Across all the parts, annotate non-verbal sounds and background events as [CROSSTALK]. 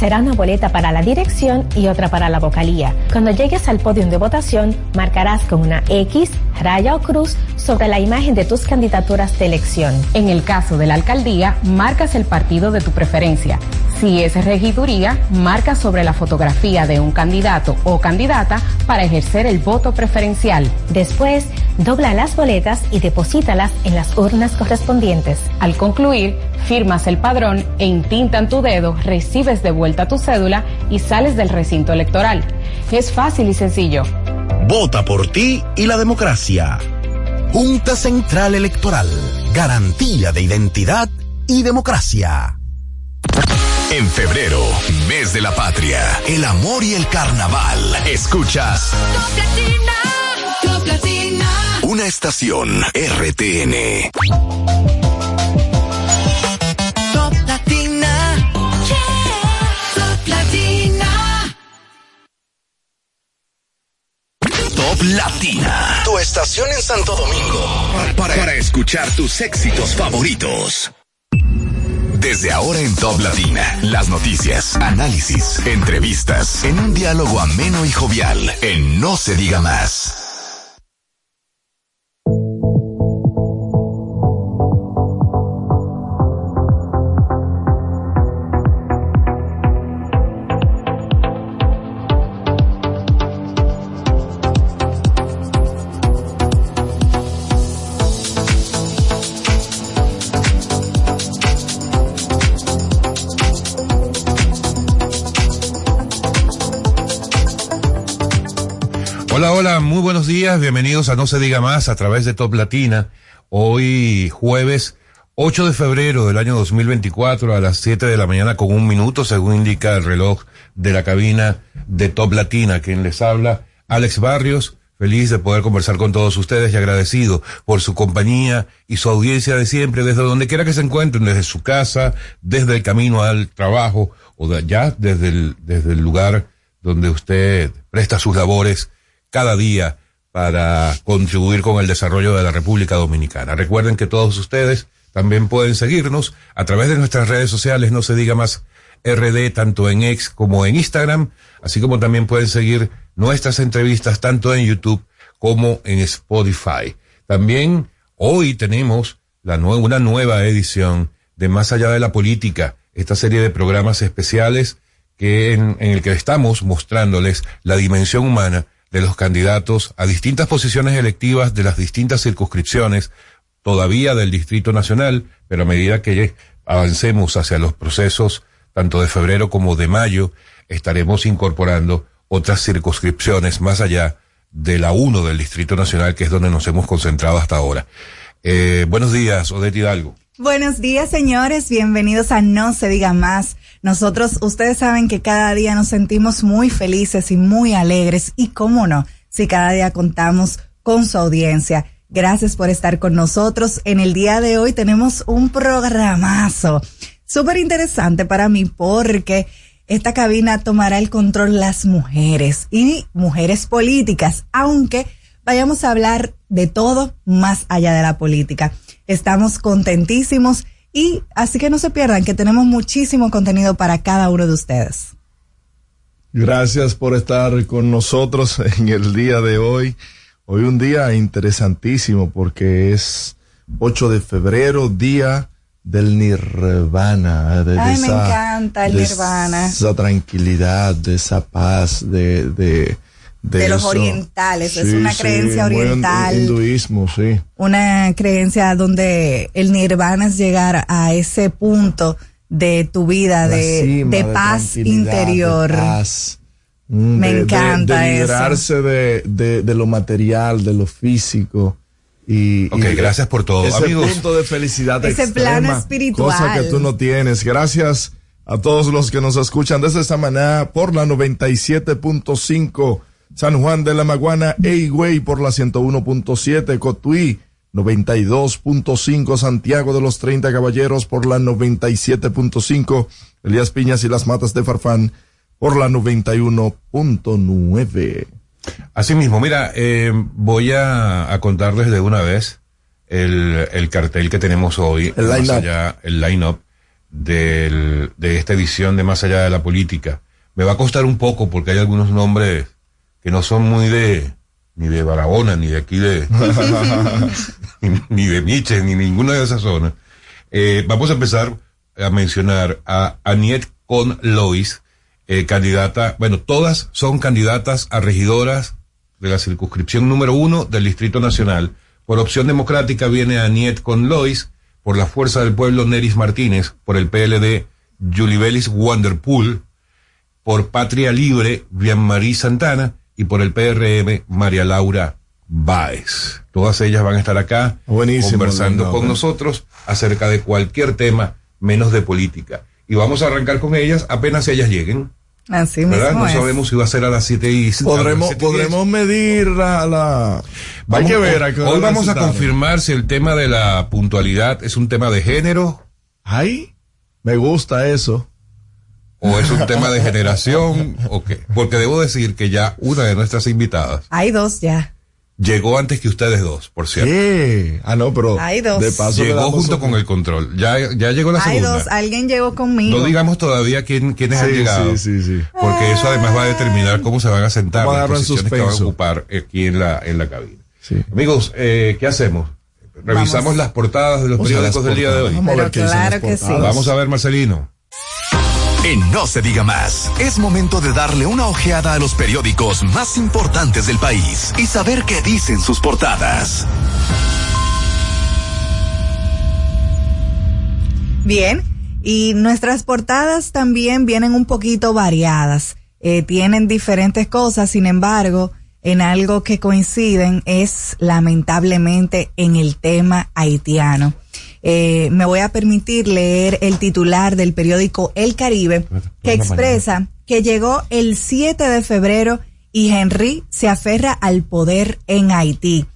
será una boleta para la dirección y otra para la vocalía. Cuando llegues al podio de votación, marcarás con una X, raya o cruz sobre la imagen de tus candidaturas de elección. En el caso de la alcaldía, marcas el partido de tu preferencia. Si es regiduría, marca sobre la fotografía de un candidato o candidata para ejercer el voto preferencial. Después, dobla las boletas y deposítalas en las urnas correspondientes. Al concluir, firmas el padrón e intintan tu dedo, recibes de vuelta tu cédula y sales del recinto electoral. Es fácil y sencillo. Vota por ti y la democracia. Junta Central Electoral. Garantía de identidad y democracia. En febrero, mes de la patria, el amor y el carnaval. Escuchas. Top Latina, Una estación RTN. Top Latina. Tu estación en Santo Domingo. Para, para escuchar tus éxitos favoritos. Desde ahora en Top Latina, las noticias, análisis, entrevistas, en un diálogo ameno y jovial, en No se diga más. Hola, muy buenos días, bienvenidos a No se diga más a través de Top Latina. Hoy jueves 8 de febrero del año 2024 a las 7 de la mañana con un minuto, según indica el reloj de la cabina de Top Latina, quien les habla, Alex Barrios, feliz de poder conversar con todos ustedes y agradecido por su compañía y su audiencia de siempre, desde donde quiera que se encuentren, desde su casa, desde el camino al trabajo o de allá, desde el, desde el lugar donde usted presta sus labores cada día para contribuir con el desarrollo de la República Dominicana. Recuerden que todos ustedes también pueden seguirnos a través de nuestras redes sociales, no se diga más RD, tanto en X como en Instagram, así como también pueden seguir nuestras entrevistas tanto en YouTube como en Spotify. También hoy tenemos la una nueva edición de Más allá de la política, esta serie de programas especiales que en el que estamos mostrándoles la dimensión humana de los candidatos a distintas posiciones electivas de las distintas circunscripciones, todavía del Distrito Nacional, pero a medida que avancemos hacia los procesos tanto de febrero como de mayo, estaremos incorporando otras circunscripciones más allá de la 1 del Distrito Nacional, que es donde nos hemos concentrado hasta ahora. Eh, buenos días, Odette Hidalgo. Buenos días, señores. Bienvenidos a No se diga más. Nosotros, ustedes saben que cada día nos sentimos muy felices y muy alegres. Y cómo no, si cada día contamos con su audiencia. Gracias por estar con nosotros. En el día de hoy tenemos un programazo súper interesante para mí porque esta cabina tomará el control las mujeres y mujeres políticas, aunque vayamos a hablar de todo más allá de la política. Estamos contentísimos y así que no se pierdan que tenemos muchísimo contenido para cada uno de ustedes. Gracias por estar con nosotros [LAUGHS] en el día de hoy. Hoy un día interesantísimo porque es 8 de febrero, día del nirvana. De, Ay, me encanta el de nirvana. Esa tranquilidad, de esa paz, de... de de, los eso. orientales, es Sí, una sí, creencia muy oriental. hinduismo, sí. Una creencia donde el nirvana es llegar a ese punto de tu vida de, cima, de paz interior. de paz. Mm, Me encanta de, eso. liberarse de, de, de lo material, de lo físico. Y, Ok, y gracias por todo. Ese Amigos. punto de felicidad Ese extrema, plano espiritual. Cosa que tú no tienes. Gracias a todos los que nos escuchan desde esta mañana por la 97.5 San Juan de la Maguana, Eigüey por la 101.7 Cotuí, 92.5 Santiago de los 30 Caballeros por la 97.5 Elías Piñas y las Matas de Farfán por la 91.9. Asimismo, mira, eh, voy a, a contarles de una vez el, el cartel que tenemos hoy. El más line-up. allá, el line-up. del, de esta edición de Más allá de la política. Me va a costar un poco porque hay algunos nombres que no son muy de, ni de Barahona, ni de aquí de, ni, [LAUGHS] ni de Miche, ni ninguna de esas zonas. Eh, vamos a empezar a mencionar a Aniet Con Lois, eh, candidata, bueno, todas son candidatas a regidoras de la circunscripción número uno del Distrito Nacional. Por opción democrática viene Aniet Con Lois, por la Fuerza del Pueblo Neris Martínez, por el PLD Julibelis Wanderpool, por Patria Libre Jean-Marie Santana y por el PRM María Laura Báez. Todas ellas van a estar acá Buenísimo, conversando con nosotros acerca de cualquier tema menos de política. Y vamos a arrancar con ellas apenas ellas lleguen, Así ¿verdad? mismo No es. sabemos si va a ser a las siete y a las Podremos, siete y podremos medir la, la... Hay Vamos- que ver. hoy vamos a confirmar si el tema de la puntualidad es un tema de género Ay, me gusta eso. O es un tema de generación o qué. Porque debo decir que ya una de nuestras invitadas Hay dos ya. llegó antes que ustedes dos, por cierto. ¿Qué? Ah, no, pero Hay dos. de paso le Llegó junto un- con el control. Ya, ya llegó la Hay segunda. dos. Alguien llegó conmigo. No digamos todavía quién, quiénes han Sí, llegado. sí, sí, sí. Porque eso además va a determinar cómo se van a sentar las posiciones que van a ocupar aquí en la, en la cabina. Sí. Amigos, eh, ¿qué hacemos? Revisamos Vamos. las portadas de los periódicos del día de hoy. Vamos a ver claro que sí. Vamos a ver, Marcelino. En No se diga más, es momento de darle una ojeada a los periódicos más importantes del país y saber qué dicen sus portadas. Bien, y nuestras portadas también vienen un poquito variadas. Eh, tienen diferentes cosas, sin embargo, en algo que coinciden es lamentablemente en el tema haitiano. Eh, me voy a permitir leer el titular del periódico El Caribe que expresa que llegó el 7 de febrero y Henry se aferra al poder en Haití.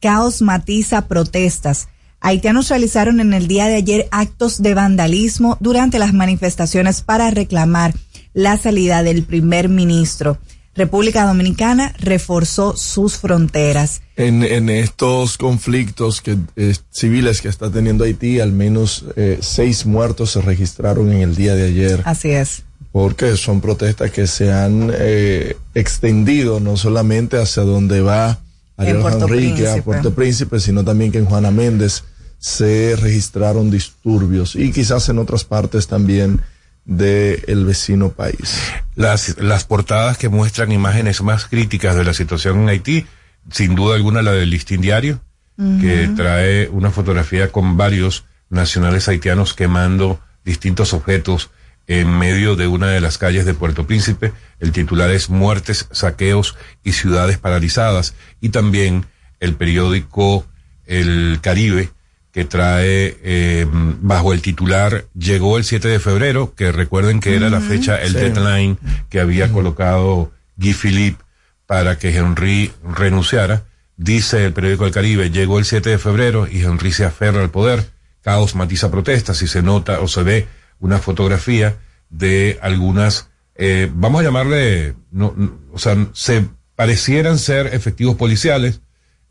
Caos matiza protestas. Haitianos realizaron en el día de ayer actos de vandalismo durante las manifestaciones para reclamar la salida del primer ministro. República Dominicana reforzó sus fronteras. En, en estos conflictos que, eh, civiles que está teniendo Haití, al menos eh, seis muertos se registraron en el día de ayer, Así es. porque son protestas que se han eh, extendido no solamente hacia donde va Ariel Puerto Enrique, a. Puerto Príncipe, sino también que en Juana Méndez se registraron disturbios y quizás en otras partes también del vecino país. Las, las portadas que muestran imágenes más críticas de la situación en Haití, sin duda alguna la del listín diario, que trae una fotografía con varios nacionales haitianos quemando distintos objetos en medio de una de las calles de Puerto Príncipe. El titular es Muertes, saqueos y ciudades paralizadas. Y también el periódico El Caribe, que trae eh, bajo el titular Llegó el 7 de febrero, que recuerden que era la fecha, el Sí. deadline que había colocado Guy Philippe para que Henry renunciara. Dice el periódico El Caribe, llegó el 7 de febrero y Henry se aferra al poder. Caos matiza protestas y se nota o se ve una fotografía de algunas, eh, vamos a llamarle, no, no, o sea, se parecieran ser efectivos policiales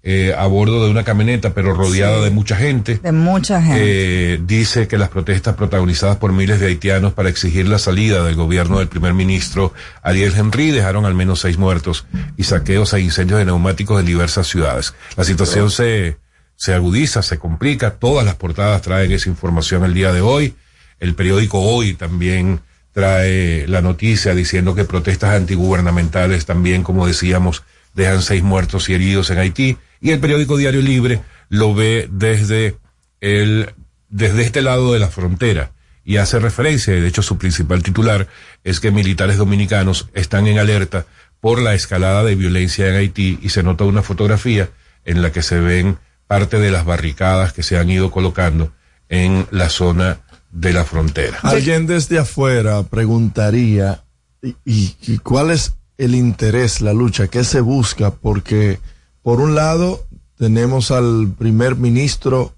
eh, a bordo de una camioneta, pero rodeada Sí. de mucha gente. De mucha gente. Eh, dice que las protestas protagonizadas por miles de haitianos para exigir la salida del gobierno del primer ministro Ariel Henry dejaron al menos seis muertos y saqueos e incendios de neumáticos en diversas ciudades. La situación se, se agudiza, se complica. Todas las portadas traen esa información el día de hoy. El periódico Hoy también trae la noticia diciendo que protestas antigubernamentales también, como decíamos, dejan seis muertos y heridos en Haití. Y el periódico Diario Libre lo ve desde el, desde este lado de la frontera y hace referencia, y de hecho su principal titular es que militares dominicanos están en alerta por la escalada de violencia en Haití y se nota una fotografía en la que se ven parte de las barricadas que se han ido colocando en la zona de la frontera. Alguien desde afuera preguntaría, ¿y, y- y cuál es el interés, la lucha? ¿Qué se busca? Porque, por un lado, tenemos al primer ministro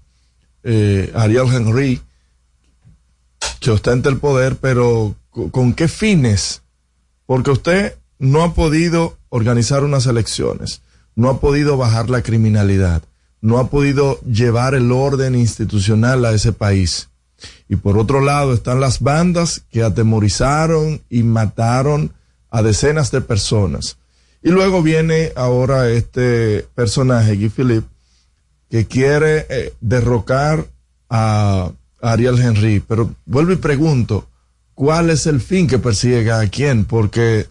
eh, Ariel Henry, que ostenta el poder, pero co- ¿con qué fines? Porque usted no ha podido organizar unas elecciones, no ha podido bajar la criminalidad, no ha podido llevar el orden institucional a ese país. Y por otro lado están las bandas que atemorizaron y mataron a decenas de personas. Y luego viene ahora este personaje, Guy Philippe, que quiere eh, derrocar a Ariel Henry. Pero vuelvo y pregunto, ¿cuál es el fin que persigue a quién? Porque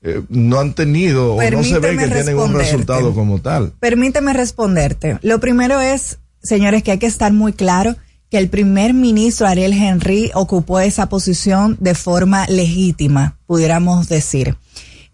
eh, no han tenido o no se ve que tienen un resultado como tal. Permíteme responderte. Lo primero es, señores, que hay que estar muy claro que el primer ministro Ariel Henry ocupó esa posición de forma legítima, pudiéramos decir.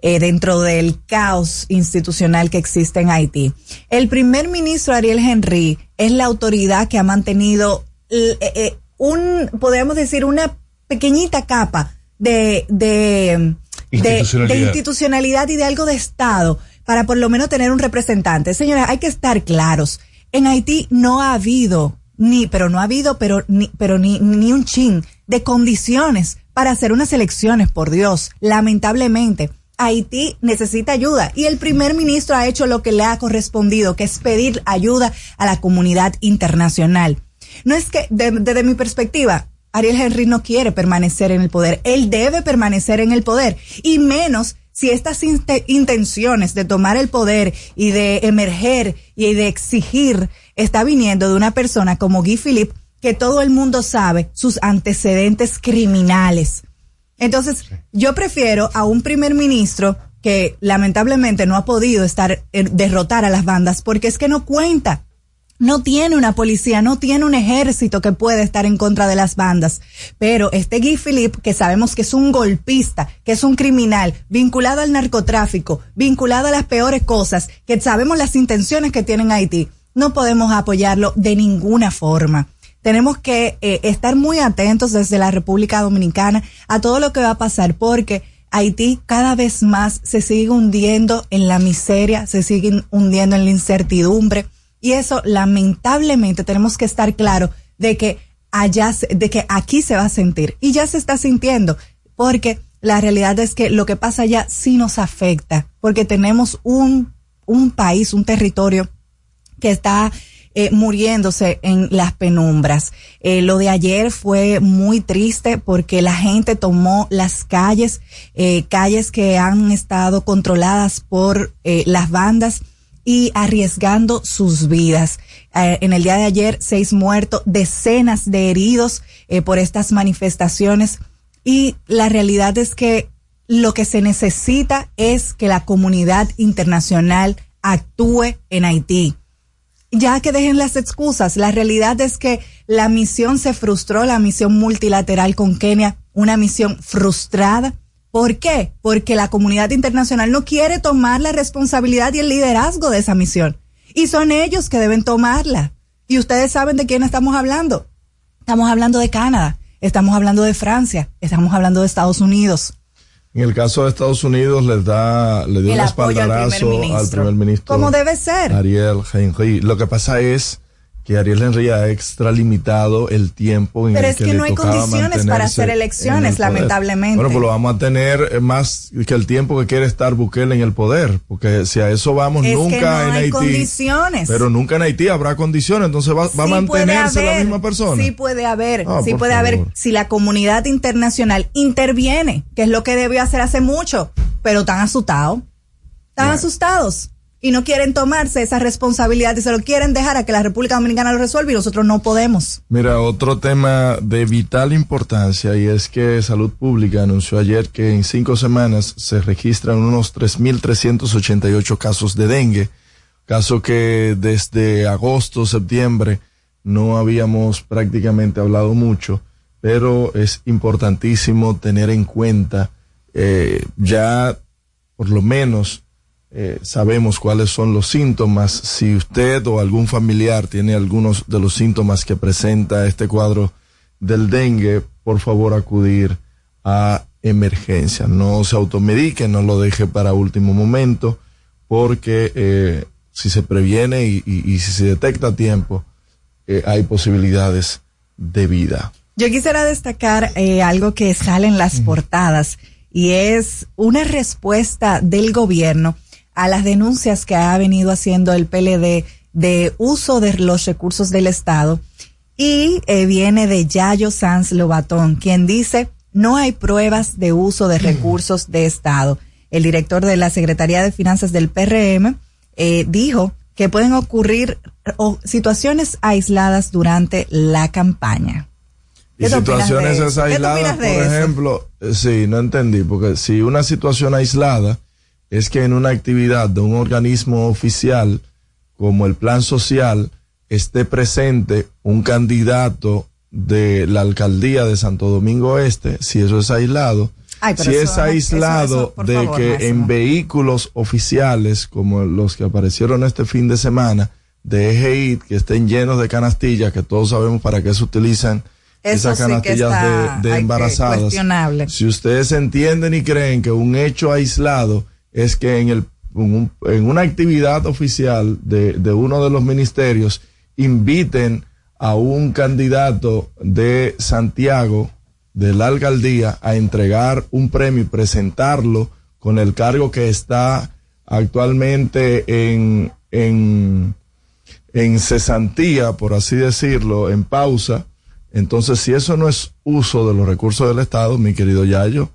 Eh, dentro del caos institucional que existe en Haití. El primer ministro Ariel Henry es la autoridad que ha mantenido eh, eh, un, podríamos decir, una pequeñita capa de, de, de, institucionalidad y de algo de Estado para por lo menos tener un representante. Señores, hay que estar claros. En Haití no ha habido ni, pero no ha habido, pero ni, pero ni, ni un chin de condiciones para hacer unas elecciones, por Dios, lamentablemente. Haití necesita ayuda y el primer ministro ha hecho lo que le ha correspondido, que es pedir ayuda a la comunidad internacional. No es que, desde mi perspectiva, Ariel Henry no quiere permanecer en el poder, él debe permanecer en el poder y menos si estas intenciones de tomar el poder y de emerger y de exigir está viniendo de una persona como Guy Philippe, que todo el mundo sabe sus antecedentes criminales entonces, yo prefiero a un primer ministro que lamentablemente no ha podido estar derrotar a las bandas porque es que no cuenta. No tiene una policía, no tiene un ejército que pueda estar en contra de las bandas. Pero este Guy Philippe, que sabemos que es un golpista, que es un criminal, vinculado al narcotráfico, vinculado a las peores cosas, que sabemos las intenciones que tienen Haití, no podemos apoyarlo de ninguna forma tenemos que eh, estar muy atentos desde la República Dominicana a todo lo que va a pasar porque Haití cada vez más se sigue hundiendo en la miseria, se sigue hundiendo en la incertidumbre. Y eso lamentablemente tenemos que estar claro de que allá, de que aquí se va a sentir. Y ya se está sintiendo porque la realidad es que lo que pasa allá sí nos afecta porque tenemos un, un país, un territorio que está eh, muriéndose en las penumbras. Eh, lo de ayer fue muy triste porque la gente tomó las calles, eh, calles que han estado controladas por las bandas y arriesgando sus vidas. en el día de ayer, seis muertos, decenas de heridos por estas manifestaciones y la realidad es que lo que se necesita es que la comunidad internacional actúe en Haití ya que dejen las excusas. La realidad es que la misión se frustró, la misión multilateral con Kenia, una misión frustrada. ¿Por qué? Porque la comunidad internacional no quiere tomar la responsabilidad y el liderazgo de esa misión. Y son ellos que deben tomarla. Y ustedes saben de quién estamos hablando. Estamos hablando de Canadá, estamos hablando de Francia, estamos hablando de Estados Unidos. En el caso de Estados Unidos les da, le dio un espaldarazo al primer ministro. Como debe ser. Ariel Henry. Lo que pasa es que Ariel Henry ha extralimitado el tiempo en Pero el que, es que no hay condiciones para hacer elecciones, lamentablemente. Bueno, pues lo vamos a tener más que el tiempo que quiere estar Bukele en el poder, porque si a eso vamos, es nunca que no en hay Haití. condiciones. Pero nunca en Haití habrá condiciones, entonces va, va a mantenerse la misma persona. Sí puede haber, Ah, sí puede haber, si la comunidad internacional interviene, que es lo que debió hacer hace mucho, pero están asustados, están asustados y no quieren tomarse esa responsabilidad y se lo quieren dejar a que la República Dominicana lo resuelva y nosotros no podemos. Mira, otro tema de vital importancia y es que Salud Pública anunció ayer que en cinco semanas se registran unos 3.388 casos de dengue, caso que desde agosto, septiembre no habíamos prácticamente hablado mucho, pero es importantísimo tener en cuenta eh, ya por lo menos eh, sabemos cuáles son los síntomas. Si usted o algún familiar tiene algunos de los síntomas que presenta este cuadro del dengue, por favor acudir a emergencia. No se automedique, no lo deje para último momento, porque eh, si se previene y, y- y si se detecta a tiempo, eh, hay posibilidades de vida. Yo quisiera destacar algo que sale en las portadas y es una respuesta del gobierno a las denuncias que ha venido haciendo el PLD de uso de los recursos del Estado Y eh, viene de Yayo Sanz Lobatón, quien dice, no hay pruebas de uso de recursos de Estado. El director de la Secretaría de Finanzas del PRM eh, dijo que pueden ocurrir o, situaciones aisladas durante la campaña. Y situaciones aisladas, por ejemplo, eh, sí, no entendí, porque si una situación aislada es que en una actividad de un organismo oficial como el plan social esté presente un candidato de la alcaldía de Santo Domingo Este, si eso es aislado, si es aislado de que en vehículos oficiales como los que aparecieron este fin de semana de EGI que estén llenos de canastillas, que todos sabemos para qué se utilizan esas canastillas de, embarazadas. Si ustedes entienden y creen que un hecho aislado es que en el en una actividad oficial de, de uno de los ministerios inviten a un candidato de Santiago, de la alcaldía, a entregar un premio y presentarlo con el cargo que está actualmente en, en, en cesantía, por así decirlo, en pausa. Entonces, si eso no es uso de los recursos del Estado, mi querido Yayo,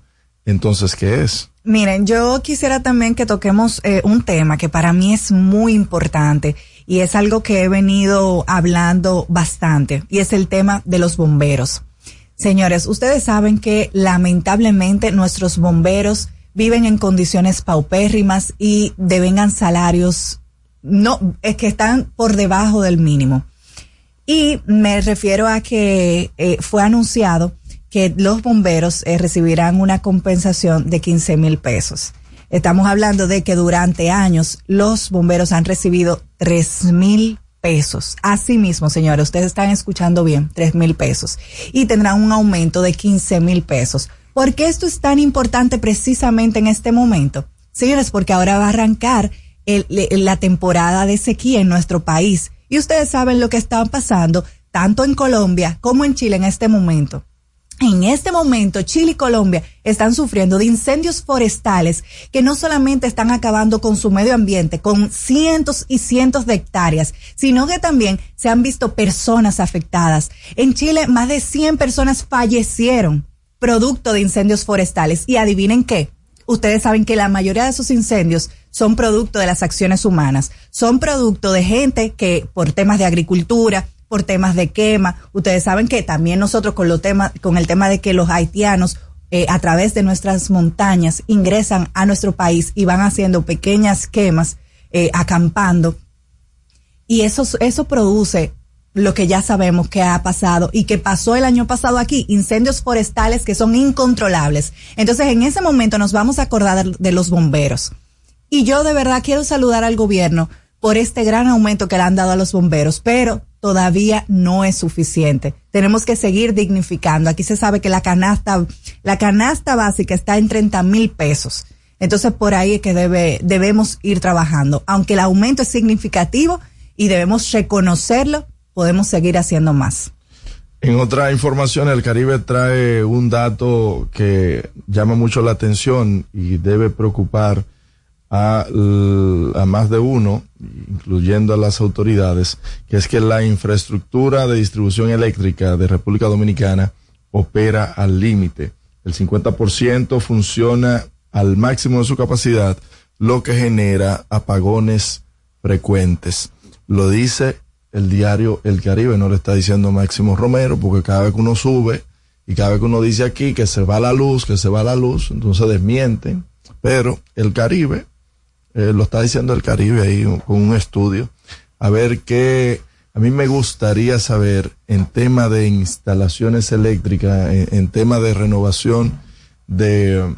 entonces, ¿qué es? Miren, yo quisiera también que toquemos eh, un tema que para mí es muy importante y es algo que he venido hablando bastante y es el tema de los bomberos. Señores, ustedes saben que lamentablemente nuestros bomberos viven en condiciones paupérrimas y devengan salarios no es que están por debajo del mínimo. Y me refiero a que eh, fue anunciado que los bomberos eh, recibirán una compensación de 15 mil pesos. Estamos hablando de que durante años los bomberos han recibido 3 mil pesos. Asimismo, señores, ustedes están escuchando bien, 3 mil pesos. Y tendrán un aumento de 15 mil pesos. ¿Por qué esto es tan importante precisamente en este momento? Señores, porque ahora va a arrancar la temporada de sequía en nuestro país. Y ustedes saben lo que está pasando tanto en Colombia como en Chile en este momento. En este momento, Chile y Colombia están sufriendo de incendios forestales que no solamente están acabando con su medio ambiente, con cientos y cientos de hectáreas, sino que también se han visto personas afectadas. En Chile, más de 100 personas fallecieron producto de incendios forestales. Y adivinen qué, ustedes saben que la mayoría de esos incendios son producto de las acciones humanas, son producto de gente que por temas de agricultura, por temas de quema. Ustedes saben que también nosotros con, los temas, con el tema de que los haitianos eh, a través de nuestras montañas ingresan a nuestro país y van haciendo pequeñas quemas, eh, acampando. Y eso, eso produce lo que ya sabemos que ha pasado y que pasó el año pasado aquí, incendios forestales que son incontrolables. Entonces, en ese momento nos vamos a acordar de los bomberos. Y yo de verdad quiero saludar al gobierno por este gran aumento que le han dado a los bomberos, pero todavía no es suficiente. Tenemos que seguir dignificando. Aquí se sabe que la canasta, la canasta básica está en 30 mil pesos. Entonces por ahí es que debe, debemos ir trabajando. Aunque el aumento es significativo y debemos reconocerlo, podemos seguir haciendo más. En otra información, el Caribe trae un dato que llama mucho la atención y debe preocupar a, más de uno, incluyendo a las autoridades, que es que la infraestructura de distribución eléctrica de República Dominicana opera al límite. El 50% funciona al máximo de su capacidad, lo que genera apagones frecuentes. Lo dice el diario El Caribe, no lo está diciendo Máximo Romero, porque cada vez que uno sube y cada vez que uno dice aquí que se va la luz, que se va la luz, entonces desmienten. Pero el Caribe eh, lo está diciendo el Caribe ahí con un estudio, a ver qué, a mí me gustaría saber en tema de instalaciones eléctricas, en, tema de renovación de,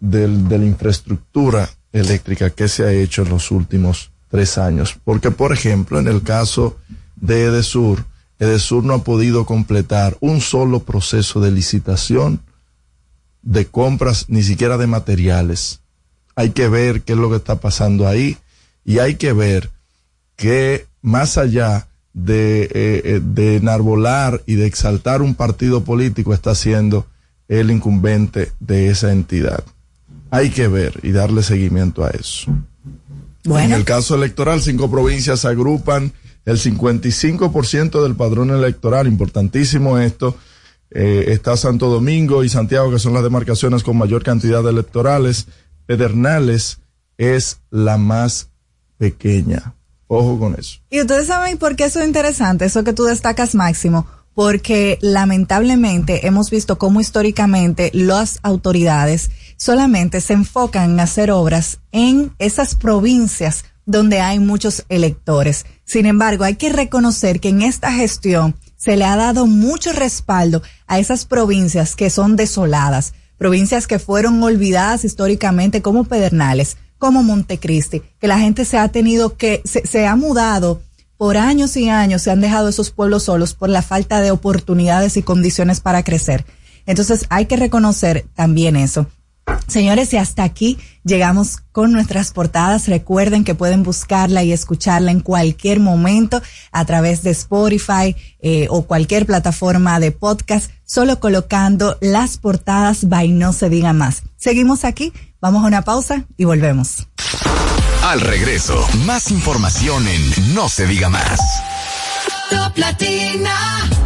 de, la infraestructura eléctrica que se ha hecho en los últimos tres años. Porque, por ejemplo, en el caso de Edesur, Edesur no ha podido completar un solo proceso de licitación de compras, ni siquiera de materiales hay que ver qué es lo que está pasando ahí y hay que ver que más allá de, eh, eh, de enarbolar y de exaltar un partido político está siendo el incumbente de esa entidad. Hay que ver y darle seguimiento a eso. En el caso electoral, cinco provincias agrupan el 55% del padrón electoral, importantísimo esto, eh, está Santo Domingo y Santiago, que son las demarcaciones con mayor cantidad de electorales. Pedernales es la más pequeña. Ojo con eso. Y ustedes saben por qué eso es interesante, eso que tú destacas, Máximo, porque lamentablemente hemos visto cómo históricamente las autoridades solamente se enfocan en hacer obras en esas provincias donde hay muchos electores. Sin embargo, hay que reconocer que en esta gestión se le ha dado mucho respaldo a esas provincias que son desoladas, provincias que fueron olvidadas históricamente como Pedernales, como Montecristi, que la gente se ha tenido que, se, ha mudado por años y años, se han dejado esos pueblos solos por la falta de oportunidades y condiciones para crecer. Entonces hay que reconocer también eso. Señores, y hasta aquí llegamos con nuestras portadas. Recuerden que pueden buscarla y escucharla en cualquier momento a través de Spotify eh, o cualquier plataforma de podcast, solo colocando las portadas by No Se Diga Más. Seguimos aquí, vamos a una pausa y volvemos. Al regreso, más información en No Se Diga Más. Top Latina.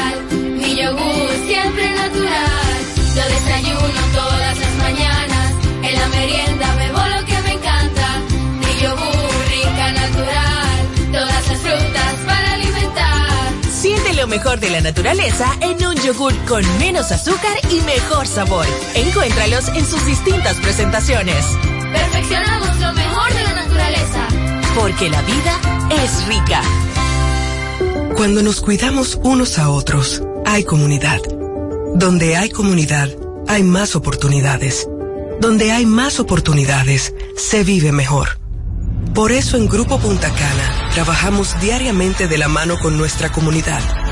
Mejor de la naturaleza en un yogur con menos azúcar y mejor sabor. Encuéntralos en sus distintas presentaciones. Perfeccionamos lo mejor de la naturaleza. Porque la vida es rica. Cuando nos cuidamos unos a otros, hay comunidad. Donde hay comunidad, hay más oportunidades. Donde hay más oportunidades, se vive mejor. Por eso en Grupo Punta Cana trabajamos diariamente de la mano con nuestra comunidad,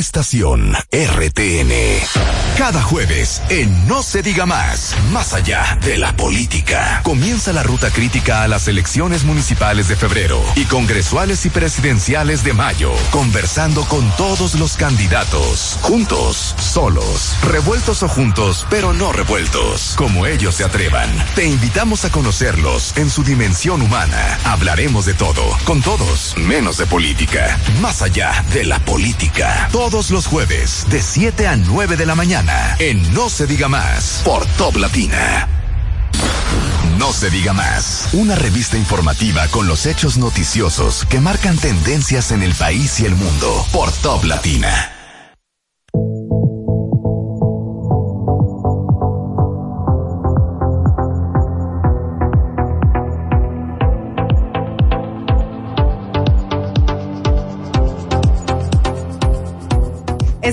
estación RTN. Cada jueves en No se diga más, más allá de la política. Comienza la ruta crítica a las elecciones municipales de febrero y congresuales y presidenciales de mayo, conversando con todos los candidatos, juntos, solos, revueltos o juntos, pero no revueltos, como ellos se atrevan. Te invitamos a conocerlos en su dimensión humana. Hablaremos de todo, con todos, menos de política, más allá de la política. Todos los jueves, de 7 a 9 de la mañana, en No se diga más, por Top Latina. No se diga más. Una revista informativa con los hechos noticiosos que marcan tendencias en el país y el mundo por Top Latina.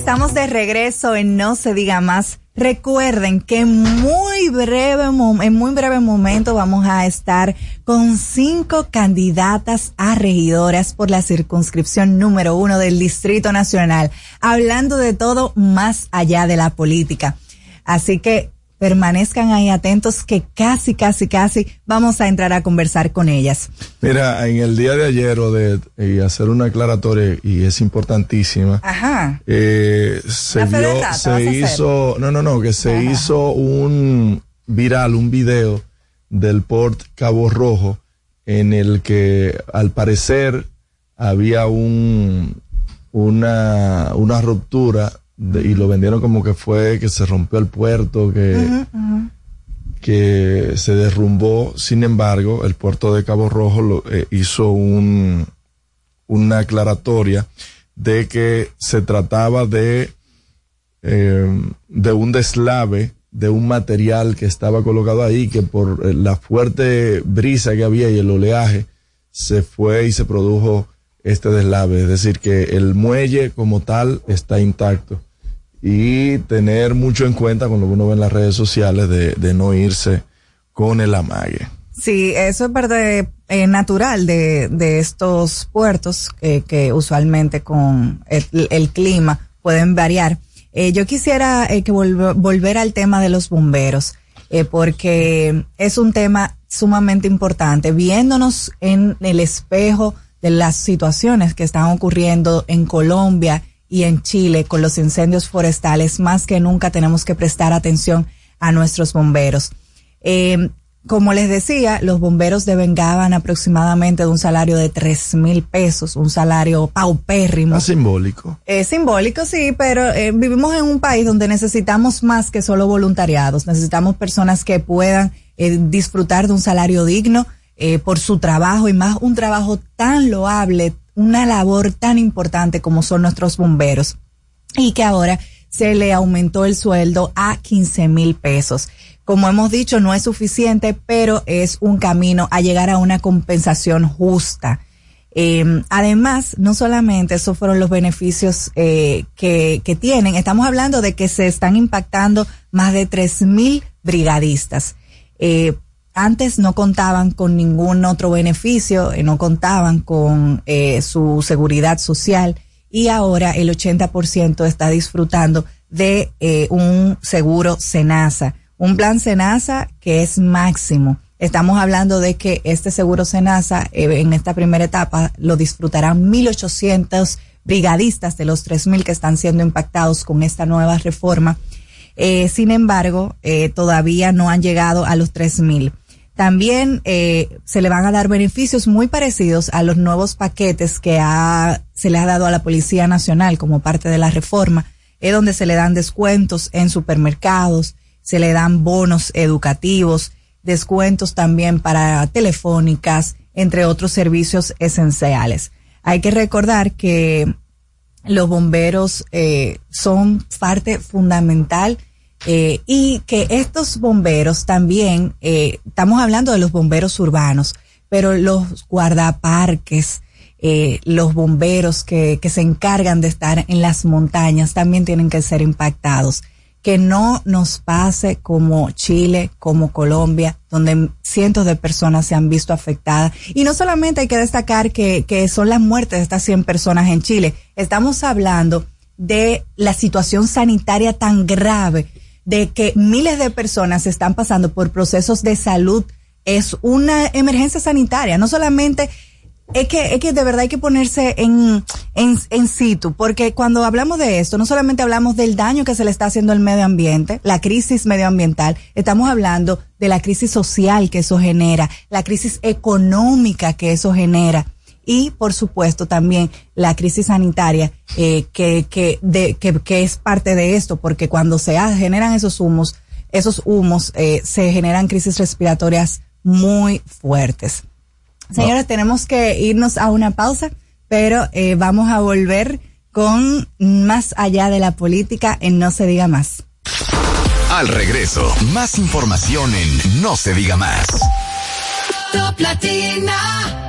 Estamos de regreso en No se diga más. Recuerden que en muy breve, en muy breve momento vamos a estar con cinco candidatas a regidoras por la circunscripción número uno del Distrito Nacional, hablando de todo más allá de la política. Así que permanezcan ahí atentos que casi, casi, casi vamos a entrar a conversar con ellas. Mira, en el día de ayer, Odette, y hacer una aclaratoria, y es importantísima, Ajá. eh, se vio, rata, se hizo, no, no, no, que se Ajá. hizo un viral, un video del port Cabo Rojo, en el que al parecer había un, una, una ruptura y lo vendieron como que fue que se rompió el puerto, que, que se derrumbó. Sin embargo, el puerto de Cabo Rojo lo, eh, hizo un, una aclaratoria de que se trataba de, eh, de un deslave de un material que estaba colocado ahí que por eh, la fuerte brisa que había y el oleaje se fue y se produjo este deslave. Es decir, que el muelle como tal está intacto. Y tener mucho en cuenta con lo que uno ve en las redes sociales de, no irse con el amague. Sí, eso es parte eh, natural de, de estos puertos que usualmente con el, clima pueden variar. Eh, yo quisiera eh, que volv- volver al tema de los bomberos, porque es un tema sumamente importante. Viéndonos en el espejo de las situaciones que están ocurriendo en Colombia y en Chile con los incendios forestales, más que nunca tenemos que prestar atención a nuestros bomberos. Eh, como les decía, los bomberos devengaban aproximadamente de un salario de tres mil pesos, un salario paupérrimo. Es simbólico. Es simbólico, sí, pero eh, vivimos en un país donde necesitamos más que solo voluntariados. Necesitamos personas que puedan eh, disfrutar de un salario digno eh, por su trabajo y más un trabajo tan loable, una labor tan importante como son nuestros bomberos. Y que ahora se le aumentó el sueldo a 15 mil pesos. Como hemos dicho, no es suficiente, pero es un camino a llegar a una compensación justa. Eh, además, no solamente esos fueron los beneficios eh, que, que tienen, estamos hablando de que se están impactando más de tres mil brigadistas. Eh, antes no contaban con ningún otro beneficio, eh, no contaban con eh, su seguridad social y ahora el 80% está disfrutando de eh, un seguro Senasa, un plan Senasa que es máximo. Estamos hablando de que este seguro Senasa eh, en esta primera etapa lo disfrutarán 1.800 brigadistas de los 3.000 que están siendo impactados con esta nueva reforma. Eh, sin embargo, eh, todavía no han llegado a los 3.000. También eh, se le van a dar beneficios muy parecidos a los nuevos paquetes que ha, se le ha dado a la Policía Nacional como parte de la reforma, es donde se le dan descuentos en supermercados, se le dan bonos educativos, descuentos también para telefónicas, entre otros servicios esenciales. Hay que recordar que los bomberos eh, son parte fundamental eh, y que estos bomberos también, eh, estamos hablando de los bomberos urbanos, pero los guardaparques, eh, los bomberos que, que se encargan de estar en las montañas también tienen que ser impactados. Que no nos pase como Chile, como Colombia, donde cientos de personas se han visto afectadas. Y no solamente hay que destacar que, que son las muertes de estas 100 personas en Chile, estamos hablando de la situación sanitaria tan grave de que miles de personas están pasando por procesos de salud. Es una emergencia sanitaria, no solamente es que, es que de verdad hay que ponerse en, en, en situ, porque cuando hablamos de esto, no solamente hablamos del daño que se le está haciendo al medio ambiente, la crisis medioambiental, estamos hablando de la crisis social que eso genera, la crisis económica que eso genera y por supuesto también la crisis sanitaria eh, que, que, de, que, que es parte de esto, porque cuando se generan esos humos, esos humos, eh, se generan crisis respiratorias muy fuertes. Señores, tenemos que irnos a una pausa, pero eh, vamos a volver con más allá de la política en No se diga más. Al regreso, más información en No se diga más. Top Latina.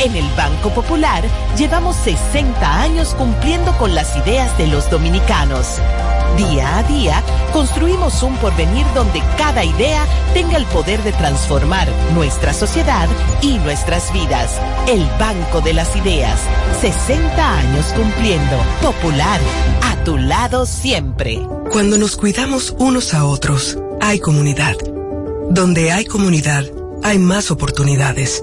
En el Banco Popular llevamos 60 años cumpliendo con las ideas de los dominicanos. Día a día construimos un porvenir donde cada idea tenga el poder de transformar nuestra sociedad y nuestras vidas. El Banco de las Ideas. 60 años cumpliendo. Popular. A tu lado siempre. Cuando nos cuidamos unos a otros, hay comunidad. Donde hay comunidad, hay más oportunidades.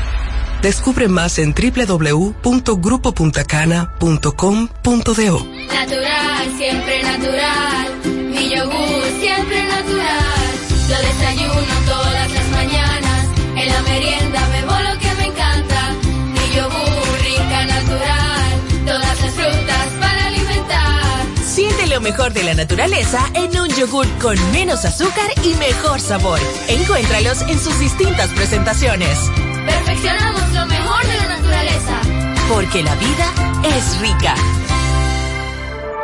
Descubre más en www.grupopuntacana.com.do. Natural, siempre natural. Mi Mi yogur siempre natural. Lo desayuno todas las mañanas. En la merienda bebo lo que me encanta. Mi yogur rica natural. Todas las frutas para alimentar. Siente lo mejor de la naturaleza en un yogur con menos azúcar y mejor sabor. Encuéntralos en sus distintas presentaciones. Perfeccionamos lo mejor de la naturaleza. Porque la vida es rica.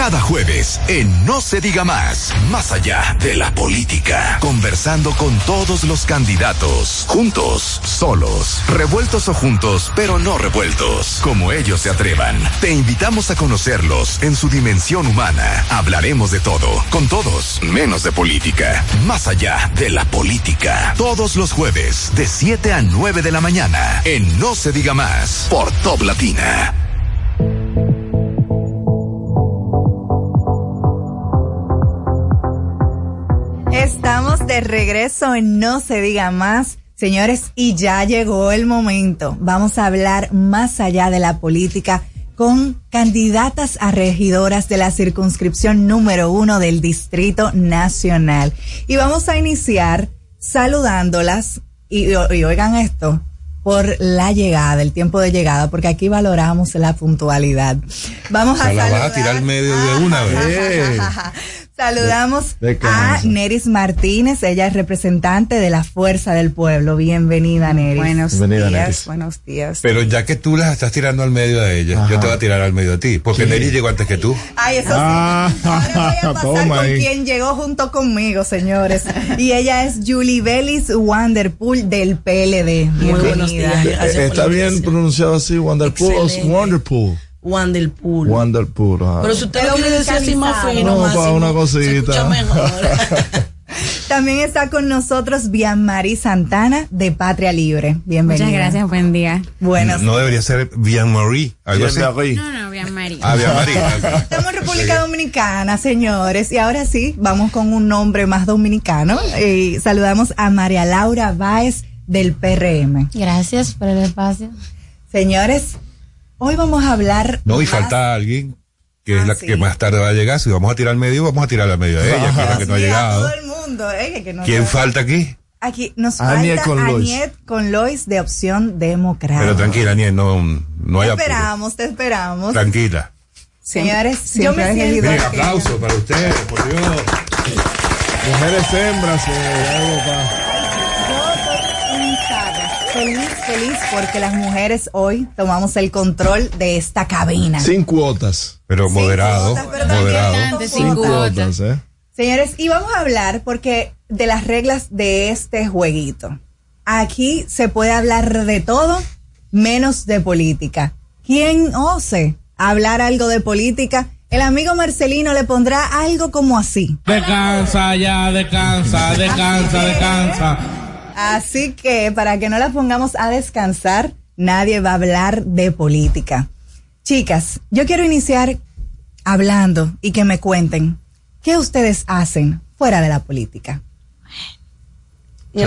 Cada jueves en No se diga más, más allá de la política, conversando con todos los candidatos, juntos, solos, revueltos o juntos, pero no revueltos, como ellos se atrevan. Te invitamos a conocerlos en su dimensión humana. Hablaremos de todo, con todos, menos de política, más allá de la política. Todos los jueves, de 7 a 9 de la mañana, en No se diga más, por Top Latina. De regreso en No se diga más, señores, y ya llegó el momento. Vamos a hablar más allá de la política con candidatas a regidoras de la circunscripción número uno del Distrito Nacional. Y vamos a iniciar saludándolas y, y oigan esto por la llegada, el tiempo de llegada, porque aquí valoramos la puntualidad. Vamos O a sea, la vas a tirar medio de una vez. [LAUGHS] [LAUGHS] Saludamos De- de a. Neris Martínez, ella es representante de la Fuerza del Pueblo. Bienvenida, Neris. Buenos Bienvenida, días, Neris. buenos días. Pero ya que tú las estás tirando al medio a ellas, yo te voy a tirar al medio a ti, porque Neri llegó antes que tú. Ay, eso Ah, sí. Ahora voy a [LAUGHS] pasar toma con ahí. quien llegó junto conmigo, señores. Y ella es Julie Bellis Wanderpool del PLD. Bienvenida. Eh, Está bien pronunciado así, Wonderpool. o Excelente. Wonderpool. Wanderpool. Wonderpool. ajá. Pero si usted lo quiere decir así más fino, No, más para una cosita. mejor. [LAUGHS] También está con nosotros Bianmarí Santana de Patria Libre. Bienvenida. Muchas gracias, buen día. Buenas. No debería ser Bien Marie, algo así. No, no, bien María. Ah, Bien Marie. Estamos en República Dominicana, señores. Y ahora sí, vamos con un nombre más dominicano. Y saludamos a María Laura Báez del PRM. Gracias por el espacio. Señores, hoy vamos a hablar. No, y más- falta alguien que es Ah, la sí. que más tarde va a llegar. Si vamos a tirar al medio, vamos a tirar al medio de ella, que es la que no ha a llegado. todo el mundo, eh, que no- ¿Quién falta aquí? Aquí nos Aniet falta con Lois. Aniet con Lois de Opción Democrática. Pero tranquila, Niel, no, no hay te apuro. esperamos, te esperamos. Tranquila. Señores, yo siempre me siento. Miren, aplauso para ustedes, por Dios. Mujeres hembras, eh, algo pa- Feliz, feliz porque las mujeres hoy tomamos el control de esta cabina. Sin cuotas. Pero moderado, pero también moderado. Sin cuotas. cuotas, ¿eh? Señores, y vamos a hablar porque de las reglas de este jueguito. Aquí se puede hablar de todo menos de política. ¿Quién ose hablar algo de política? El amigo Marcelino le pondrá algo como así. Descansa ya, descansa, descansa, descansa. Así que para que no la pongamos a descansar, nadie va a hablar de política. Chicas, yo quiero iniciar hablando y que me cuenten qué ustedes hacen fuera de la política. [LAUGHS]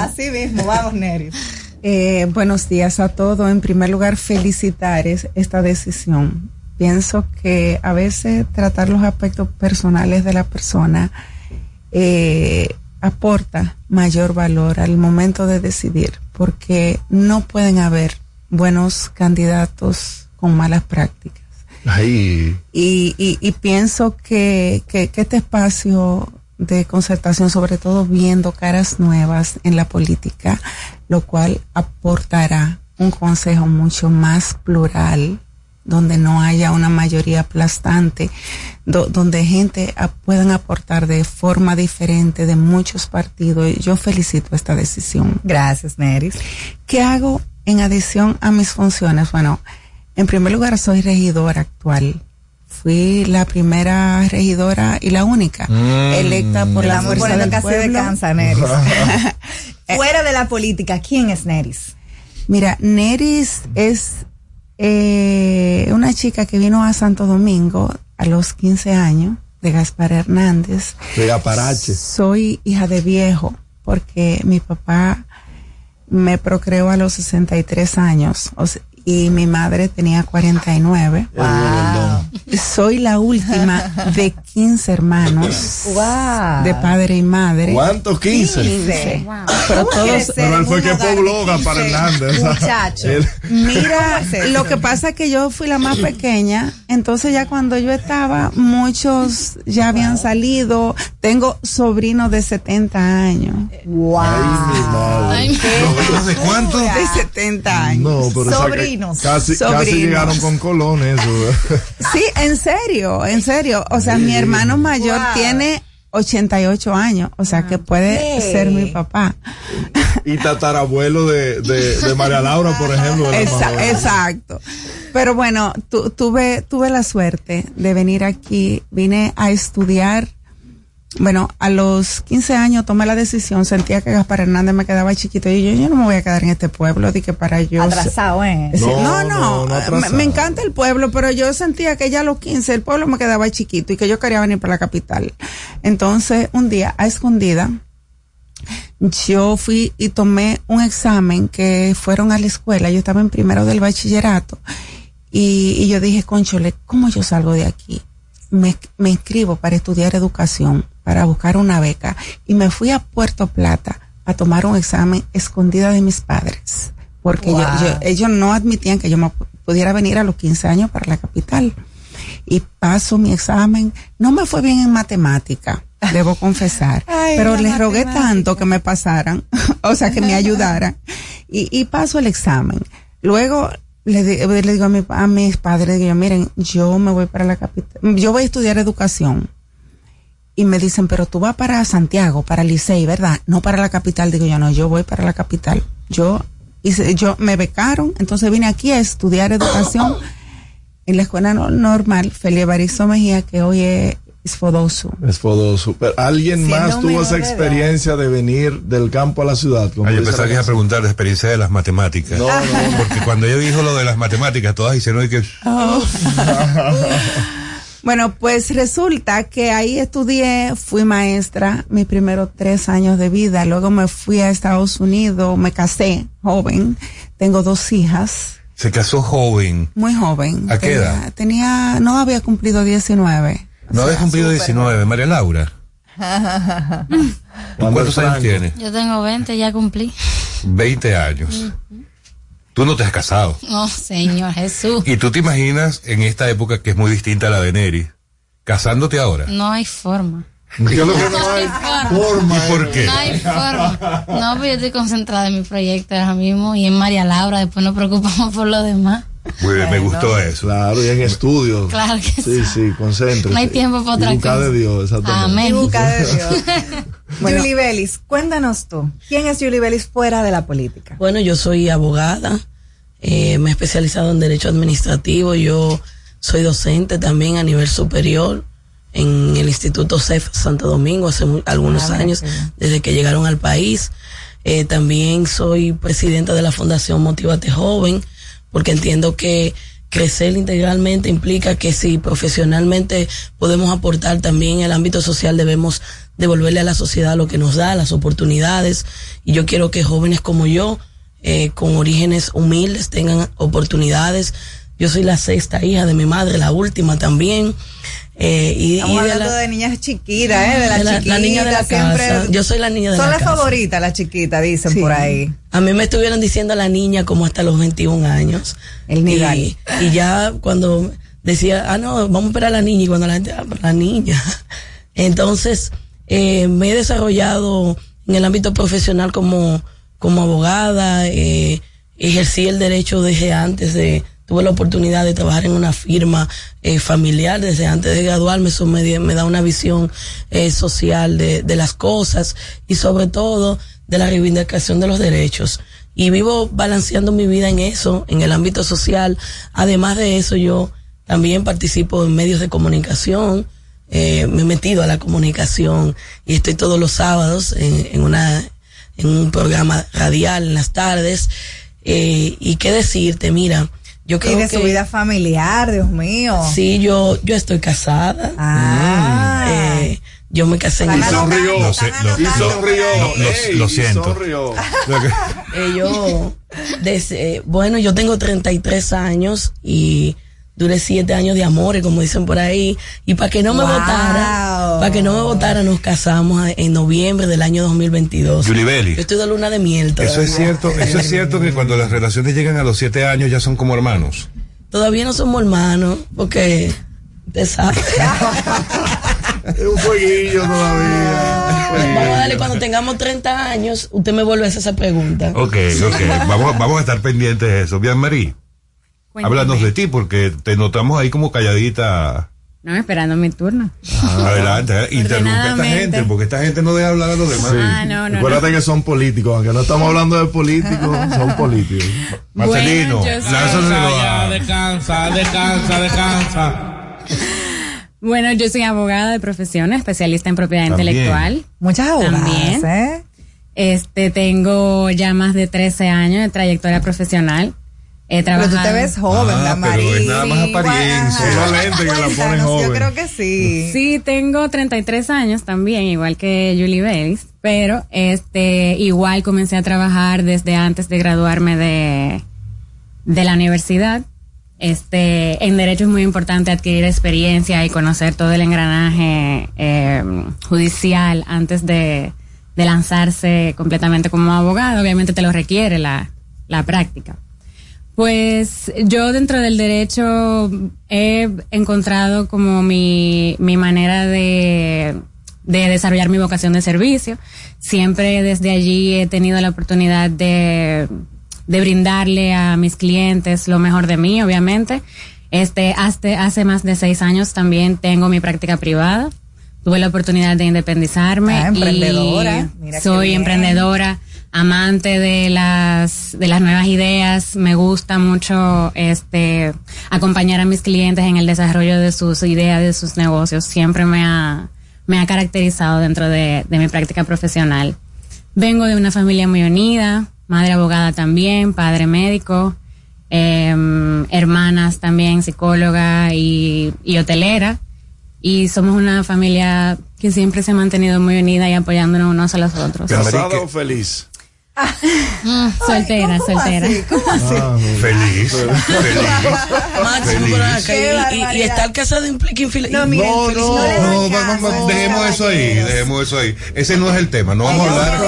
Así mismo, vamos, Neri. [LAUGHS] Eh, buenos días a todos. En primer lugar, felicitar es- esta decisión. Pienso que a veces tratar los aspectos personales de la persona eh, aporta mayor valor al momento de decidir, porque no pueden haber buenos candidatos con malas prácticas. Ahí. Y, y, y pienso que, que, que este espacio de concertación, sobre todo viendo caras nuevas en la política, lo cual aportará un consejo mucho más plural donde no haya una mayoría aplastante, do- donde gente a- puedan aportar de forma diferente de muchos partidos. Y Yo felicito esta decisión. Gracias, Neris. ¿Qué hago en adición a mis funciones? Bueno, en primer lugar soy regidora actual. Fui la primera regidora y la única electa por la Estamos fuerza poniendo del casi de pueblo. cansa, Neris. [LAUGHS] [LAUGHS] Fuera de la política, ¿quién es Neris? Mira, Neris es eh, una chica que vino a Santo Domingo a los 15 años de Gaspar Hernández. De Gaparache. Soy hija de viejo porque mi papá me procreó a los 63 años o se- y mi madre tenía 49. Soy la última de 15 hermanos Wow. de padre y madre. ¿Cuántos? 15. 15. Pero todos Pero él fue que pobló Gapar Hernández. Muchacho. Mira, lo que pasa es que yo fui la más pequeña, entonces ya cuando yo estaba, muchos ya habían salido. Tengo sobrinos de 70 años. Wow. ¿Sobrinos de cuánto? De 70 años. No, pero Sobrinos. Casi, llegaron con colones. eso. [LAUGHS] Sí, en serio, en serio. O sea, mi hermano mayor Wow. tiene 88 años, o sea, que puede ser mi papá. y tatarabuelo de, de, de María Laura, por ejemplo. la exacto. Pero bueno, tu- tuve, tuve la suerte de venir aquí, vine a estudiar. Bueno, a los 15 años tomé la decisión, sentía que Gaspar Hernández me quedaba chiquito y yo, yo no me voy a quedar en este pueblo, di que para yo... Atrasado, ¿eh? Sí, No, No, no, no, no me, me encanta el pueblo, pero yo sentía que ya a los 15 el pueblo me quedaba chiquito y que yo quería venir para la capital. Entonces, un día, a escondida, yo fui y tomé un examen que fueron a la escuela, yo estaba en primero del bachillerato y, y yo dije, conchole, ¿cómo yo salgo de aquí? Me, me inscribo para estudiar educación, para buscar una beca y me fui a Puerto Plata a tomar un examen escondida de mis padres, porque yo- Wow. yo- ellos no admitían que yo me pu- pudiera venir a los 15 años para la capital. Y paso mi examen, no me fue bien en matemática, debo [LAUGHS] confesar, Ay, pero les rogué tanto que me pasaran, [LAUGHS] o sea, que me [LAUGHS] ayudaran. Y, y paso el examen. Luego le, di- le digo a, mi- a mis padres, digo, miren, yo me voy para la capital, yo voy a estudiar educación. Y me dicen, pero tú vas para Santiago, para Licey, ¿verdad? No para la capital. Digo yo, no, yo voy para la capital. Yo, hice, yo me becaron, entonces vine aquí a estudiar educación en la escuela no- normal, Felia Barizo Mejía, que hoy es Isfodosu. Es fodoso. Pero ¿Alguien Siendo más tuvo esa edad. experiencia de venir del campo a la ciudad? como Ah, yo pensaba la que iba a preguntar la experiencia de las matemáticas. No, no. [LAUGHS] Porque cuando ella dijo lo de las matemáticas, todas hicieron y que. [LAUGHS] Bueno, pues resulta que ahí estudié, fui maestra mis primeros tres años de vida, luego me fui a Estados Unidos, me casé joven, tengo dos hijas, Se casó joven. muy joven. ¿A qué edad? Tenía, no había cumplido 19. No había cumplido 19, María Laura. [LAUGHS] ¿Cuántos años tiene? Yo tengo 20, ya cumplí. 20 años. Tú no te has casado. Oh, Señor Jesús. Y tú te imaginas en esta época que es muy distinta a la de Neri, casándote ahora. No hay forma. Yo lo que [LAUGHS] no hay forma. ¿Y por qué? No hay forma. No, pues yo estoy concentrada en mi proyecto ahora mismo y en María Laura. Después nos preocupamos por lo demás. Muy bien, me gustó eso. Claro, y en estudios. Claro que Sí, sí, concéntrese. No hay tiempo para otra Y busca cosa. de Dios, exactamente. Amén. Y busca de Dios. [LAUGHS] Bueno. Julie Bellis, cuéntanos tú. ¿Quién es Julie Bellis fuera de la política? Bueno, yo soy abogada, eh, me he especializado en Derecho Administrativo, yo soy docente también a nivel superior en el Instituto CEF Santo Domingo hace mu- algunos Ah, años, desde que llegaron al país. Eh, también soy presidenta de la Fundación Motivate Joven, porque entiendo que crecer integralmente implica que si profesionalmente podemos aportar también en el ámbito social, debemos devolverle a la sociedad lo que nos da, las oportunidades. Y yo quiero que jóvenes como yo, eh, con orígenes humildes, tengan oportunidades. Yo soy la sexta hija de mi madre, la última también. Eh, y, Estamos y de hablando la- de niñas chiquitas, ¿eh? De la, de la- la chiquita, niña de la siempre. casa. Yo soy la niña de Son la las casa. favoritas, las chiquitas, dicen Sí. por ahí. A mí me estuvieron diciendo la niña como hasta los 21 años. El y, nivel. y ya cuando decía, ah, no, vamos a esperar a la niña, y cuando la gente, ah, la niña. [LAUGHS] Entonces, eh, me he desarrollado en el ámbito profesional como, como abogada, eh, ejercí el derecho desde antes de, tuve la oportunidad de trabajar en una firma eh, familiar desde antes de graduarme, eso me, me da una visión eh, social de, de las cosas y sobre todo de la reivindicación de los derechos. Y vivo balanceando mi vida en eso, en el ámbito social. Además de eso, yo también participo en medios de comunicación, eh, me he metido a la comunicación y estoy todos los sábados en, en una en un programa radial en las tardes eh, y qué decirte mira yo Y creo de que su vida familiar, Dios mío. sí yo yo estoy casada Ah. Eh, yo me casé en Y sonrió. lo- lo- Ey, lo y siento. sonrió. [LAUGHS] Eh, yo, desde- bueno, yo tengo 33 años y duré siete años de amores, como dicen por ahí. Y para que no me Wow. votara, para que no me votara, nos casamos en noviembre del año 2022. Julie Belli. Yo estoy de luna de miel todavía. Eso es cierto, [LAUGHS] eso es cierto que cuando las relaciones llegan a los siete años ya son como hermanos. Todavía no somos hermanos, porque usted sabe. [LAUGHS] Es un jueguillo todavía. un Vamos a darle cuando tengamos 30 años, usted me vuelve a hacer esa pregunta. Ok, ok. Vamos, vamos a estar pendientes de eso. Bien, Marí, Cuéntame. háblanos de ti porque te notamos ahí como calladita. No, esperando mi turno. Adelante, eh, interrumpe a esta gente porque esta gente no deja hablar a los demás. Sí. Ah, no, no, Acuérdate que son políticos, aunque no estamos hablando de políticos, son políticos. [LAUGHS] Marcelino, Bueno, lánzaselo descansa, descansa, descansa. Bueno, yo soy abogada de profesión, especialista en propiedad También. intelectual. Muchas abogadas, También. ¿eh? Este, tengo ya más de 13 años de trayectoria profesional. He Pero tú te ves joven, Ah, la pero María. es nada más apariencia. Que la Cuéntanos, joven. Yo creo que sí. Sí, tengo 33 años también, igual que Julie Bellis, pero este, igual comencé a trabajar desde antes de graduarme de, de la universidad. Este, en derecho es muy importante adquirir experiencia y conocer todo el engranaje eh, judicial antes de, de lanzarse completamente como abogado. Obviamente te lo requiere la, la práctica. Pues yo dentro del derecho he encontrado como mi, mi manera de, de desarrollar mi vocación de servicio. Siempre desde allí he tenido la oportunidad de, de brindarle a mis clientes lo mejor de mí, obviamente. Este, hace, hace más de seis años también tengo mi práctica privada. Tuve la oportunidad de independizarme. Ah, emprendedora. y Mira qué soy emprendedora, amante de las, de las nuevas ideas. Me gusta mucho, este, acompañar a mis clientes en el desarrollo de sus ideas, de sus negocios. Siempre me ha, me ha caracterizado dentro de, de mi práctica profesional. Vengo de una familia muy unida, madre abogada también, padre médico, em, hermanas también psicóloga y, y hotelera. Y somos una familia que siempre se ha mantenido muy unida y apoyándonos unos a los otros. ¿Casada o feliz? Mm, soltera, soltera. Ah, Feliz. Feliz. [LAUGHS] Máximo, y- y, y, estar casado implica infeliz. No, No, no, no no, dejemos eso ahí, dejemos eso ahí. Ese no es el tema, no vamos a hablar.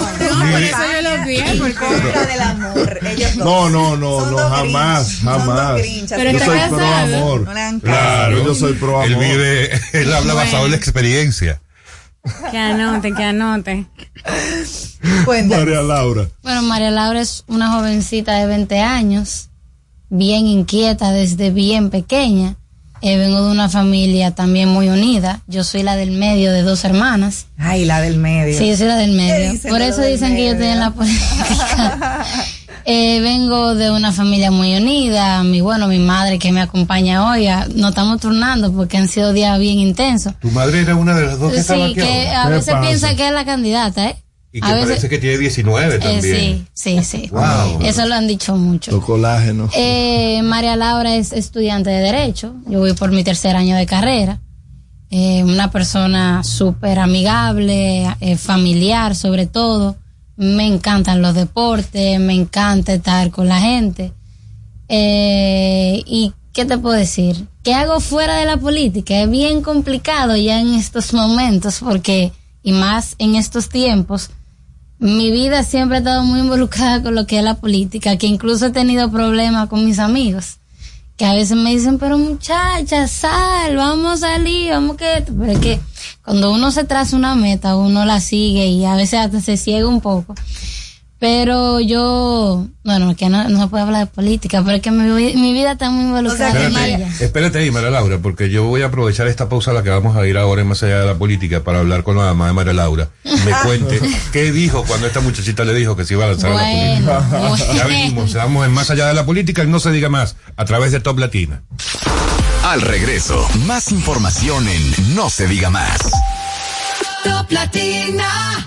No, no, no, Son no, jamás, jamás. Pero Yo soy pro amor. Claro, Yo soy pro Él amor. vive, [LAUGHS] él habla basado en la experiencia. Que anote, que anote. Cuéntanos. María Laura. Bueno, María Laura es una jovencita de 20 años, bien inquieta desde bien pequeña. Eh, vengo de una familia también muy unida. Yo soy la del medio de dos hermanas. Ay, la del medio. Sí, yo soy la del ¿Qué medio. Por eso dicen que yo estoy en la política. [LAUGHS] Eh, vengo de una familia muy unida. Mi, bueno, mi madre que me acompaña hoy, ah, nos estamos turnando porque han sido días bien intensos. Tu madre era una de las dos que estaba Sí, aquí que ahora. a ¿Qué veces pasa? piensa que es la candidata, ¿eh? Y que a veces- parece que tiene 19 Eh, también. sí, sí, sí. Wow. Eso lo han dicho mucho. Eh, María Laura es estudiante de Derecho. Yo voy por mi tercer año de carrera. Eh, una persona súper amigable, eh, familiar sobre todo. Me encantan los deportes, me encanta estar con la gente. Eh, ¿Y qué te puedo decir? ¿Qué hago fuera de la política? Es bien complicado ya en estos momentos porque, y más en estos tiempos, mi vida siempre ha estado muy involucrada con lo que es la política, que incluso he tenido problemas con mis amigos, que a veces me dicen, pero muchacha, sal, vamos a salir, vamos que... esto". Pero es que cuando uno se traza una meta, uno la sigue y a veces hasta se ciega un poco. Pero yo, bueno, que no, no se puede hablar de política, pero es que mi, mi vida está muy involucrada en ella. Espérate, espérate ahí, María Laura, porque yo voy a aprovechar esta pausa a la que vamos a ir ahora en más allá de la política para hablar con la mamá de María Laura. Me cuente [LAUGHS] qué dijo cuando esta muchachita le dijo que se iba a lanzar a la política. Bueno, Ya venimos, vamos en más allá de la política y no se diga más a través de Top Latina. Al regreso, más información en No se diga más. Top Latina.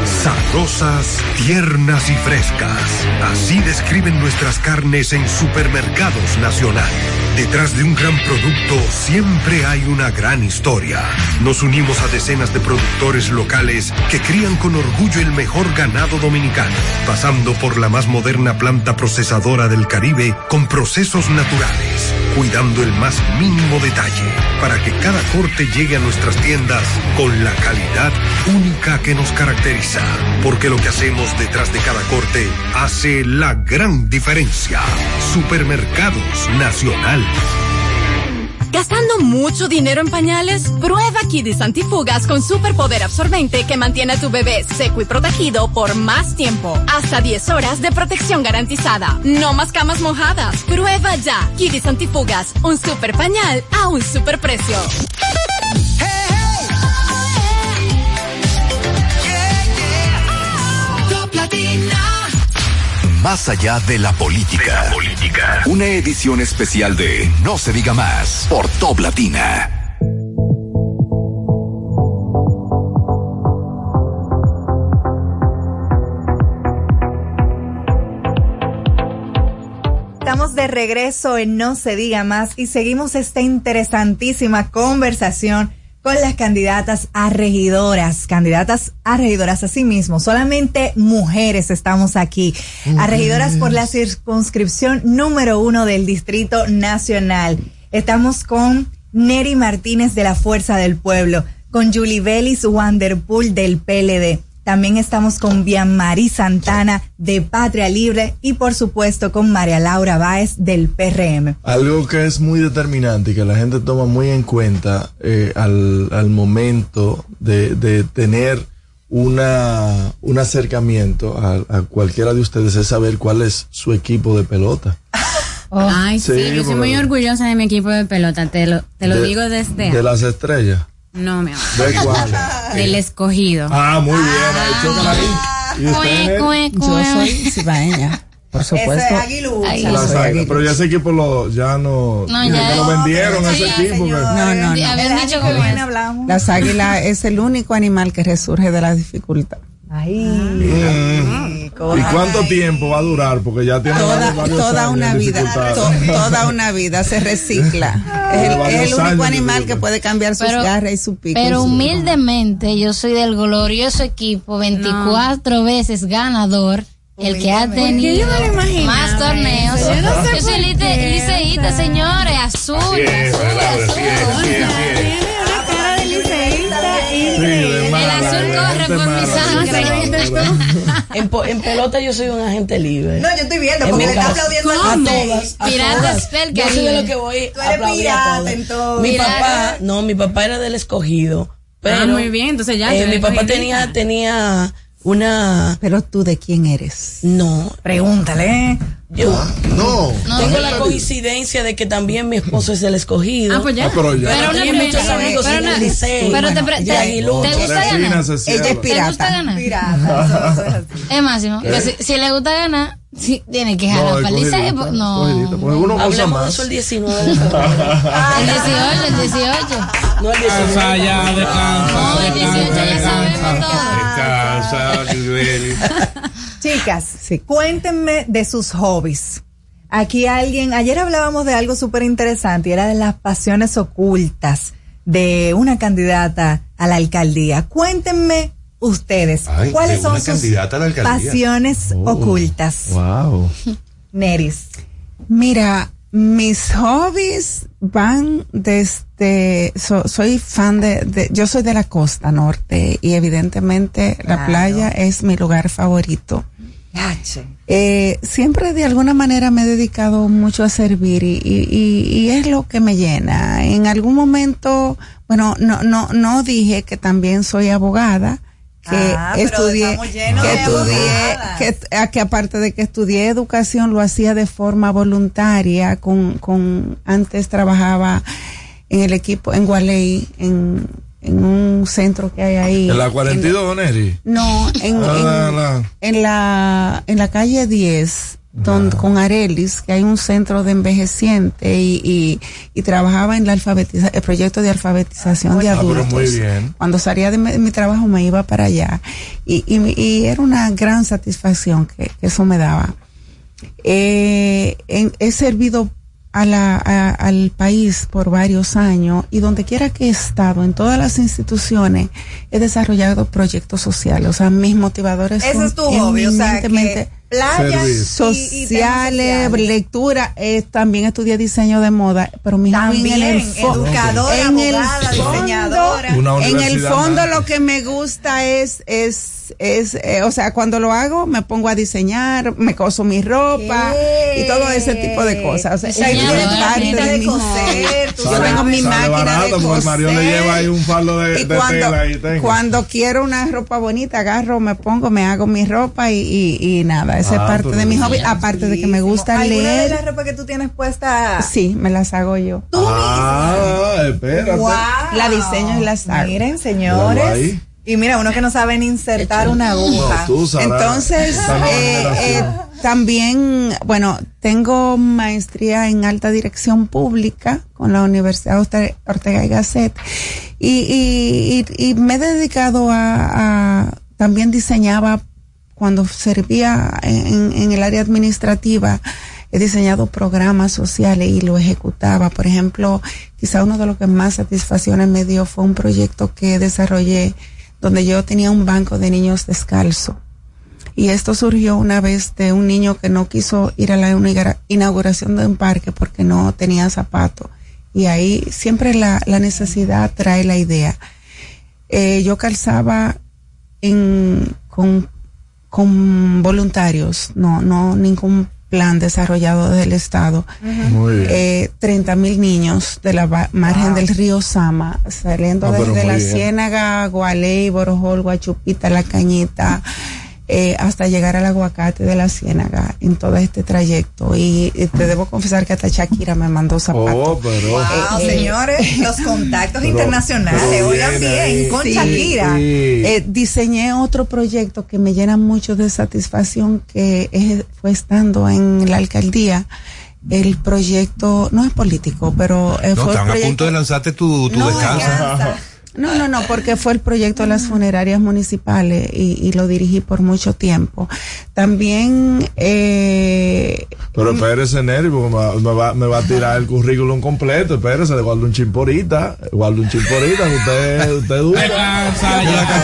sabrosas, tiernas y frescas. Así describen nuestras carnes en Supermercados Nacional. Detrás de un gran producto siempre hay una gran historia. Nos unimos a decenas de productores locales que crían con orgullo el mejor ganado dominicano, pasando por la más moderna planta procesadora del Caribe con procesos naturales, cuidando el más mínimo detalle para que cada corte llegue a nuestras tiendas con la calidad única que nos caracteriza. Porque lo que hacemos detrás de cada corte hace la gran diferencia. Supermercados Nacional. ¿Gastando mucho dinero en pañales? Prueba Kidis Antifugas con superpoder absorbente que mantiene a tu bebé seco y protegido por más tiempo. Hasta 10 horas de protección garantizada. No más camas mojadas. Prueba ya Kidis Antifugas, un super pañal a un super precio. Top Más allá de la política. política. Una edición especial de No se diga más por Top Latina. Estamos de regreso en No se diga más y seguimos esta interesantísima conversación con las candidatas a regidoras, candidatas a regidoras así mismo, solamente mujeres estamos aquí, a regidoras por la circunscripción número uno del Distrito Nacional. Estamos con Neri Martínez de la Fuerza del Pueblo, con Julie Bellis Wanderpool del PLD. También estamos con Bianmarí Santana de Patria Libre y por supuesto con María Laura Báez del PRM. Algo que es muy determinante y que la gente toma muy en cuenta eh, al, al momento de, de tener una, un acercamiento a, a cualquiera de ustedes es saber cuál es su equipo de pelota. [LAUGHS] Ay, sí, Sí, yo soy muy orgullosa de mi equipo de pelota, te lo, te lo De- digo desde De las estrellas. No, mi amor. ¿De cuál? [LAUGHS] Del escogido. Ah, muy bien, ahí chócala ahí. ¿Y usted? Yo soy cibaeña, por supuesto. Ese es. Ay, pero ya ese equipo lo, ya no, No, ya ya- lo vendieron no, ese ya, equipo. que- No, no, no. Habían dicho como es. Las águilas es el único animal que resurge de la dificultad. Mm. ¿Y cuánto tiempo va a durar? Porque ya tiene Toda, varios- varios toda años una de vida, to- toda una vida se recicla. [LAUGHS] Es el, es único animal que puede cambiar sus Pero- garras y su pico. Pero su- humildemente, yo soy del glorioso equipo 24 veces ganador. El que ha tenido más torneos. eso. Yo no sé Yo soy liceísta, ¿sabes? señores, azul. Así es, azul, así es, así es, Sí, El azul corre por mi sangre. En, po- en pelota yo soy un agente libre. No, yo estoy viendo En porque le está aplaudiendo a a todas. a Pirata todas. Yo soy de lo que voy Tú a eres a pirata, todas. entonces. Mi Pirata. papá, no, mi papá era del escogido. Pero, Ah, muy bien, entonces ya, eh, mi papá tenía, tenía una. Pero tú de quién eres? No. Pregúntale. Yo No. tengo la coincidencia de que también mi esposo es del escogido. Ah, pues ya. Ah, pero ya. Pero una Tenía muchos amigos pero en una- el liceo. pero te te-. ¿te gusta ganar? Ella es cierra. ¿Te gusta pirata. es máximo. que si, si le gusta ganar, sí, tiene que jalar No, para el pues, No. porque uno Hablemos de más. eso el 19 de febrero. El 18, el 18. No el Descansa 19. ya, descansa. No, el 18 ya sabemos todo. Descansa. [LAUGHS] Chicas, cuéntenme de sus hobbies. Aquí alguien, ayer hablábamos de algo súper interesante y era de las pasiones ocultas de una candidata a la alcaldía. Cuéntenme ustedes, Ay, ¿cuáles son sus candidata a la alcaldía. pasiones Oh. ocultas? Wow. [LAUGHS] Neris. Mira, mis hobbies van desde, so- soy fan de, de- yo soy de la costa norte y evidentemente la playa es mi lugar favorito. Eh, siempre de alguna manera me he dedicado mucho a servir y, y- y- y es lo que me llena. En algún momento, bueno, no, no, no dije que también soy abogada, que Ah, estudié, que de estudié, que, a- que aparte de que estudié educación, lo hacía de forma voluntaria, con, con, antes trabajaba en el equipo, en Gualey, en, en un centro que hay ahí. En la En- 42, Neri. no, en, Ah, en, la- la- en la en la calle 10 donde, con Arelis, que hay un centro de envejeciente y, y, y trabajaba en la alfabetiza el proyecto de alfabetización de Ah, pero adultos. muy bien. Cuando salía de mi, mi trabajo me iba para allá y, y, y era una gran satisfacción que, que eso me daba. Eh, en- he servido a la, a- al país por varios años y donde quiera que he estado, en todas las instituciones, he desarrollado proyectos sociales. O sea, mis motivadores Ese son es tu hobby, o sea, eminentemente que playa y- y temas sociales, lectura. eh, también estudié diseño de moda, pero mi hobby en el También, educadora, en el fondo- diseñadora. En el fondo más. lo que me gusta es, es, es, eh, o sea, cuando lo hago me pongo a diseñar, me coso mi ropa ¿Qué? y todo ese tipo de cosas. O sea, eso es parte de de mi coser, tú Yo Sale- tengo mi sale máquina barato, de el Mario le coser. lleva ahí un de, Y de tela y tenga. cuando quiero una ropa bonita, agarro, me pongo, me hago mi ropa y, y, y nada, esa Ah, es parte de mi hobby, bien. aparte de que me gusta ¿Alguna de leer. las ropas que tú tienes puesta? Sí, me las hago yo. Ah, espérate. Wow. La diseño y las hago. Miren, señores. Y mira, uno que no sabe ni insertar una aguja. No. Entonces, eh, eh, también, bueno, tengo maestría en alta dirección pública con la Universidad Orte- Ortega y Gasset y, y, y- y me he dedicado a, a- también diseñaba cuando servía en, en el área administrativa, he diseñado programas sociales y lo ejecutaba. Por ejemplo, quizá uno de los que más satisfacciones me dio fue un proyecto que desarrollé donde yo tenía un banco de niños descalzo. Y esto surgió una vez de un niño que no quiso ir a la inaugura- inauguración de un parque porque no tenía zapato. Y ahí siempre la, la necesidad trae la idea. Eh, yo calzaba con, con voluntarios, no, no ningún plan desarrollado del Estado. Muy bien. Eh, 30 mil niños de la margen del río Sama, saliendo Ah, desde la bien. Ciénaga, Gualey, Borojol, Guachupita, La Cañita, eh, hasta llegar al aguacate de la Ciénaga en todo este trayecto. Y, y te debo confesar que hasta Shakira me mandó zapatos. Oh, pero. Wow, Eh, señores, [LAUGHS] los contactos Pero- internacionales, pero oigan bien, ahí. con Sí. Shakira. Sí. Eh, diseñé otro proyecto que me llena mucho de satisfacción que es- fue estando en la alcaldía. El proyecto no es político, pero eh, No, fue están a punto de lanzarte tu, tu No, descanso. [LAUGHS] No, no, no, porque fue el proyecto de las funerarias municipales y, y lo dirigí por mucho tiempo. También, eh, Pero espérese, Neri, porque me, va- me va, me va a tirar el currículum completo. Espérese, le guardo un chimporita. Guardo un chimporita. Usted, usted dura. Descansa ya.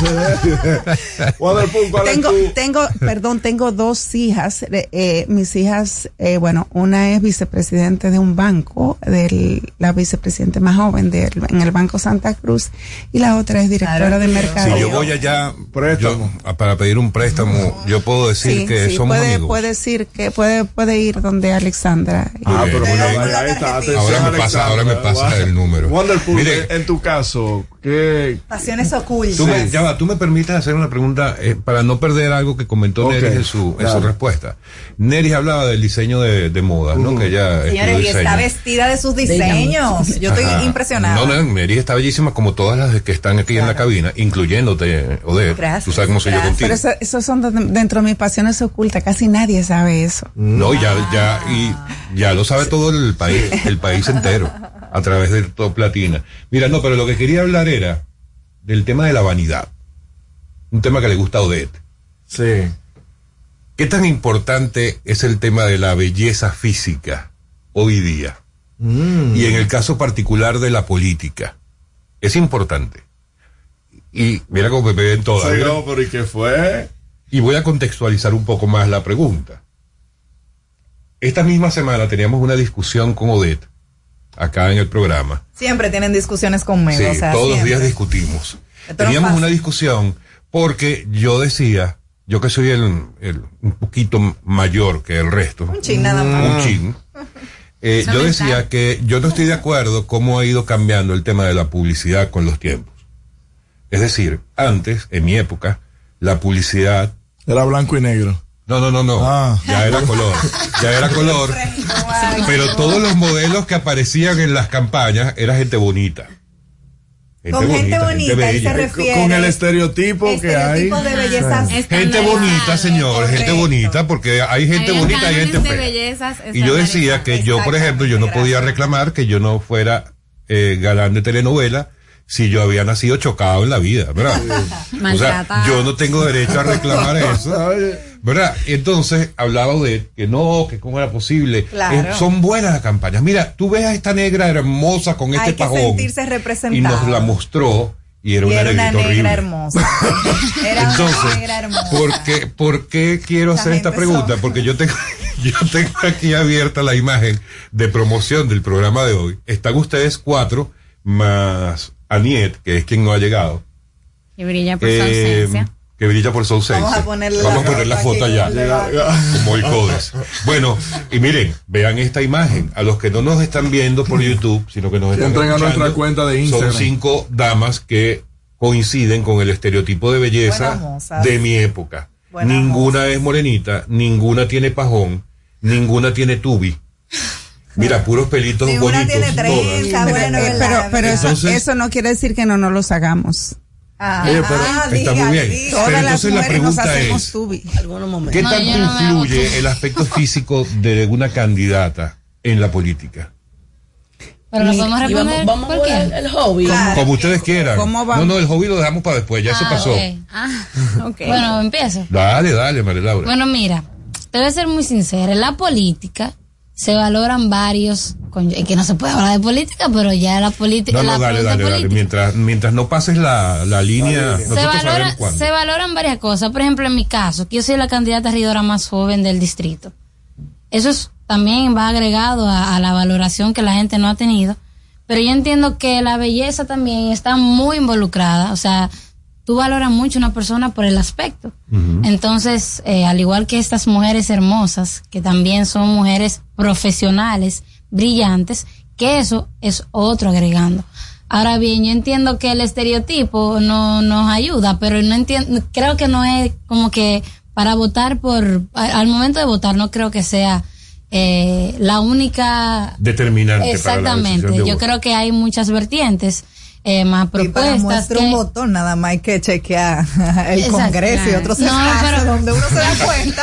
Descanse. Wonderpool, ¿cuál es tengo, tengo, perdón, tengo dos hijas. eh, eh, mis hijas, eh, bueno, una es vicepresidente de un banco, de la vicepresidente más joven del, en el Banco Santa Cruz, y la otra es directora Claro, de mercado. Si yo voy allá Préstamo. yo, a- para pedir un préstamo, yo puedo decir Sí, que sí, somos puede, amigos. puede decir que puede, puede ir donde Alexandra. Ah, pero bueno, ahí está. Atención, Ahora me pasa- ahora me pasa el número. Wonderful, Mire. en tu caso, ¿qué? Pasiones ocultas. Tú me, ya va, tú me permites hacer una pregunta eh, para no perder algo que comentó Ok, Neris en su, en su respuesta. Neris hablaba del diseño de, de moda, ¿no? Que ella Señores, y está vestida de sus diseños. Yo estoy Ajá. impresionada. No, no, Neris está bellísima como todas las que están aquí en la cabina, incluyéndote, Odette. Gracias, Tú sabes cómo soy yo contigo. Pero eso, esos son de- dentro de mis pasiones ocultas, casi nadie sabe eso. No, ya, ya, y ya lo sabe todo el país, el país entero, a través de Top Platina. Mira, no, pero lo que quería hablar del tema de la vanidad. Un tema que le gusta a Odette. Sí. ¿Qué tan importante es el tema de la belleza física hoy día? Mm. Y en el caso particular de la política. Es importante. Y mira cómo me ven todas. Sí, mira. no, pero ¿y qué fue? Y voy a contextualizar un poco más la pregunta. esta misma semana teníamos una discusión con Odette, acá en el programa. Siempre tienen discusiones conmigo. Sí, o sea, todos los días discutimos. Teníamos una discusión porque yo decía, yo que soy el, el- un poquito mayor que el resto. Un chin nada más. Un chin. eh, yo decía que yo no estoy de acuerdo cómo ha ido cambiando el tema de la publicidad con los tiempos. Es decir, antes, en mi época, la publicidad... Era blanco y negro. No, no, no, no. Ya era color. Ya era color. [LAUGHS] Pero todos los modelos que aparecían en las campañas era gente bonita. Con gente bonita, él se refiere. Con el estereotipo que hay. De bellezas. Gente bonita, señor, gente bonita, porque hay gente Hay bonita, hay gente de fea. bellezas Y yo decía que yo, por ejemplo, yo no podía reclamar que yo no fuera eh, galán de telenovela si yo había nacido chocado en la vida, ¿verdad? [LAUGHS] o sea, yo no tengo derecho a reclamar [LAUGHS] eso, ¿verdad? Y entonces hablaba de que no, que cómo era posible. Claro. Eh, son buenas las campañas. Mira, tú ves a esta negra hermosa con este Hay que pajón sentirse y nos la mostró y era Y una era una negra horrible. hermosa. [LAUGHS] Era una Entonces, negra hermosa. ¿por qué, por qué quiero Esa hacer esta pregunta? son- Porque yo tengo, [LAUGHS] yo tengo aquí abierta la imagen de promoción del programa de hoy. Están ustedes cuatro, más Aniet, que es quien no ha llegado. Y brilla por su eh, ausencia. Que brilla por su ausencia. Vamos a ponerle Vamos la a poner la foto allá, como el codes. Bueno, y miren, vean esta imagen. A los que no nos están viendo por YouTube, sino que nos están entren a nuestra cuenta de Instagram. Son cinco damas que coinciden con el estereotipo de belleza de mi época. Buenas ninguna es morenita, ninguna tiene pajón, ninguna tiene tubi. Mira, puros pelitos Ninguna bonitos. tiene trenza, todas. bueno, pero pero eso, Entonces- eso no quiere decir que no nos los hagamos. Ah, Oye, pero ah, está diga, muy bien. diga. Pero entonces la pregunta es. ¿Qué No, tanto influye el aspecto físico de una candidata en la política? Pero lo podemos responder. vamos, vamos ¿Por el, qué? el hobby. Como ustedes quieran. ¿Cómo No, no, el hobby lo dejamos para después, ya eso Ah, pasó. ok. Ah, [LAUGHS] ok. Bueno, empiezo. Dale, dale, María Laura. Bueno, mira, te voy a ser muy sincera. En la política se valoran varios. con- es que no se puede hablar de política, pero ya la política. no, la no, dale, pregunta dale, dale. política. Mientras, mientras no pases la, la línea, se, valora- se valoran varias cosas. Por ejemplo, en mi caso, que yo soy la candidata regidora más joven del distrito. Eso es, también va agregado a, a la valoración que la gente no ha tenido. Pero yo entiendo que la belleza también está muy involucrada. O sea, tú valoras mucho a una persona por el aspecto. Entonces, eh, al igual que estas mujeres hermosas, que también son mujeres profesionales, brillantes, que eso es otro agregando. Ahora bien, yo entiendo que el estereotipo no nos ayuda, pero no entiendo, creo que no es como que para votar por, al momento de votar no creo que sea eh, la única Determinante para la Exactamente, decisión de yo voto. creo que hay muchas vertientes, eh, más Y para propuestas. muestra un botón, nada más hay que chequear [LAUGHS] el Exacto, Congreso y otros No, espacios pero- donde uno se da [LAUGHS] cuenta,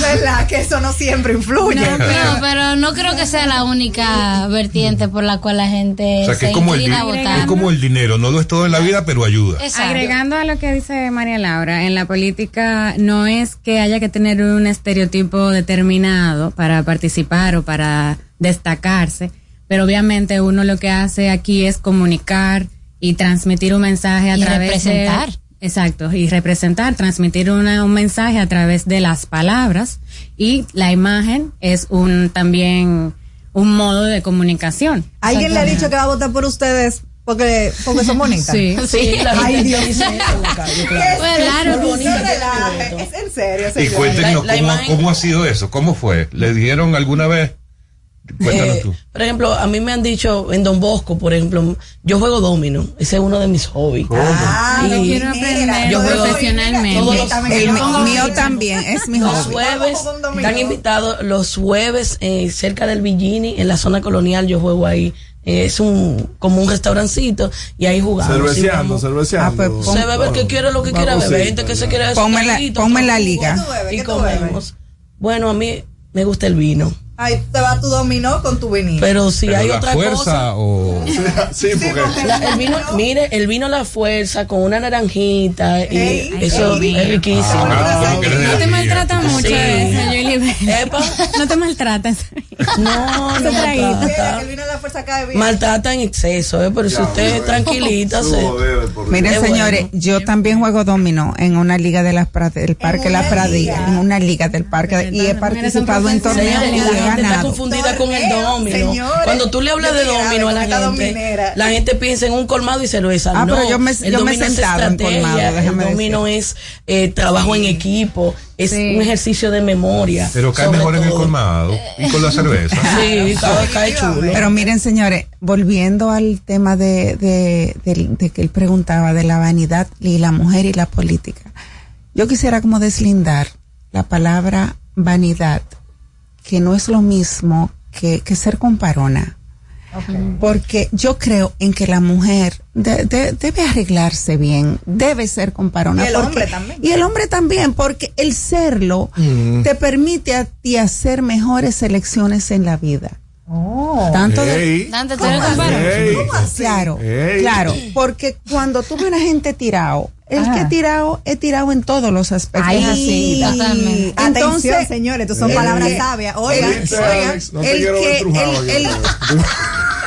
¿verdad? Que eso no siempre influye. No, pero, pero no creo que sea la única vertiente por la cual la gente O sea, que se es como, el, a votar. es como el dinero, no lo es todo en la vida, pero ayuda. Exacto. Agregando a lo que dice María Laura, en la política no es que haya que tener un estereotipo determinado para participar o para destacarse, pero obviamente uno lo que hace aquí es comunicar y transmitir un mensaje a Y través representar. de exacto y representar, transmitir una- un mensaje a través de las palabras y la imagen es un también un modo de comunicación. ¿Alguien le ha dicho que va a votar por ustedes porque, porque son bonitas? Sí. [LAUGHS] Sí, la Ay, Dios dice mío. eso en la calle, ¿Qué claro. es en serio, Y cuéntenos cómo, cómo ha sido eso, cómo fue. ¿Le dijeron alguna vez? Cuéntanos Eh, tú. por ejemplo, a mí me han dicho en Don Bosco, por ejemplo, yo juego domino, ese es uno de mis hobbies. Ah, Y yo quiero aprender yo juego profesionalmente. todos los- El mío también es mi Los hobby. jueves están invitados los jueves eh, cerca del Villini, en la zona colonial, yo juego ahí. Eh, es un como un restaurancito y ahí jugamos. Cerveceando, cerveceando. Ah, pues, pon- Se bebe el que quiere lo que quiera beber. gente que se ya. quiere Ponme la- ponme liga. ¿Qué tú bebes? Y ¿Qué tú bebes? comemos. Bueno, a mí me gusta el vino. Ahí te va tu dominó con tu vinito. Pero si ¿Pero hay la otra fuerza cosa. o...? Sí, porque La- el vino, mire, el vino la fuerza con una naranjita y Ey, eso ey, es riquísimo. Ah, No te maltrata mucho Sí. eso, Julie. No te maltratas. No, [LAUGHS] no Ese me traguito. Mira, trata. que el vino de la fuerza cae bien. Maltrata en exceso, ¿eh? pero si usted tranquilita, se... Miren, bueno. señores, yo también juego dominó en una liga de las del Parque La Pradilla, en una liga del Parque, y he participado en torneos Gente está confundida con el domino. señores. Cuando tú le hablas de domino a la gente, dominera. la gente piensa en un colmado y cerveza. Ah, no, pero yo me- el yo me he sentado en estrategia, colmado, El domino es eh, trabajo en equipo, es un ejercicio de memoria. Pero cae mejor en el colmado y con la cerveza. [LAUGHS] Sí, cae, cae chulo. Pero miren, señores, volviendo al tema de, de, del- de que él preguntaba de la vanidad y la mujer y la política, yo quisiera como deslindar la palabra vanidad, que no es lo mismo que, que ser comparona. Porque yo creo en que la mujer de- de- debe arreglarse bien, debe ser comparona. Y el porque- hombre también. Y el hombre también, porque el serlo Mm. te permite a ti hacer mejores elecciones en la vida. Tanto de- ¿Cómo eres así? comparón. Ey. ¿Cómo así? Claro, claro, porque cuando tú ves una gente tirado, el Ajá. que tirado es tirado en todos los aspectos. Ay, así, totalmente. Entonces, Atención, señores, estas son el palabras sabias. Oigan, oigan. El que- ver trujado el- yo.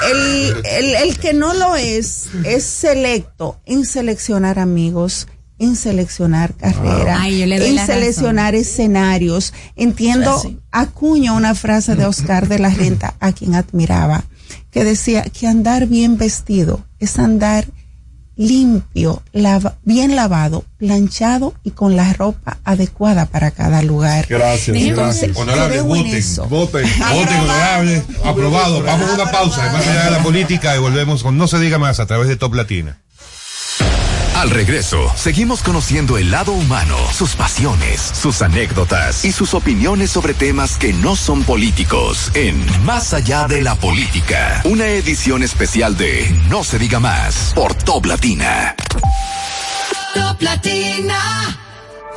el- el, el- el que no lo es, es selecto en seleccionar amigos, en seleccionar carrera, Ay, yo le doy en la razón. seleccionar escenarios. Entiendo, acuño una frase de Oscar de la Renta, a quien admiraba, que decía que andar bien vestido es andar limpio, lava- bien lavado, planchado y con la ropa adecuada para cada lugar. Gracias, Entonces, Honorable, creo en voten. Voten. Voten, honorable. Aprobado. Vamos a una pausa. Más allá de la política y volvemos con No se diga más a través de Top Latina. Al regreso, seguimos conociendo el lado humano, sus pasiones, sus anécdotas y sus opiniones sobre temas que no son políticos en Más allá de la política, una edición especial de No se diga más por Top Latina. Top Latina.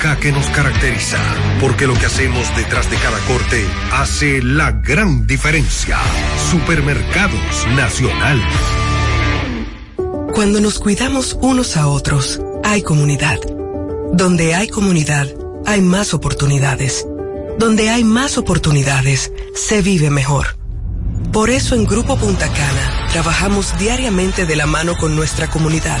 que nos caracteriza. Porque lo que hacemos detrás de cada corte hace la gran diferencia. Supermercados Nacional. Cuando nos cuidamos unos a otros, hay comunidad. Donde hay comunidad, hay más oportunidades. Donde hay más oportunidades, se vive mejor. Por eso en Grupo Punta Cana trabajamos diariamente de la mano con nuestra comunidad,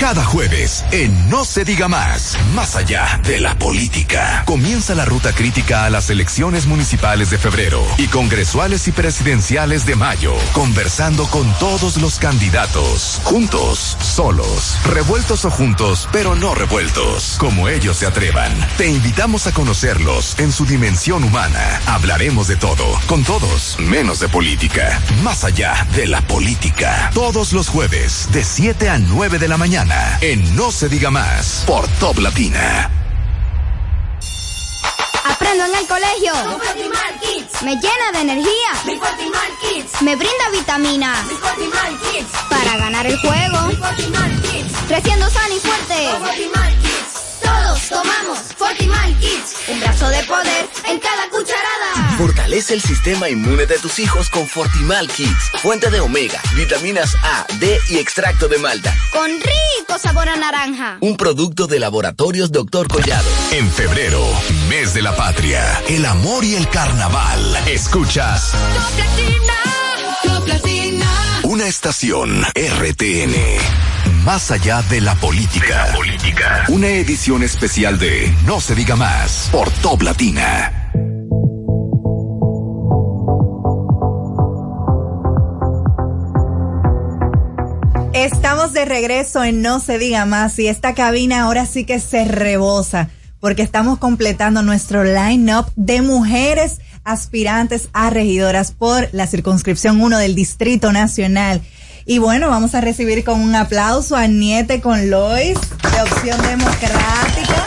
Cada jueves, en No se diga más, más allá de la política, comienza la ruta crítica a las elecciones municipales de febrero y congresuales y presidenciales de mayo, conversando con todos los candidatos, juntos, solos, revueltos o juntos, pero no revueltos, como ellos se atrevan. Te invitamos a conocerlos en su dimensión humana. Hablaremos de todo, con todos, menos de política, más allá de la política. Todos los jueves, de 7 a 9 de la mañana, en No se diga más, por Top Latina. Aprendo en el colegio. Me llena de energía. Me brinda vitamina. Para ganar el juego. Creciendo sano y fuerte. Todos tomamos Fortimal Kids. Un brazo de poder en cada cucharada. Fortalece el sistema inmune de tus hijos con Fortimal Kids, fuente de omega, vitaminas A, D y extracto de malta. Con rico sabor a naranja. Un producto de laboratorios Dr. Collado. En febrero, mes de la patria, el amor y el carnaval. Escuchas Top Latina. Top Latina. Una estación RTN. Más allá de la política. política. Una edición especial de No se diga más por Top Latina. Estamos de regreso en No se diga más y esta cabina ahora sí que se rebosa porque estamos completando nuestro line-up de mujeres aspirantes a regidoras por la circunscripción 1 del Distrito Nacional. Y bueno, vamos a recibir con un aplauso a Niete con Lois de Opción Democrática,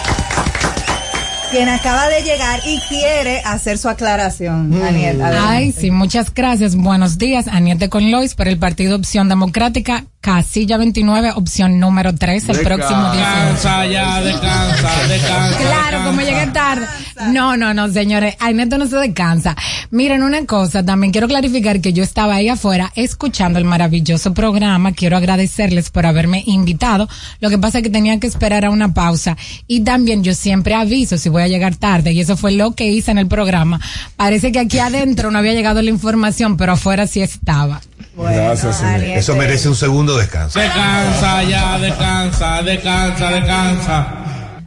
quien acaba de llegar y quiere hacer su aclaración. Adelante. Ay, sí, muchas gracias. Buenos días, Aniete con Lois por el Partido Opción Democrática, casilla 29, opción número 3, el próximo día. Descansa ya, descansa, [LAUGHS] descansa. Claro, como llegué tarde. No, no, no, señores. Ay, neto no se descansa. Miren, una cosa, también quiero clarificar que yo estaba ahí afuera escuchando el maravilloso programa. Quiero agradecerles por haberme invitado. Lo que pasa es que tenía que esperar a una pausa. Y también yo siempre aviso si voy a llegar tarde. Y eso fue lo que hice en el programa. Parece que aquí adentro no había llegado la información, pero afuera sí estaba. Gracias, señor. Eso merece un segundo descanso. Descansa ya, descansa, descansa, descansa.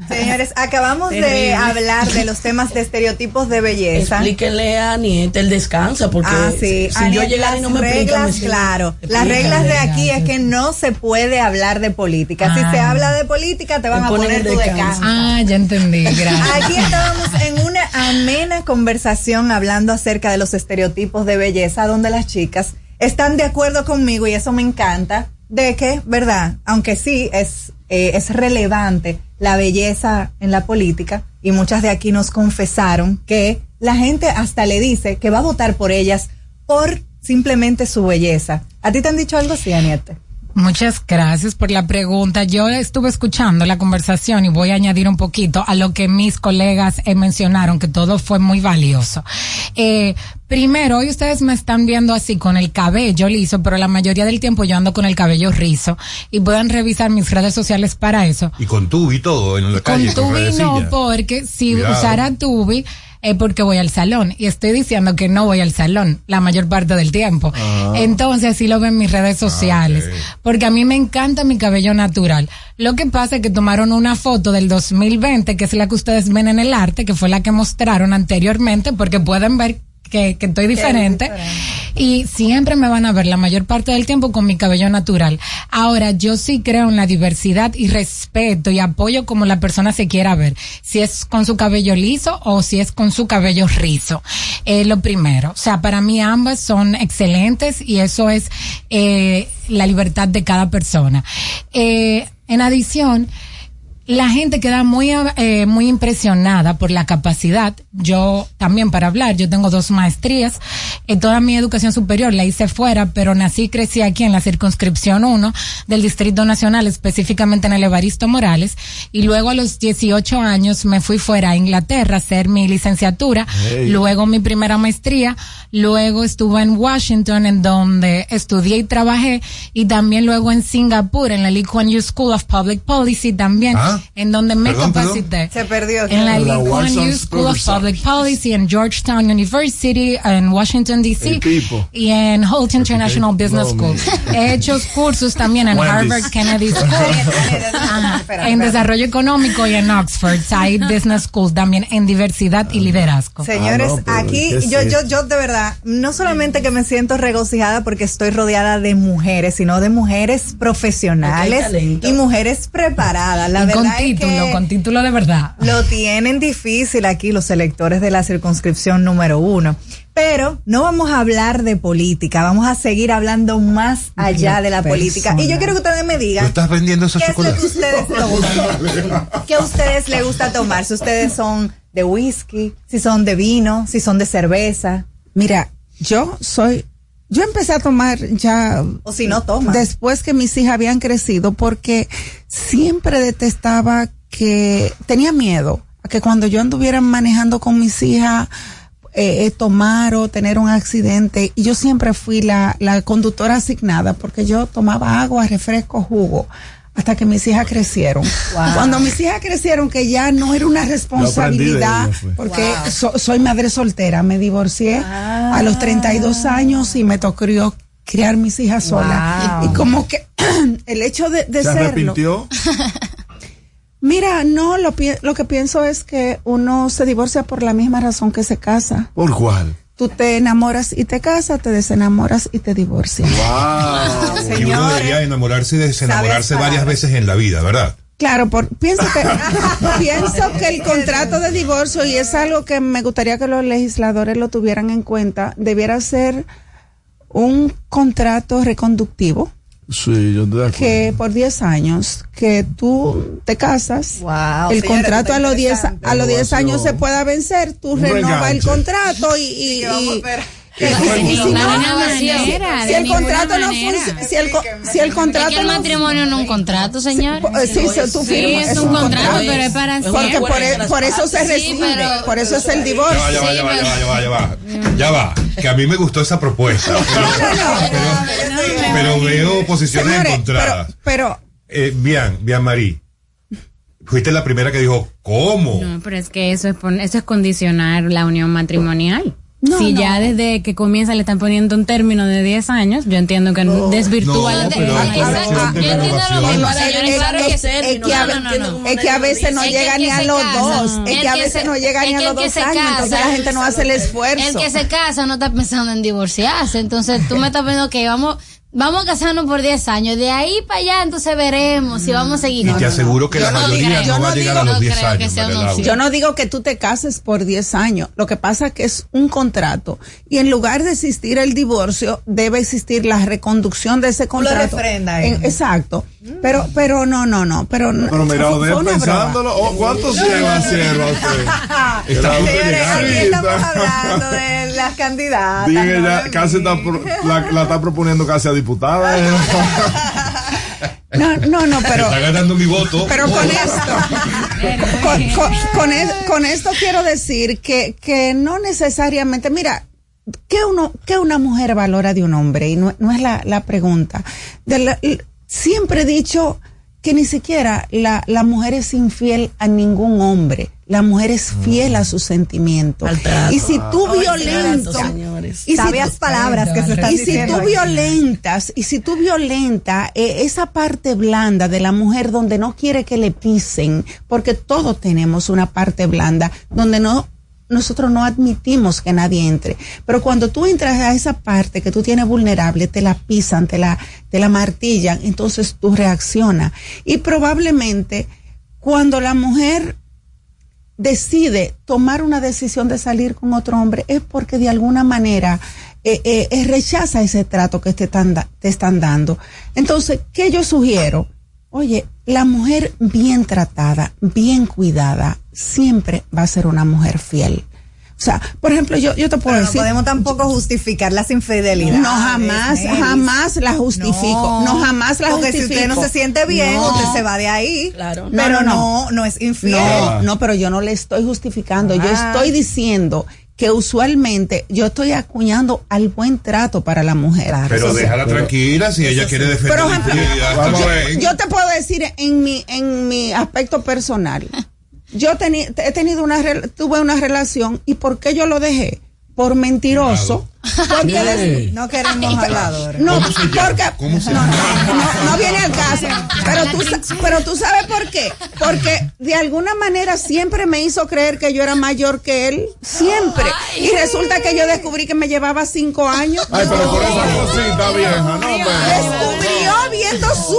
Señores, acabamos de hablar de los temas de estereotipos de belleza. Explíquenle a Anieta el descansa, porque Ah, sí. si, yo llegara y no me las explican, me reglas, claro. Las reglas de aquí es que no se puede hablar de política. Si Ah. se habla de política, te van Te a poner tu descanso. descanso. Ah, ya entendí, gracias. Aquí estábamos en una amena conversación hablando acerca de los estereotipos de belleza, donde las chicas están de acuerdo conmigo y eso me encanta, de que, ¿verdad? Aunque sí es, eh, es relevante la belleza en la política y muchas de aquí nos confesaron que la gente hasta le dice que va a votar por ellas por simplemente su belleza. ¿A ti te han dicho algo así, Aniete? Muchas gracias por la pregunta. Yo estuve escuchando la conversación y voy a añadir un poquito a lo que mis colegas eh, mencionaron, que todo fue muy valioso. Eh, primero, hoy ustedes me están viendo así con el cabello liso, pero la mayoría del tiempo yo ando con el cabello rizo y pueden revisar mis redes sociales para eso. Y con tubi todo en la Con calle. tubi no, redecilla. porque si Cuidado. usara tubi es porque voy al salón y estoy diciendo que no voy al salón la mayor parte del tiempo. Ah. Entonces así lo ven en mis redes sociales, porque a mí me encanta mi cabello natural. Lo que pasa es que tomaron una foto del 2020, que es la que ustedes ven en el arte, que fue la que mostraron anteriormente, porque pueden ver que, que estoy diferente. Y siempre me van a ver la mayor parte del tiempo con mi cabello natural. Ahora, yo sí creo en la diversidad y respeto y apoyo como la persona se quiera ver. Si es con su cabello liso o si es con su cabello rizo. Eh, lo primero. O sea, para mí ambas son excelentes y eso es eh, la libertad de cada persona. Eh, en adición, la gente queda muy, eh, muy impresionada por la capacidad. Yo también para hablar, yo tengo dos maestrías. Toda mi educación superior la hice fuera, pero nací y crecí aquí en la circunscripción 1 del Distrito Nacional, específicamente en el Evaristo Morales. Y luego a los 18 años me fui fuera a Inglaterra a hacer mi licenciatura, Hey. luego mi primera maestría, luego estuve en Washington en donde estudié y trabajé y también luego en Singapur en la Lee Kuan Yew School of Public Policy también Ah. En donde me Perdón, perdón. capacité. Se perdió. En la La Lee Kuan Watson Yew School of. Public Policy en Georgetown University en Washington DC y en Holt International Business No, School. He hecho cursos también en Wendy's. Harvard Kennedy School, Ajá, en desarrollo económico y en Oxford Said Business School también en diversidad y liderazgo. Señores, aquí yo, yo, yo de verdad, no solamente que me siento regocijada porque estoy rodeada de mujeres, sino de mujeres profesionales y mujeres preparadas. La y verdad con es título, que con título de verdad. lo tienen difícil aquí los electores de la circunscripción número uno. Pero no vamos a hablar de política, vamos a seguir hablando más allá de la política. Y yo quiero que ustedes me ¿Tú digan estás vendiendo esos ¿Qué es [LAUGHS] a ustedes les gusta tomar? Si ustedes son de whisky, si son de vino, si son de cerveza. Mira, yo soy, yo empecé a tomar ya. O si no tomas. Después que mis hijas habían crecido, porque siempre detestaba que, tenía miedo a que cuando yo anduviera manejando con mis hijas, eh, eh, tomar o tener un accidente. Y yo siempre fui la, la conductora asignada porque yo tomaba agua, refresco, jugo. Hasta que mis hijas crecieron. Wow. Cuando mis hijas crecieron, que ya no era una responsabilidad, ella, fue. porque Wow. so- soy madre soltera, me divorcié a los 32 años y me tocó criar mis hijas sola. Wow. Y, y como que [CLEARS THROAT] el hecho de, de ¿Se serlo. arrepintió? [LAUGHS] Mira, no, lo, lo que pienso es que uno se divorcia por la misma razón que se casa. ¿Por cuál? Tú te enamoras y te casas, te desenamoras y te divorcias. [LAUGHS] Y uno debería enamorarse y desenamorarse varias veces en la vida, ¿verdad? Claro, por, pienso que [LAUGHS] pienso que el contrato de divorcio y es algo que me gustaría que los legisladores lo tuvieran en cuenta, debiera ser un contrato reconductivo Sí, yo acuerdo. que por 10 años que tú te casas, Wow, el señora, contrato a los 10 interesante. a los 10 años se pueda vencer, tú renovas el contrato y, y, y-. y- si no, el contrato no funciona, si el, co- si el Es contrato que el matrimonio no es un contrato, señor. Eh, Sí, sí, tú Sí, firmas, es un contrato, pero es para Porque siempre. por, e- por eso se Sí, recibe, pero- por eso es el divorcio. ya va, ya va, ya va, ya va, ya va. Ya va, que a mí me gustó esa propuesta. [LAUGHS] Pero, veo posiciones encontradas. Pero, Eh, bien, bien, Marí. Fuiste la primera que dijo, ¿cómo? No, pero es que eso es, eso es condicionar la unión matrimonial. No, si no. ya desde que comienza le están poniendo un término de 10 años, yo entiendo que desvirtúa no, la pero la- hay Exacto. condición de Yo entiendo lo renovación. mismo, Es- que a No, no, no, no. es que a veces no llega ni a los dos, es que a veces no llega ni a los el que dos se años, entonces la gente no hace el esfuerzo. El que se casa no está pensando en divorciarse. Entonces tú me estás pidiendo que vamos, vamos a casarnos por 10 años. De ahí para allá, entonces veremos si vamos a seguir. Y te aseguro que Yo la no mayoría digo- yo no va a no llegar a digo- los no 10 creo que años. María. Yo no digo que tú te cases por 10 años, lo que pasa que es un contrato y en lugar de existir el divorcio, debe existir la reconducción de ese lo contrato. refrenda ahí. En- exacto. Pero pero no, no, no, pero no- Pero mira, Odette pensándolo. Oh, ¿Cuántos lleva sierva usted? [LAUGHS] Señores, aquí estamos hablando de las candidatas. Dije, no ya casi está pro- la, la está proponiendo casi a diputada. ¿eh? [LAUGHS] No, no, no, pero Está ganando mi voto. Pero con esto, [LAUGHS] con, con- con es- con esto quiero decir que, que no necesariamente, mira, ¿qué, uno, qué una mujer valora de un hombre? Y no, no es la, la pregunta. De la- l- siempre he dicho que ni siquiera la, la mujer es infiel a ningún hombre. La mujer es fiel a sus sentimientos. Al trato. Y si tú señores. y si Sabias palabras que se están y si diciendo tú violentas, y si tú violenta eh, esa parte blanda de la mujer donde no quiere que le pisen, porque todos tenemos una parte blanda donde no nosotros no admitimos que nadie entre, pero cuando tú entras a esa parte que tú tienes vulnerable, te la pisan, te la te la martillan, entonces tú reaccionas y probablemente cuando la mujer decide tomar una decisión de salir con otro hombre es porque de alguna manera eh, eh, eh, rechaza ese trato que te están, te están dando. Entonces, ¿qué yo sugiero? Oye, la mujer bien tratada, bien cuidada, siempre va a ser una mujer fiel. O sea, por ejemplo, yo, yo te puedo Pero no decir... podemos tampoco justificar las infidelidades. No, jamás, jamás la justifico. No, jamás la Porque justifico. si usted no se siente bien, No. usted se va de ahí. Claro. Pero No, no, no, no, es infiel. No, no, pero yo no le estoy justificando. Yo Ah. estoy diciendo que usualmente yo estoy acuñando al buen trato para la mujer. Pero déjala tranquila si ella quiere defender bien. Yo te puedo decir en mi en mi aspecto personal. [LAUGHS] Yo teni- he tenido una tuve una relación y ¿por qué yo lo dejé? Por mentiroso. Porque ¿Qué? No queremos habladores. no, ¿Cómo se llama? porque ¿Cómo se no, no, no viene al caso. Pero tú, pero tú sabes por qué. Porque de alguna manera siempre me hizo creer que yo era mayor que él. Siempre. Y resulta que yo descubrí que me llevaba cinco años. Ay, pero por esa cosita vieja, no. Descubrió viendo su,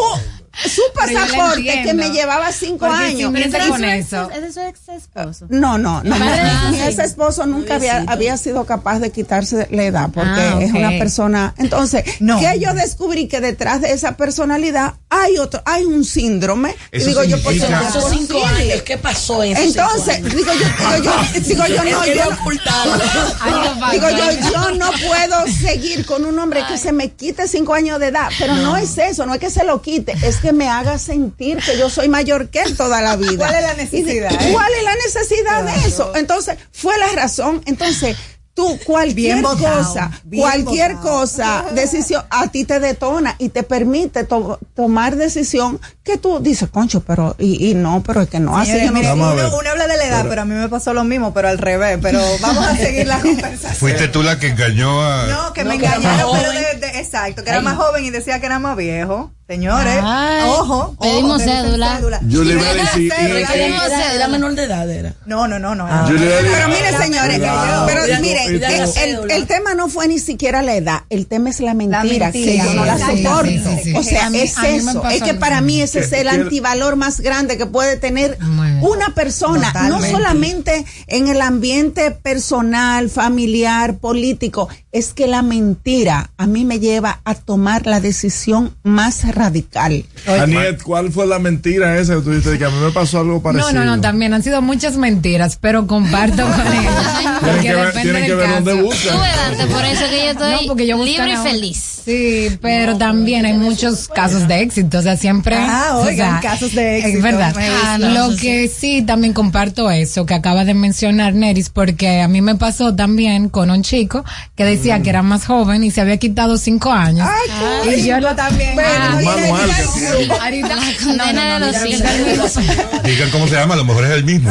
su pasaporte que me llevaba cinco Porque años. con eso. Es de su ex esposo. no, no, no. Ah, Mi ex esposo nunca había, había sido capaz de quitarse la edad porque Ah, es una persona. Entonces, No. que yo descubrí que detrás de esa personalidad hay otro, hay un síndrome. Y Eso digo yo, pues significa- ¿cómo es Esos cinco años, ¿qué pasó en Entonces, cinco años? digo yo, digo yo, [LAUGHS] digo yo, no, yo [LAUGHS] no-. Digo yo, yo no puedo seguir con un hombre que se me quite cinco años de edad, pero no. es eso, no es que se lo quite, es que me haga sentir que yo soy mayor que él toda la [LAUGHS] vida. ¿Cuál es la Y necesidad, eh? ¿Cuál es la necesidad de eso? Entonces, fue la razón. Entonces, tú cualquier Bien cosa, bien cualquier cosa, [LAUGHS] decisión, a ti te detona y te permite to- tomar decisión que tú dices, concho, pero, y, y no, pero es que no, así Señores, no mire, Vamos a ver. uno, uno habla de la edad, pero, a mí me pasó lo mismo, pero al revés. Pero vamos a seguir la [LAUGHS] conversación. Fuiste tú la que engañó a. No, que me que engañaron, pero de, de- exacto, que era Ay. más joven y decía que era más viejo. Señores, Ay, ojo, pedimos ojo, cédula. Julie Y Bellis, y- y- cédula, y- pedimos Era, cédula. era menor de edad, era. No, no, no, no. Bellis- Pero mire, señores, pero Cuidado, mire, cuidado la el, tema no fue ni siquiera la edad, el tema es la mentira, mentira, que yo no la soporto. sí, sí, sí. O sea, A mí- es a eso, es que para mí ese es el antivalor más grande que puede tener una persona, no solamente en el ambiente personal, familiar, político, es que la mentira a mí me lleva a tomar la decisión más radical. Aniet, ¿cuál fue la mentira esa que tú dijiste? Que a mí me pasó algo parecido. No, no, no, también han sido muchas mentiras, pero comparto con ella. Tienen Porque que ver, tienen que ver dónde buscan. Tú por eso que yo estoy No, porque yo libre y feliz. Sí, pero también hay muchos casos de éxito, o sea, siempre. Ah, o oigan, sea, casos de éxito, Es verdad. Ah, no, Lo que sí, también comparto eso que acaba de mencionar Neris, porque a mí me pasó también con un chico que decía que era más joven y se había quitado cinco años. Ay, y yo lo también. Ah, ahorita- La condena de los. Digan cómo se llama, a lo mejor es el mismo.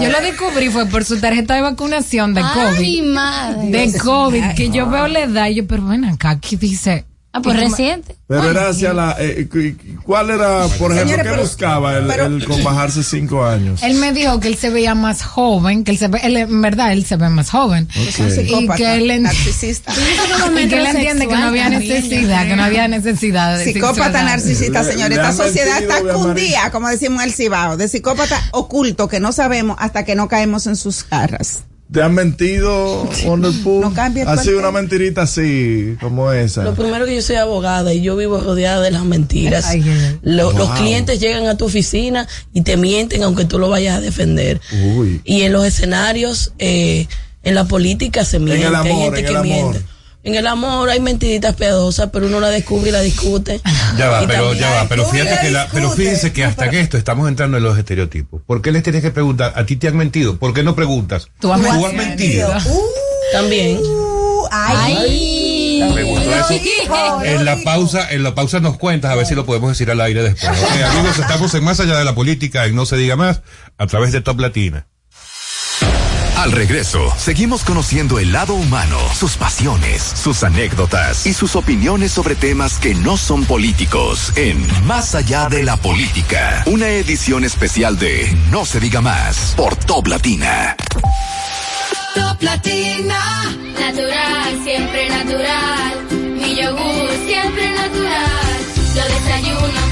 Yo lo descubrí fue por su tarjeta de vacunación de Ay, COVID. madre. De COVID, que yo veo la edad yo, pero bueno, acá aquí dice. Ah, pues ¿y cómo- reciente. Pero era hacia la. eh, cu- ¿Cuál era, por ejemplo, Señores, qué pero- buscaba el, pero- el con bajarse cinco años? Él me dijo que él se veía más joven, que él se ve, él, en verdad, él se ve más joven. Ok. Un Y psicópata, que él, en- narcisista. [LAUGHS] y que él entiende que no había necesidad, que no había necesidad de Psicópata narcisista, Le- señor. le Esta sociedad mentido, está cundida, como decimos en el Cibao, de psicópata oculto que no sabemos hasta que no caemos en sus garras. ¿Te han mentido, [LAUGHS] Wonderful? No cambie Así cualquier- una mentirita así, como esa. Lo primero que yo soy abogada y yo vivo rodeada de las mentiras. Ay, ay, ay. Lo- Los clientes llegan a tu oficina y te mienten aunque tú lo vayas a defender. Uy. Y en los escenarios, eh, en la política se miente. el hay amor, gente en que el amor. miente. En el amor hay mentiritas piadosas, pero uno la descubre y la discute. Ya va, pero ya va, pero fíjate que la, pero fíjense que hasta en esto estamos entrando en los estereotipos. ¿Por qué les tienes que preguntar? ¿A ti te han mentido? ¿Por qué no preguntas? Tú has mentido. mentido. También. Uh, ay, Ay. Me gustó eso. hijo, En la pausa, en la pausa nos cuentas a ver si lo podemos decir al aire después. [LAUGHS] Amigos, estamos en más allá de la política, en no se diga más, a través de Top Latina. Al regreso, seguimos conociendo el lado humano, sus pasiones, sus anécdotas y sus opiniones sobre temas que no son políticos en Más allá de la política, una edición especial de No se diga más por Top Latina. Top Latina. Natural, siempre natural. Mi yogur, siempre natural. Lo desayuno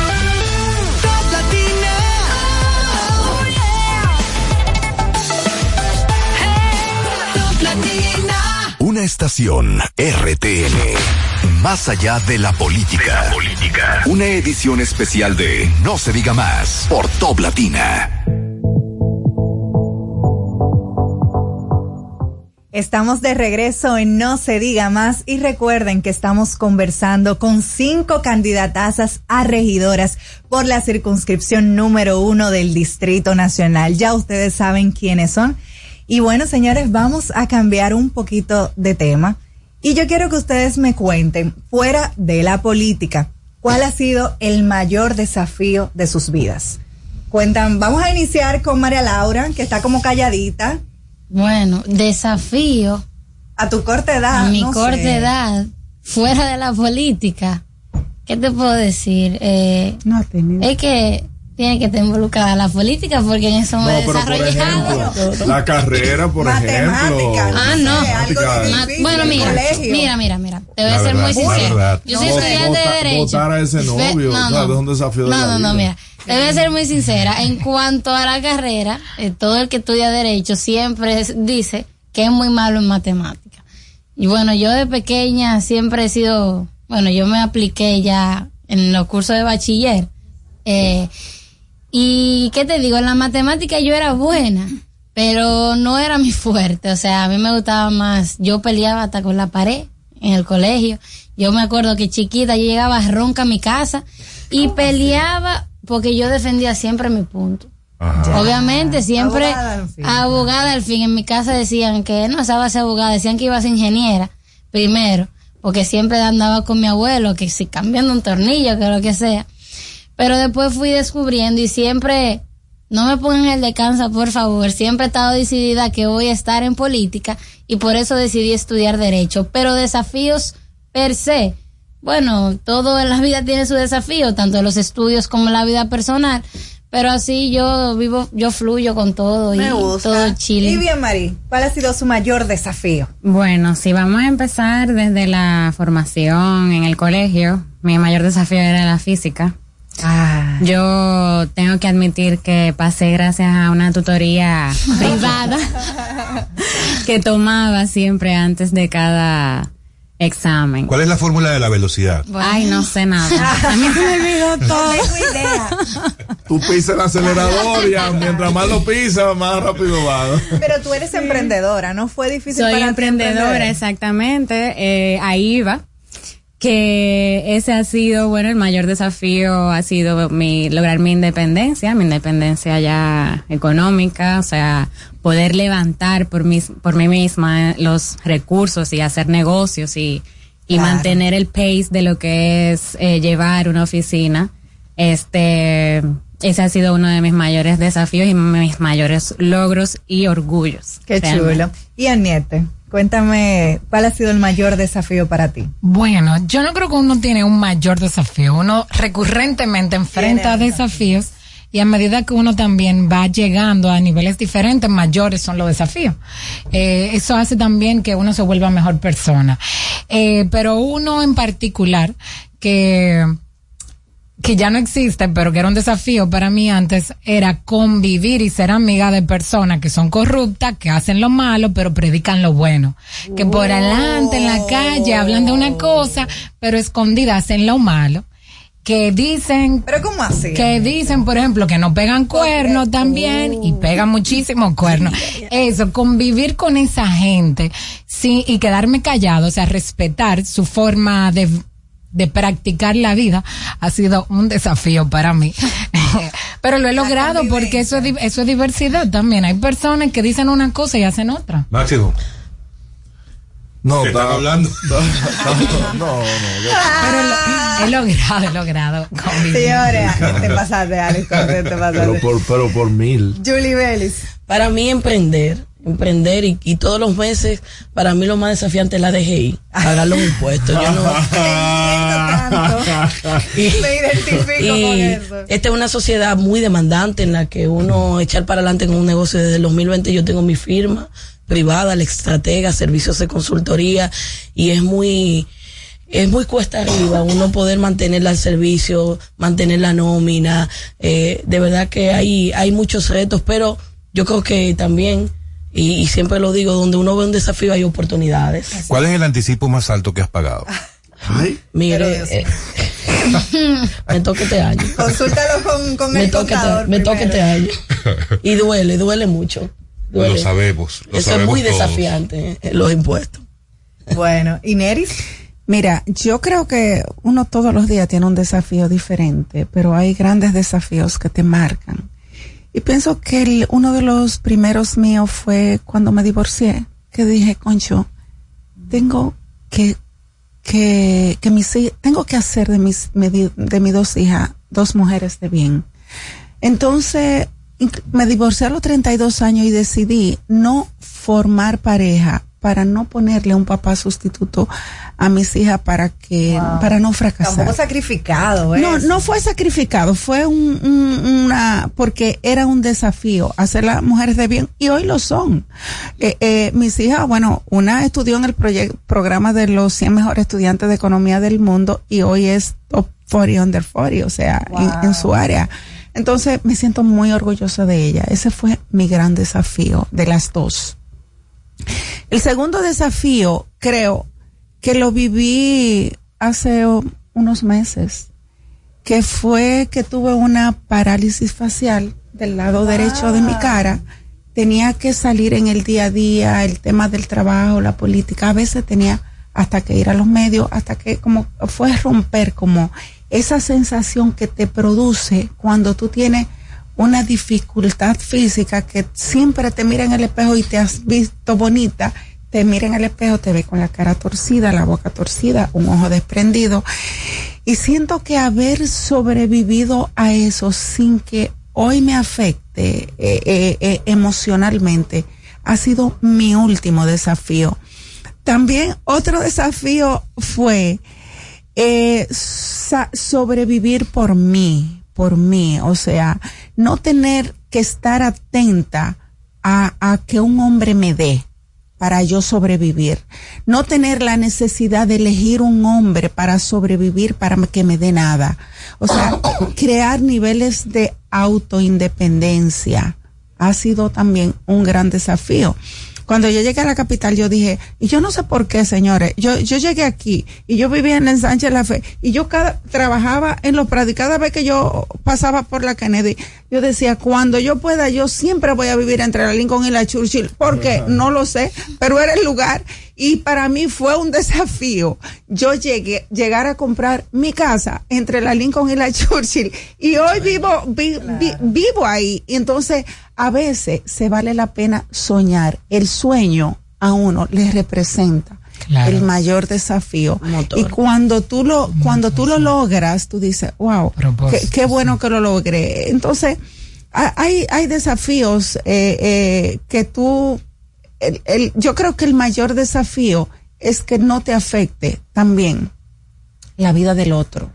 Una estación RTN. Más allá de la política. política. Una edición especial de No se diga más por Top Latina. Estamos de regreso en No se diga más y recuerden que estamos conversando con cinco candidatazas a regidoras por la circunscripción número uno del Distrito Nacional. Ya ustedes saben quiénes son. Y bueno, señores, vamos a cambiar un poquito de tema. Y yo quiero que ustedes me cuenten, fuera de la política, cuál ha sido el mayor desafío de sus vidas. Cuentan, vamos a iniciar con María Laura, que está como calladita. Bueno, desafío. A tu corta edad. A mi no corta sé. edad, fuera de la política. ¿Qué te puedo decir? Eh, No, tenido. es que tiene que estar involucrada la política porque en eso No, me he por desarrollado. ejemplo, la carrera, por ejemplo. Ah, no. Bueno, mira, mira, mira, mira. Te voy a ser verdad, muy sincera. Yo soy No, estudiante de Derecho. votar a ese novio, no, o sea, no. es un desafío de No, la no, no, mira. Te voy a ser muy sincera. En cuanto a la carrera, eh, todo el que estudia Derecho siempre es- dice que es muy malo en matemáticas. Y bueno, yo de pequeña siempre he sido, bueno, yo me apliqué ya en los cursos de bachiller. Eh, y qué te digo, en la matemática yo era buena, pero no era mi fuerte. O sea, a mí me gustaba más. Yo peleaba hasta con la pared en el colegio. Yo me acuerdo que chiquita yo llegaba ronca a mi casa y peleaba porque yo defendía siempre mi punto. Obviamente, siempre Abogada al fin. abogada al fin. En mi casa decían que no estaba a ser abogada, decían que iba a ser ingeniera primero, porque siempre andaba con mi abuelo, que si cambiando un tornillo, que lo que sea. Pero después fui descubriendo y siempre, no me pongan el de cansa, por favor, siempre he estado decidida que voy a estar en política y por eso decidí estudiar derecho. Pero desafíos per se, bueno, todo en la vida tiene su desafío, tanto los estudios como la vida personal. Pero así yo vivo, yo fluyo con todo y Me gusta. todo chile. Y bien, Mari, ¿cuál ha sido su mayor desafío? Bueno, si vamos a empezar desde la formación en el colegio, mi mayor desafío era la física. Ah. Yo tengo que admitir que pasé gracias a una tutoría [LAUGHS] privada que tomaba siempre antes de cada examen. ¿Cuál es la fórmula de la velocidad? Ay, no sé nada. A mí se me olvidó todo. Tú pisas el acelerador y mientras más lo pisas, más rápido va. Pero tú eres emprendedora, ¿no fue difícil Soy para ti emprendedora, emprender? exactamente. Eh, ahí va. Que ese ha sido, bueno, el mayor desafío ha sido mi, lograr mi independencia, mi independencia ya económica, o sea, poder levantar por, mis, por mí misma los recursos y hacer negocios y, y Claro. mantener el pace de lo que es eh, llevar una oficina. Este, ese ha sido uno de mis mayores desafíos y mis mayores logros y orgullos. Qué realmente. chulo. Y Aniete, cuéntame, ¿cuál ha sido el mayor desafío para ti? Bueno, yo no creo que uno tiene un mayor desafío. Uno recurrentemente enfrenta desafíos y a medida que uno también va llegando a niveles diferentes, mayores son los desafíos. Eh, eso hace también que uno se vuelva mejor persona. Eh, pero uno en particular que que ya no existe, pero que era un desafío para mí antes, era convivir y ser amiga de personas que son corruptas, que hacen lo malo, pero predican lo bueno. Que por adelante en la calle hablan de una cosa, pero escondidas hacen lo malo. Que dicen. ¿Pero cómo así? Que dicen, por ejemplo, que no pegan cuernos también y pegan muchísimos cuernos. Eso, convivir con esa gente sí, y quedarme callado, o sea, respetar su forma de, de practicar la vida ha sido un desafío para mí. [LAUGHS] Pero lo he logrado porque eso es, eso es diversidad también. Hay personas que dicen una cosa y hacen otra. Máximo. No, ¿Qué están está- hablando? [LAUGHS] No, no. Pero lo- he logrado, he logrado. Señores, te pasaste, Alex, te Pero pasaste. por, pero por mil. Julie Vélez. Para mí emprender, emprender y, y todos los meses, para mí lo más desafiante es la DGI, pagar los [LAUGHS] impuestos. Yo no, [LAUGHS] Me identifico con y eso. esta es una sociedad muy demandante en la que uno echar para adelante con un negocio desde el 2020 yo tengo mi firma privada, la estratega, servicios de consultoría y es muy es muy cuesta arriba uno poder mantener el servicio, mantener la nómina, eh, de verdad que hay hay muchos retos, pero yo creo que también y, y siempre lo digo, donde uno ve un desafío hay oportunidades. ¿Cuál es el anticipo más alto que has pagado? [LAUGHS] Mire, eh, [LAUGHS] me toca este año. [LAUGHS] Consúltalo con, con me el contador este, me toca este año. Y duele, duele mucho. Duele. Lo sabemos. Lo Eso sabemos es muy todos. desafiante, eh, los impuestos. Bueno, ¿y Neris? Mira, yo creo que uno todos los días tiene un desafío diferente, pero hay grandes desafíos que te marcan. Y pienso que el- uno de los primeros míos fue cuando me divorcié, que dije, concho, tengo que, que, que mis, tengo que hacer de mis, de mis dos hijas, dos mujeres de bien. Entonces, me divorcié a los 32 años y decidí no formar pareja para no ponerle un papá sustituto a mis hijas para que para no fracasar. Tampoco sacrificado, ¿eh? No, no fue sacrificado, fue un, un- una, porque era un desafío hacer las mujeres de bien y hoy lo son. Eh, eh, mis hijas, bueno, una estudió en el proyec- programa de los 100 mejores estudiantes de economía del mundo y hoy es top 40 under 40, o sea, en, en su área. Entonces me siento muy orgullosa de ella. Ese fue mi gran desafío de las dos. El segundo desafío, creo que lo viví hace unos meses, que fue que tuve una parálisis facial del lado derecho de mi cara. Tenía que salir en el día a día, el tema del trabajo, la política. A veces tenía hasta que ir a los medios, hasta que como fue romper como esa sensación que te produce cuando tú tienes una dificultad física que siempre te mira en el espejo y te has visto bonita, te mira en el espejo, te ve con la cara torcida, la boca torcida, un ojo desprendido. Y siento que haber sobrevivido a eso sin que hoy me afecte eh, eh, eh, emocionalmente ha sido mi último desafío. También otro desafío fue sobrevivir por mí, por mí, o sea, no tener que estar atenta a, a que un hombre me dé para yo sobrevivir, no tener la necesidad de elegir un hombre para sobrevivir, para que me dé nada, o sea, [COUGHS] crear niveles de autoindependencia ha sido también un gran desafío. Cuando yo llegué a la capital, yo dije, y yo no sé por qué, señores, yo, yo llegué aquí y yo vivía en el Sánchez de la Fe y yo cada, trabajaba en los prados y cada vez que yo pasaba por la Kennedy, yo decía, cuando yo pueda, yo siempre voy a vivir entre la Lincoln y la Churchill, porque no lo sé, pero era el lugar y para mí fue un [LAUGHS] desafío. Yo llegué, llegar a comprar mi casa entre la Lincoln y la Churchill y hoy vivo, vi- vi- vivo ahí. Y entonces, a veces se vale la pena soñar. El sueño a uno le representa Claro. el mayor desafío. Y cuando tú lo, cuando tú lo logras, tú dices, wow, qué, qué bueno que lo logré. Entonces, ha- hay, hay desafíos eh, eh, que tú, el, yo creo que el mayor desafío es que no te afecte también la vida del otro.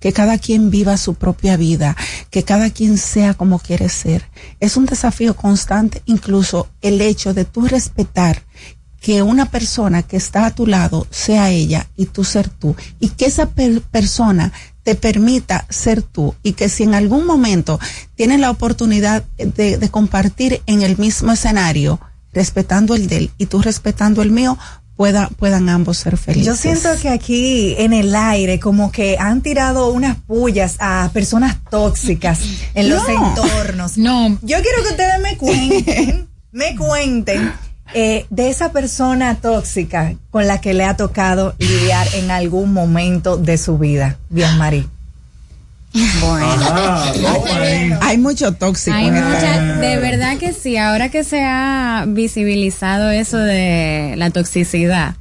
Que cada quien viva su propia vida, que cada quien sea como quiere ser. Es un desafío constante, incluso el hecho de tú respetar que una persona que está a tu lado sea ella y tú ser tú. Y que esa per- persona te permita ser tú. Y que si en algún momento tienes la oportunidad de compartir en el mismo escenario, respetando el de él y tú respetando el mío, pueda, puedan ambos ser felices. Yo siento que aquí en el aire como que han tirado unas pullas a personas tóxicas en los No. entornos. No. Yo quiero que ustedes me cuenten, me cuenten eh, de esa persona tóxica con la que le ha tocado lidiar en algún momento de su vida. Bien, Marí. Bueno, hay mucho tóxico. Hay mucha, de verdad que sí, ahora que se ha visibilizado eso de la toxicidad,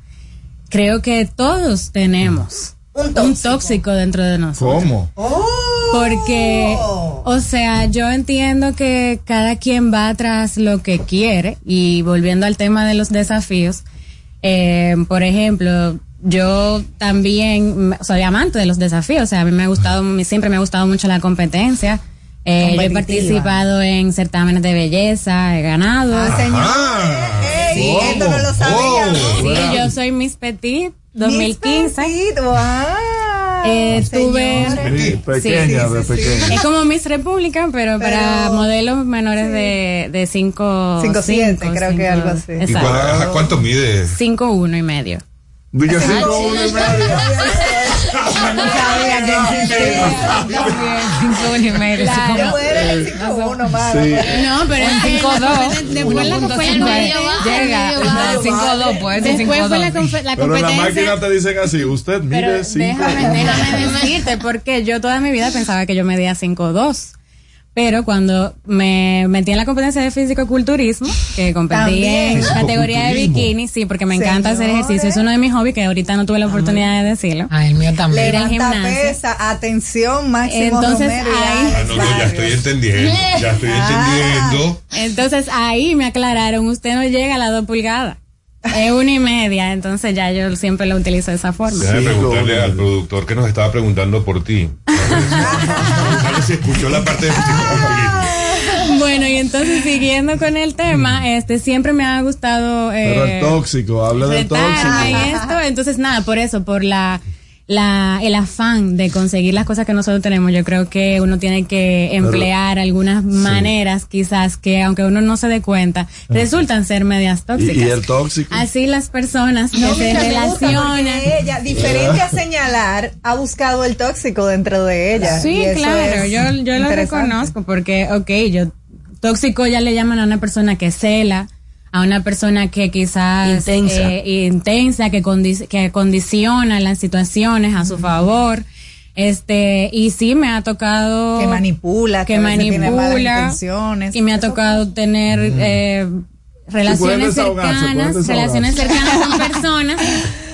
creo que todos tenemos un tóxico, dentro de nosotros. ¿Cómo? Porque, o sea, yo entiendo que cada quien va tras lo que quiere y volviendo al tema de los desafíos, eh, por ejemplo, yo también soy amante de los desafíos, o sea, a mí me ha gustado, siempre me ha gustado mucho la competencia. Eh, yo he participado en certámenes de belleza, he ganado. Ey, esto no lo sabía. Sí, yo soy Miss Petit 2015. Petit, wow. Eh, tuve Sí, pequeña, de pequeña. es como Miss República, pero, para modelos menores de, de 5 Cinco, siete, creo que algo así. ¿Y cuánto mide? 5 1 y medio. Cinco, uno y medio. No sabía que existía. Cinco y. Claro. Como- Yo era el 5-1 más. Sí. No, pero Un es que 5-2. la competen- después la 1.5 competencia Llega. medio bajo. 5-2, pues. Después fue la, confe- la Pero en la máquina competencia. te dicen así, usted Pero mide cinco. déjame, déjame decirte, porque yo toda mi vida pensaba que yo medía 5'2". Pero cuando me metí en la competencia de físico-culturismo, que competí También. en categoría de bikini, sí, porque me encanta hacer ejercicio. Es uno de mis hobbies que ahorita no tuve la oportunidad de decirlo. Ah, el mío también. Levanta gimnasio. pesa, atención, máximo Entonces, Romero ahí- Ah, no, no, ya estoy entendiendo. Ya estoy entendiendo. Entonces ahí me aclararon, usted no llega a las dos pulgadas. Es una y media, entonces ya yo siempre lo utilizo de esa forma. Déjame preguntarle al productor que nos estaba preguntando por ti. Si escuchó la parte de. Bueno, y entonces siguiendo con el tema, este siempre me ha gustado Pero eh, el tóxico, habla del y tóxico. esto, entonces nada, por eso, por la la, el afán de conseguir las cosas que nosotros tenemos, yo creo que uno tiene que emplear algunas maneras, quizás que aunque uno no se dé cuenta, resultan ser medias tóxicas. y el tóxico. Así las personas que No, se relacionan. ella, diferente a [LAUGHS] señalar, ha buscado el tóxico dentro de ella. Sí, claro, yo, yo lo reconozco porque, ok, yo, tóxico ya le llaman a una persona que cela, a una persona que quizás Intensa. eh, intensa, que, condi- que condiciona las situaciones a su favor. Este, y sí me ha tocado. Que manipula, que manipula. intenciones. Y me ha tocado tener, eh, relaciones cercanas, relaciones cercanas con personas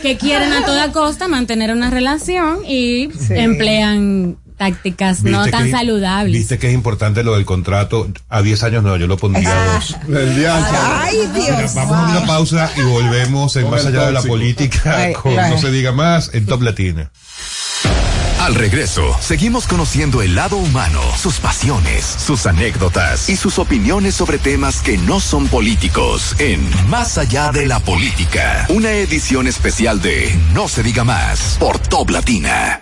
que quieren a toda costa mantener una relación y emplean tácticas no tan saludables. Viste que es importante lo del contrato. A 10 años no, yo lo pondría a dos. [LAUGHS] El diache. Ay, Dios. Vamos a una pausa y volvemos en más allá de la política Ay, con ay. No se diga más en Top Latina. Al regreso, seguimos conociendo el lado humano, sus pasiones, sus anécdotas y sus opiniones sobre temas que no son políticos en Más allá de la política, una edición especial de No se diga más por Top Latina.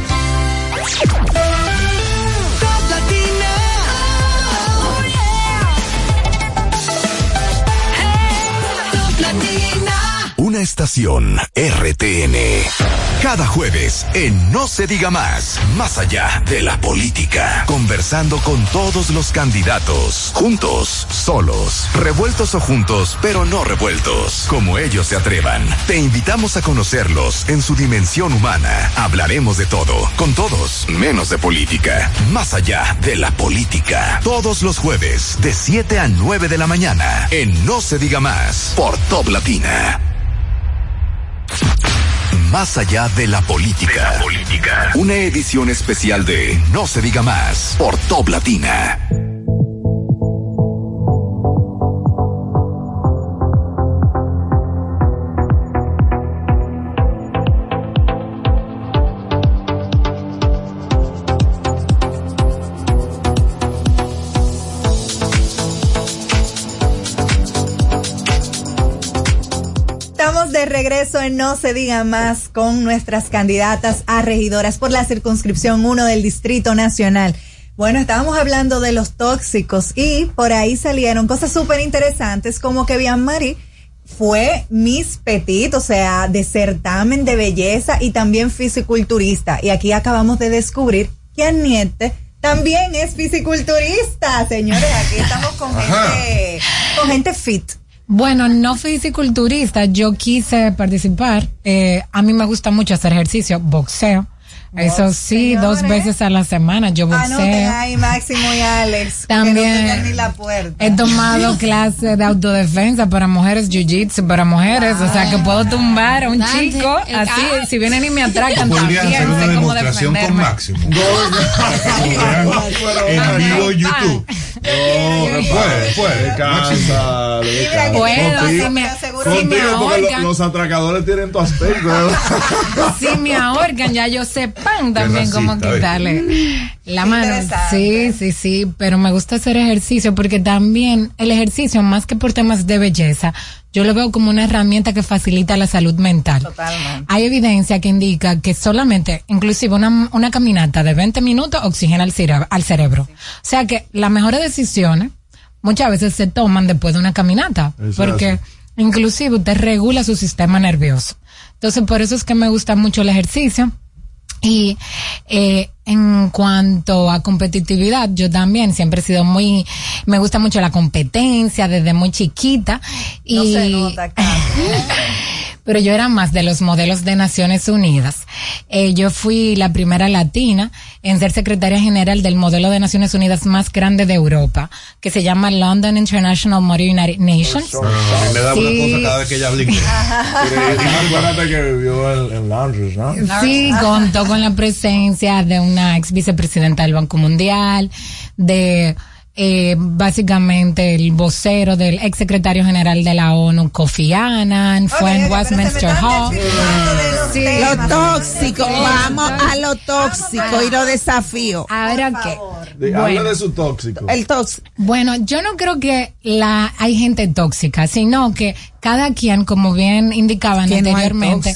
Estación RTN. Cada jueves en No se diga más, más allá de la política, conversando con todos los candidatos, juntos, solos, revueltos o juntos, pero no revueltos, como ellos se atrevan. Te invitamos a conocerlos en su dimensión humana. Hablaremos de todo, con todos, menos de política, más allá de la política. Todos los jueves, de 7 a 9 de la mañana, en No se diga más, por Top Latina. Más allá de la política. política. Una edición especial de No se diga más por Top Latina. De regreso en No se diga más con nuestras candidatas a regidoras por la circunscripción 1 del Distrito Nacional. Bueno, estábamos hablando de los tóxicos y por ahí salieron cosas súper interesantes como que Bian Marie fue Miss Petit, o sea, de certamen de belleza y también fisiculturista. Y aquí acabamos de descubrir que Aniette también es fisiculturista, señores. Aquí estamos con gente, con gente fit. Bueno, no fisiculturista, yo quise participar. Eh, a mí me gusta mucho hacer ejercicio, boxeo. Eso sí, dos veces a la semana yo boxeo. Anoten ahí Máximo y Alex. También. Que no ni la puerta. He tomado [LAUGHS] clases de autodefensa para mujeres, jiu-jitsu para mujeres, o sea que puedo tumbar a un Dante, chico así, ah. si vienen y me atracan también hacer una sé cómo demostración con. Máximo. [LAUGHS] en vivo en YouTube. puede, puede. Descansa, descansa. Puedo, Contigo- si me, si me Contigo, porque lo- ahorcan, los atracadores tienen tu aspecto. [LAUGHS] si me ahorcan, ya yo sé pan también racista, cómo quitarle la mano. Sí, sí, sí, pero me gusta hacer ejercicio porque también el ejercicio, más que por temas de belleza, yo lo veo como una herramienta que facilita la salud mental. Totalmente. Hay evidencia que indica que solamente, inclusive una, una caminata de 20 minutos oxigena al, cere- al cerebro. O sea que las mejores decisiones muchas veces se toman después de una caminata, porque inclusive usted regula su sistema nervioso. Entonces, por eso es que me gusta mucho el ejercicio. Y eh, en cuanto a competitividad, yo también siempre he sido muy, me gusta mucho la competencia desde muy chiquita. Y, No se nota [LAUGHS] pero yo era más de los modelos de Naciones Unidas. Eh, yo fui la primera latina en ser secretaria general del modelo de Naciones Unidas más grande de Europa, que se llama London International Model United Nations. A mí me da una Sí. cosa cada vez que ella habla inglés. [LAUGHS] Que vivió en Londres, ¿no? Sí, contó con la presencia de una ex vicepresidenta del Banco Mundial, de eh, básicamente el vocero del ex secretario general de la ONU, Kofi Annan, fue en Westminster Hall. Sí. Lo tóxico, vamos a lo tóxico y lo desafío. Ahora qué. Habla de su tóxico. El tóxico. Bueno, yo no creo que la hay gente tóxica, sino que cada quien, como bien indicaban Que anteriormente.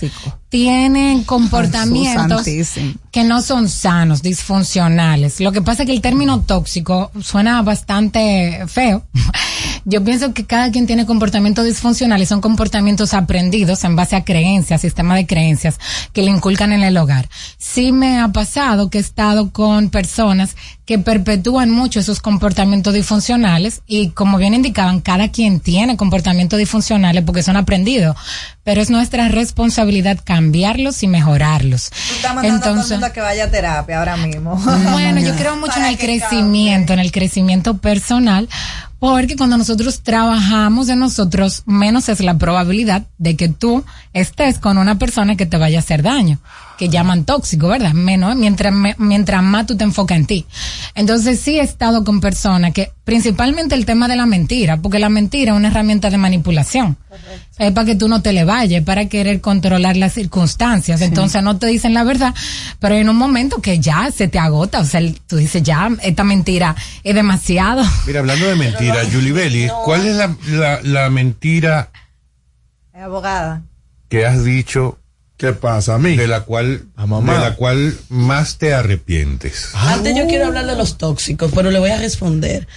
Tienen comportamientos santísimo. que no son sanos, disfuncionales. Lo que pasa es que el término tóxico suena bastante feo. [LAUGHS] Yo pienso que cada quien tiene comportamientos disfuncionales, son comportamientos aprendidos en base a creencias, sistema de creencias que le inculcan en el hogar. Sí me ha pasado que he estado con personas que perpetúan mucho esos comportamientos disfuncionales y como bien indicaban, cada quien tiene comportamientos disfuncionales porque son aprendidos, pero es nuestra responsabilidad cambiarlos y mejorarlos. Tú estás mandando a todo el mundo a que vaya a terapia ahora mismo. [LAUGHS] Bueno, yo [LAUGHS] creo mucho en el crecimiento, en el crecimiento personal, porque cuando nosotros trabajamos en nosotros, menos es la probabilidad de que tú estés con una persona que te vaya a hacer daño, que llaman tóxico, ¿verdad? Menos, mientras, me- mientras más tú te enfocas en ti. Entonces sí he estado con personas que, principalmente el tema de la mentira, porque la mentira es una herramienta de manipulación. Es para que tú no te le vayas, es para querer controlar las circunstancias. Entonces no te dicen la verdad, pero en un momento que ya se te agota, o sea, el- tú dices, ya, esta mentira es demasiado. Mira, hablando de mentira, Julie Belli, ¿cuál es la, la, la mentira Es abogada. que has dicho? ¿Qué pasa a mí? De la cual, mamá. de la cual más te arrepientes. Antes yo quiero hablar de los tóxicos, pero le voy a responder.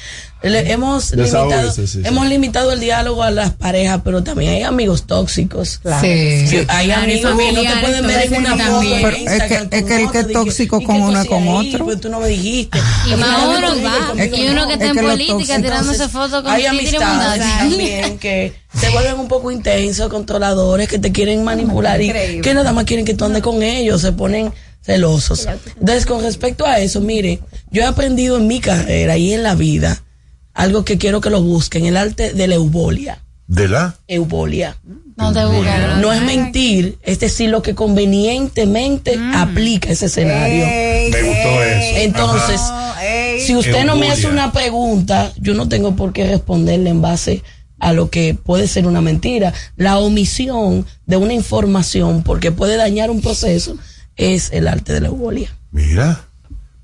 Le- hemos, limitado, sí, sí. hemos limitado el diálogo a las parejas, pero también hay amigos tóxicos. Claro. Sí. Sí, Hay amigos que no te pueden ver en una foto también. en Pero es que- es que el que es tóxico ¿y con uno con otro. Pues tú no me dijiste. Y más uno va, y uno no. que está en política tirándose fotos con Hay amistades también que [LAUGHS] se vuelven un poco intensos, controladores, que te quieren manipular y que nada más quieren que tú andes con ellos, se ponen celosos. Entonces, con respecto a eso, mire, yo he aprendido en mi carrera y en la vida algo que quiero que lo busquen, el arte de la eubolia. ¿De la? Eubolia. No te busques. No es mentir, es decir, lo que convenientemente aplica ese escenario. Me gustó eso. Entonces, si usted no me hace una pregunta, yo no tengo por qué responderle en base a lo que puede ser una mentira. La omisión de una información porque puede dañar un proceso es el arte de la eubolia. Mira.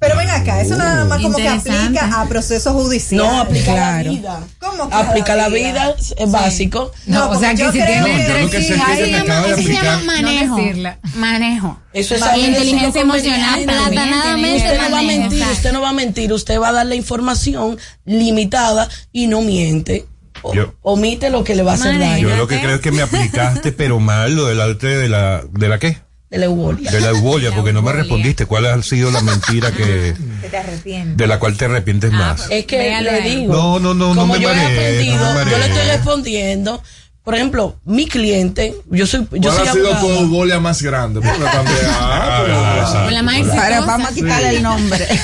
Pero ven acá, eso nada más como que aplica a procesos judiciales. No, aplica a la Claro. vida. ¿Cómo que Aplica a la vida, es básico. No, o sea que si tiene No, yo lo que sé es que se me acaba de Eso se llama manejo. No manejo. Eso es Y inteligencia emocional, platanadamente Usted no va a mentir, usted no va a mentir, usted va a dar la información limitada y no miente. o- Yo- omite lo que le va a hacer daño. Yo lo que creo es que me aplicaste, pero mal, lo del arte de la, ¿de la qué? De la eubolia. De la eubolia, porque no me respondiste. ¿Cuál ha sido la mentira que, Que te arrepientes. de la cual te arrepientes más? Es que Véalo le digo. No, no, no, no como me yo he marees, aprendido, no me yo le estoy respondiendo. Por ejemplo, mi cliente, yo soy, yo ¿Cuál soy ha sido tu abogada. bolia más grande? Porque también. Ah, [LAUGHS] la más Ahora vamos a quitarle Sí. el nombre. [LAUGHS]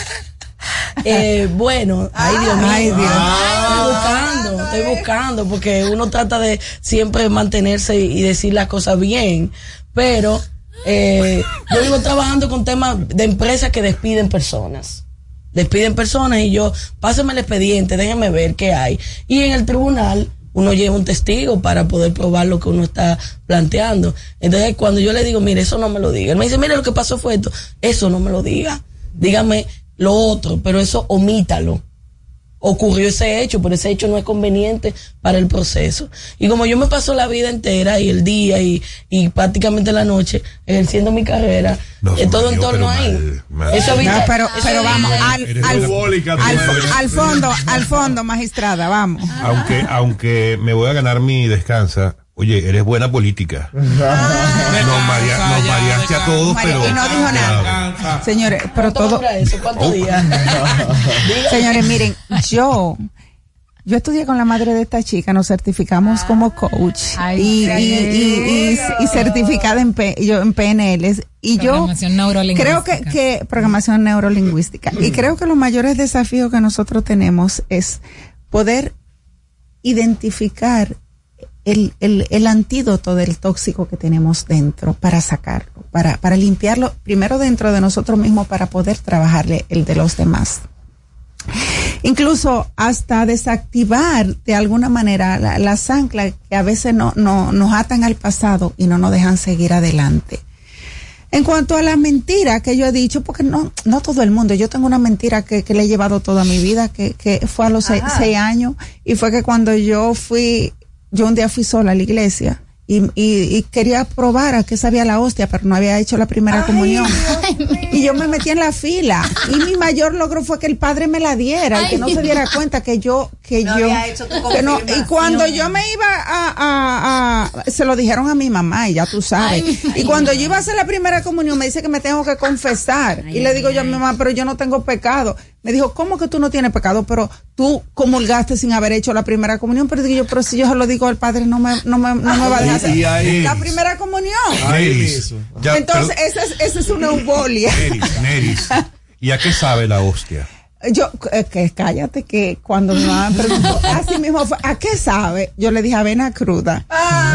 Eh, bueno, ay Dios mío, Ay, Dios. estoy buscando, estoy buscando, porque uno trata de siempre mantenerse y decir las cosas bien, pero eh, yo vivo trabajando con temas de empresas que despiden personas. Despiden personas y yo, pásame el expediente, déjenme ver qué hay. Y en el tribunal uno lleva un testigo para poder probar lo que uno está planteando. Entonces cuando yo le digo, mire, eso no me lo diga. Él me dice, mire, lo que pasó fue esto. Eso no me lo diga. Dígame lo otro, pero eso omítalo. Ocurrió ese hecho, pero ese hecho no es conveniente para el proceso. Y como yo me paso la vida entera y el día y, y prácticamente la noche ejerciendo mi carrera, No, en todo en torno ahí. mal, mal. Eso No, pero, eso pero vamos, al, al fondo, al fondo, magistrada, vamos. Aunque, aunque me voy a ganar mi descansa, oye, eres buena política. [LAUGHS] Nos, maria- nos mareaste a todos, María, pero. y no dijo nada. Señores, pero ¿Cuánto todo, eso? ¿Cuántos Oh. días? [LAUGHS] Señores, miren, yo, yo estudié con la madre de esta chica, nos certificamos como coach Ay, y, y, y, y- y certificada en, P- yo, en PNL y yo Programación neurolingüística. creo que, que programación neurolingüística y creo que los mayores desafíos que nosotros tenemos es poder identificar el, el, el antídoto del tóxico que tenemos dentro para sacarlo, para, para limpiarlo primero dentro de nosotros mismos para poder trabajarle el de los demás. Incluso hasta desactivar de alguna manera la- las anclas que a veces no, no, nos atan al pasado y no nos dejan seguir adelante. En cuanto a la mentira que yo he dicho, porque no, no todo el mundo, yo tengo una mentira que, que le he llevado toda mi vida, que, que fue a los seis, seis años, y fue que cuando yo fui, yo un día fui sola a la iglesia, y, y, y quería probar a qué sabía la hostia, pero no había hecho la primera comunión. [LAUGHS] Y yo me metí en la fila, y mi mayor logro fue que el padre me la diera, y que no se diera cuenta que yo, que No yo, había hecho tu que no, y cuando yo me iba a, a, a- se lo dijeron a mi mamá y ya tú sabes. y cuando yo iba a hacer la primera comunión me dice que me tengo que confesar. y le digo yo a mi mamá, pero yo no tengo pecado. Me dijo, ¿cómo que tú no tienes pecado? Pero tú comulgaste sin haber hecho la primera comunión. Pero digo yo, pero si yo se lo digo al padre, no me, no me, no me va a dejar hacer Y ahí- la primera comunión. Ahí Neris, ya, Entonces, esa es, esa es una eubolia. Neris, Neris. ¿Y a qué sabe la hostia? Yo, eh, que cállate, que cuando mi mamá me preguntó, [LAUGHS] así mismo fue, ¿a qué sabe? Yo le dije avena cruda.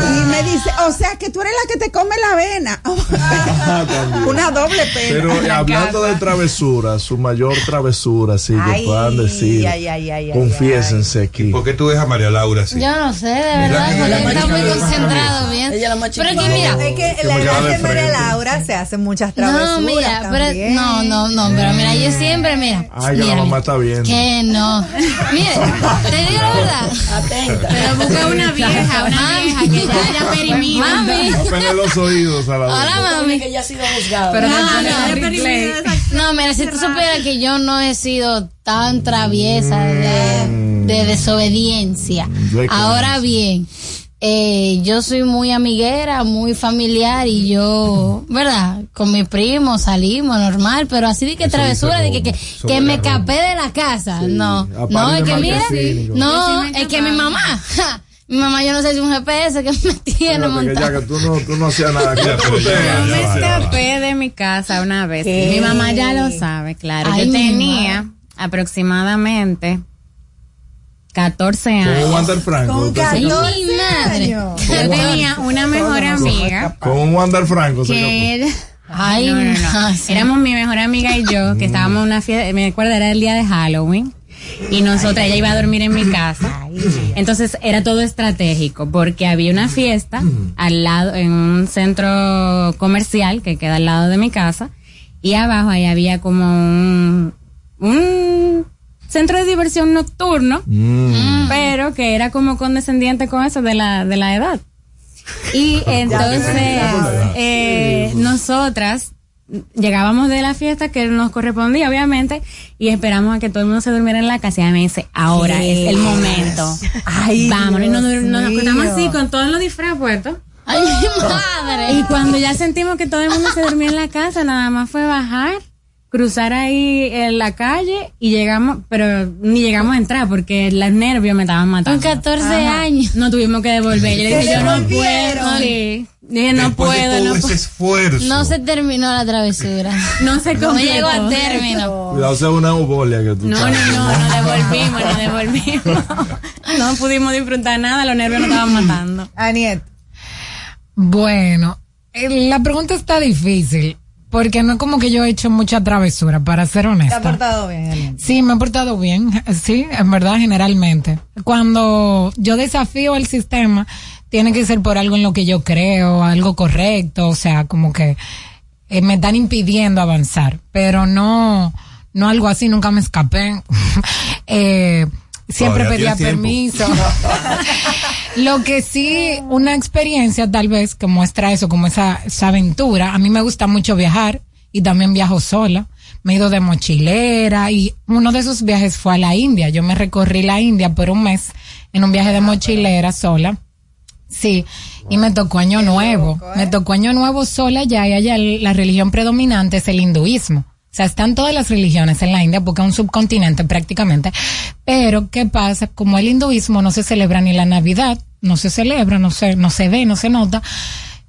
Y me dice, o sea, que tú eres la que te come la avena. [LAUGHS] Una doble pena. Pero hablando de travesura, su mayor travesura, sí, que Ay, puedan decir, ay, ay, ay, ay, confiésense aquí. ¿Por qué tú dejas a María Laura así? Yo no sé, de verdad, que- porque la está muy concentrado bien. Ella es la más Pero es que mira, Es que la edad de María. Laura se hacen muchas travesuras no, mira, pero no, no, no, pero mira, yo siempre, mira. Ay, que la mamá está viendo. Que no. Mire, te digo la verdad. Atenta. Pero busca una vieja, una vieja que ya haya perimido. Mami. Apena los oídos a la Hola, mami. que ya ha sido juzgada. Pero No, no, no, no. No, mira, si tú supieras que yo no he sido tan traviesa de, de desobediencia. Ahora bien, eh, yo soy muy amiguera, muy familiar y yo, ¿verdad? Con mi primo salimos normal, pero así de que Eso travesura, de que, que, que me escapé de la casa. Sí, No, no, es que mira, no, sí es que mi mamá, ja, mi mamá yo no sé si un GPS que me tiene que ya montado. que tú no, tú no hacías nada. Yo me escapé de mi casa una vez. ¿Qué? Mi mamá ya lo sabe, claro. Ay, Yo tenía aproximadamente 14 Con un años. Wander Franco. Con usted se Ay, casó. mi madre. Yo tenía una mejor amiga Con un Wander Franco. se que ella... Ay, No, no, no. no, sí. Éramos mi mejor amiga y yo, que estábamos en una fiesta, me acuerdo, era el día de Halloween. Y nosotras, ella iba a dormir en mi casa. Entonces era todo estratégico, porque había una fiesta al lado, en un centro comercial que queda al lado de mi casa. Y abajo ahí había como un, un centro de diversión nocturno, Mm. pero que era como condescendiente con eso de la, de la edad. Y [LAUGHS] entonces, eh, nosotras llegábamos de la fiesta que nos correspondía, obviamente, y esperamos a que todo el mundo se durmiera en la casa. Y ella me dice, ahora es el momento. Ay, Vámonos. Y nos, acostamos así con todos los disfraces puestos. Ay, mi [LAUGHS] madre. Y cuando ya sentimos que todo el mundo se dormía en la casa, nada más fue bajar, cruzar ahí en la calle y llegamos, pero ni llegamos a entrar porque los nervios me estaban matando. Con 14 Ajá. años. No tuvimos que devolver. Yo le ¿Se dije, yo no puedo. Sí. Dije, no Después de puedo, todo no ese esfuerzo. No se terminó la travesura. No se No completó. llegó a término. Cuidado, sea una ubolia que tú No, no, no, nos devolvimos, nos devolvimos. No pudimos disfrutar nada, los nervios nos estaban matando. Aniet, Bueno, eh, la pregunta está difícil, porque no es como que yo he hecho mucha travesura, para ser ¿te ha honesta. portado bien? Sí, me he portado bien, sí, en verdad, generalmente. Cuando yo desafío el sistema, tiene que ser por algo en lo que yo creo, algo correcto, o sea, como que eh, me están impidiendo avanzar, pero no, no algo así, nunca me escapé. [LAUGHS] eh, siempre pedía permiso. [LAUGHS] Lo que sí, una experiencia tal vez que muestra eso, como esa, esa aventura. A mí me gusta mucho viajar y también viajo sola. Me he ido de mochilera y uno de esos viajes fue a la India. Yo me recorrí la India por un mes en un viaje de mochilera sola. Sí, y me tocó año nuevo. Me tocó año nuevo sola ya y allá la religión predominante es el hinduismo. O sea, están todas las religiones en la India porque es un subcontinente prácticamente. Pero, ¿qué pasa? Como el hinduismo no se celebra ni la Navidad, no se celebra, no se, no se ve, no se nota.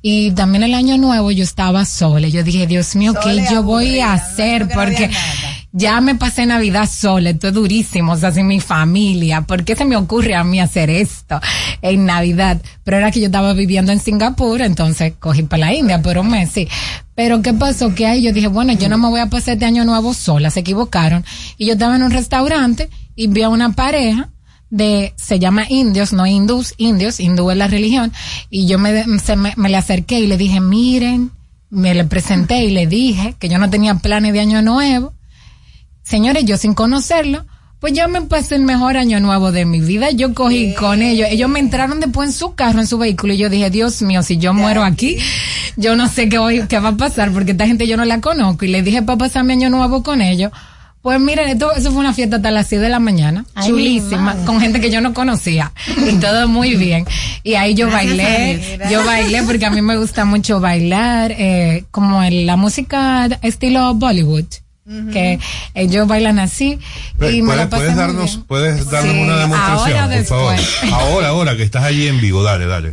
Y también el año nuevo yo estaba sola. Yo dije, Dios mío, ¿qué yo voy a hacer? no Porque. Ya me pasé Navidad sola, esto es durísimo, o sea, sin mi familia. ¿Por qué se me ocurre a mí hacer esto en Navidad? Pero era que yo estaba viviendo en Singapur, entonces cogí para la India por un mes, sí. Pero ¿qué pasó? Que ahí yo dije, bueno, yo no me voy a pasar este año nuevo sola, se equivocaron. Y yo estaba en un restaurante y vi a una pareja de, se llama indios, no hindús, indios, hindú es la religión, y yo me, se me, me le acerqué y le dije, miren, me le presenté y le dije que yo no tenía planes de año nuevo, señores, yo sin conocerlo, pues yo me pasé el mejor año nuevo de mi vida. Yo cogí con ellos. Ellos me entraron después en su carro, en su vehículo. Y yo dije, Dios mío, si yo muero aquí, yo no sé qué, voy, qué va a pasar, porque esta gente yo no la conozco. Y le dije para pasar mi año nuevo con ellos. Pues miren, esto, eso fue una fiesta hasta las 6 de la mañana, Ay, chulísima, con gente que yo no conocía. Y todo muy bien. Y ahí yo bailé, yo bailé porque a mí me gusta mucho bailar, eh, como en la música estilo Bollywood. Que ellos bailan así y me la ¿Puedes, darnos, bien. puedes darnos Sí, una demostración, ahora por favor? Ahora, ahora que estás allí en vivo, dale, dale.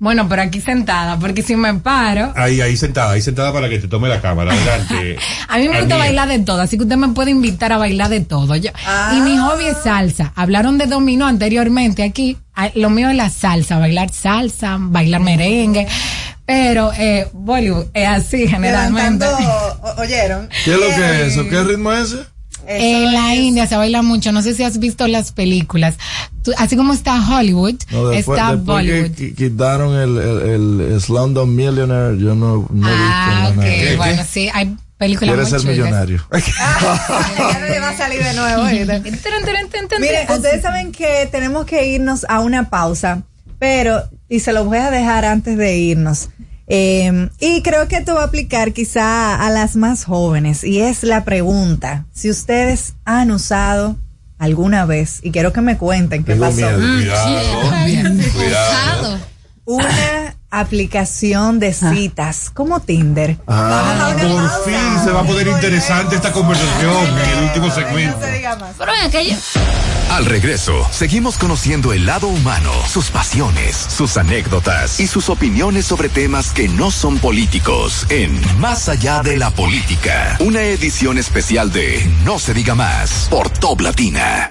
Bueno, pero aquí sentada, porque si me paro, Ahí, ahí sentada, ahí sentada para que te tome la cámara. Adelante. [LAUGHS] a mí me gusta bailar de todo, así que usted me puede invitar a bailar de todo. Yo- Y mi hobby es salsa. Hablaron de dominó anteriormente aquí. Ah, Lo mío es la salsa, bailar salsa, bailar merengue. Pero eh, Bollywood es así generalmente. Levantando, o- ¿oyeron? ¿Qué es lo que es eso? ¿Qué ritmo es ese? En la India se baila mucho. No sé si has visto las películas. Tú- así como está Hollywood, No, después, está después Bollywood. que quitaron el, el, el Slumdog Millionaire, yo no, no he Ah, visto ok. nada. Bueno, sí, hay películas Quiere muy ser chulas. millonario. [LAUGHS] Ya no le va a salir de nuevo. [LAUGHS] Miren, ustedes saben que tenemos que irnos a una pausa, pero, y se los voy a dejar antes de irnos. Eh, y creo que esto va a aplicar quizá a las más jóvenes, y es la pregunta, si ustedes han usado alguna vez, y quiero que me cuenten qué Tengo pasó. miedo, cuidado. [LAUGHS] Cuidado. Una aplicación de citas como Tinder. Ah, por fin se va a poner interesante esta conversación en el último segmento. Pero Al regreso, seguimos conociendo el lado humano, sus pasiones, sus anécdotas y sus opiniones sobre temas que no son políticos en Más allá de la política, una edición especial de No se diga más por Top Latina.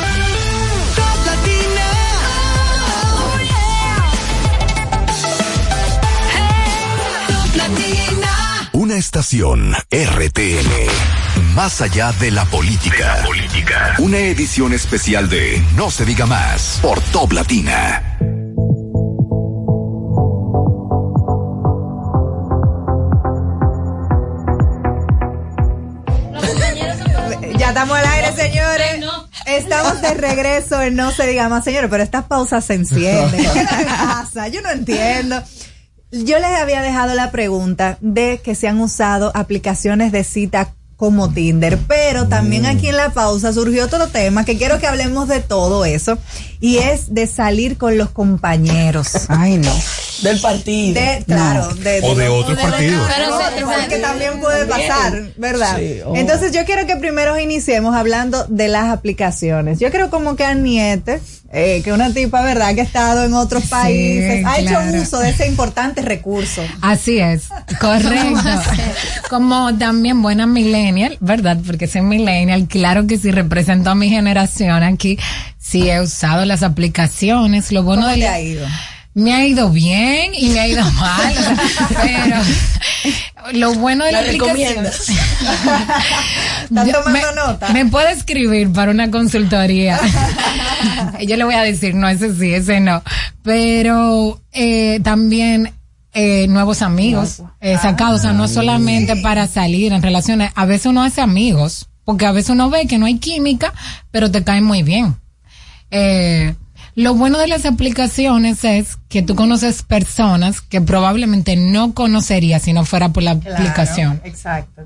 Estación RTN. Más allá de la política. política. Una edición especial de No se diga más por Top Latina. Ya estamos al aire, señores. Estamos de regreso en No se diga más, señores, pero estas pausas se encienden. [LAUGHS] ¿Qué pasa? Yo no entiendo. Yo les había dejado la pregunta de que se han usado aplicaciones de cita como Tinder, pero también aquí en la pausa surgió otro tema que quiero que hablemos de todo eso y es de salir con los compañeros. Ay, no. Del partido. De, claro, de, O de otros de partidos. otros, que también puede pasar, ¿verdad? Sí, oh. Entonces yo quiero que primero iniciemos hablando de las aplicaciones. Yo creo como que Aniete, eh, que una tipa, ¿verdad? Que ha estado en otros países, ha claro. hecho uso de ese importante recurso. Así es, correcto. Como también buena millennial, ¿verdad? Porque soy millennial, claro que sí represento a mi generación aquí. Sí he usado las aplicaciones, lo bueno ¿Cómo de la- ha ido? Me ha ido bien y me ha ido [LAUGHS] mal, pero lo bueno de la, ¿La aplicación. [LAUGHS] tomando me, nota? Me puede escribir para una consultoría. [LAUGHS] Yo le voy a decir, no, ese sí, ese no. Pero eh, también eh, nuevos amigos eh, sacados, o sea, no solamente para salir en relaciones. A veces uno hace amigos, porque a veces uno ve que no hay química, pero te caen muy bien. Eh, lo bueno de las aplicaciones es que tú conoces personas que probablemente no conocerías si no fuera por la aplicación. Exacto.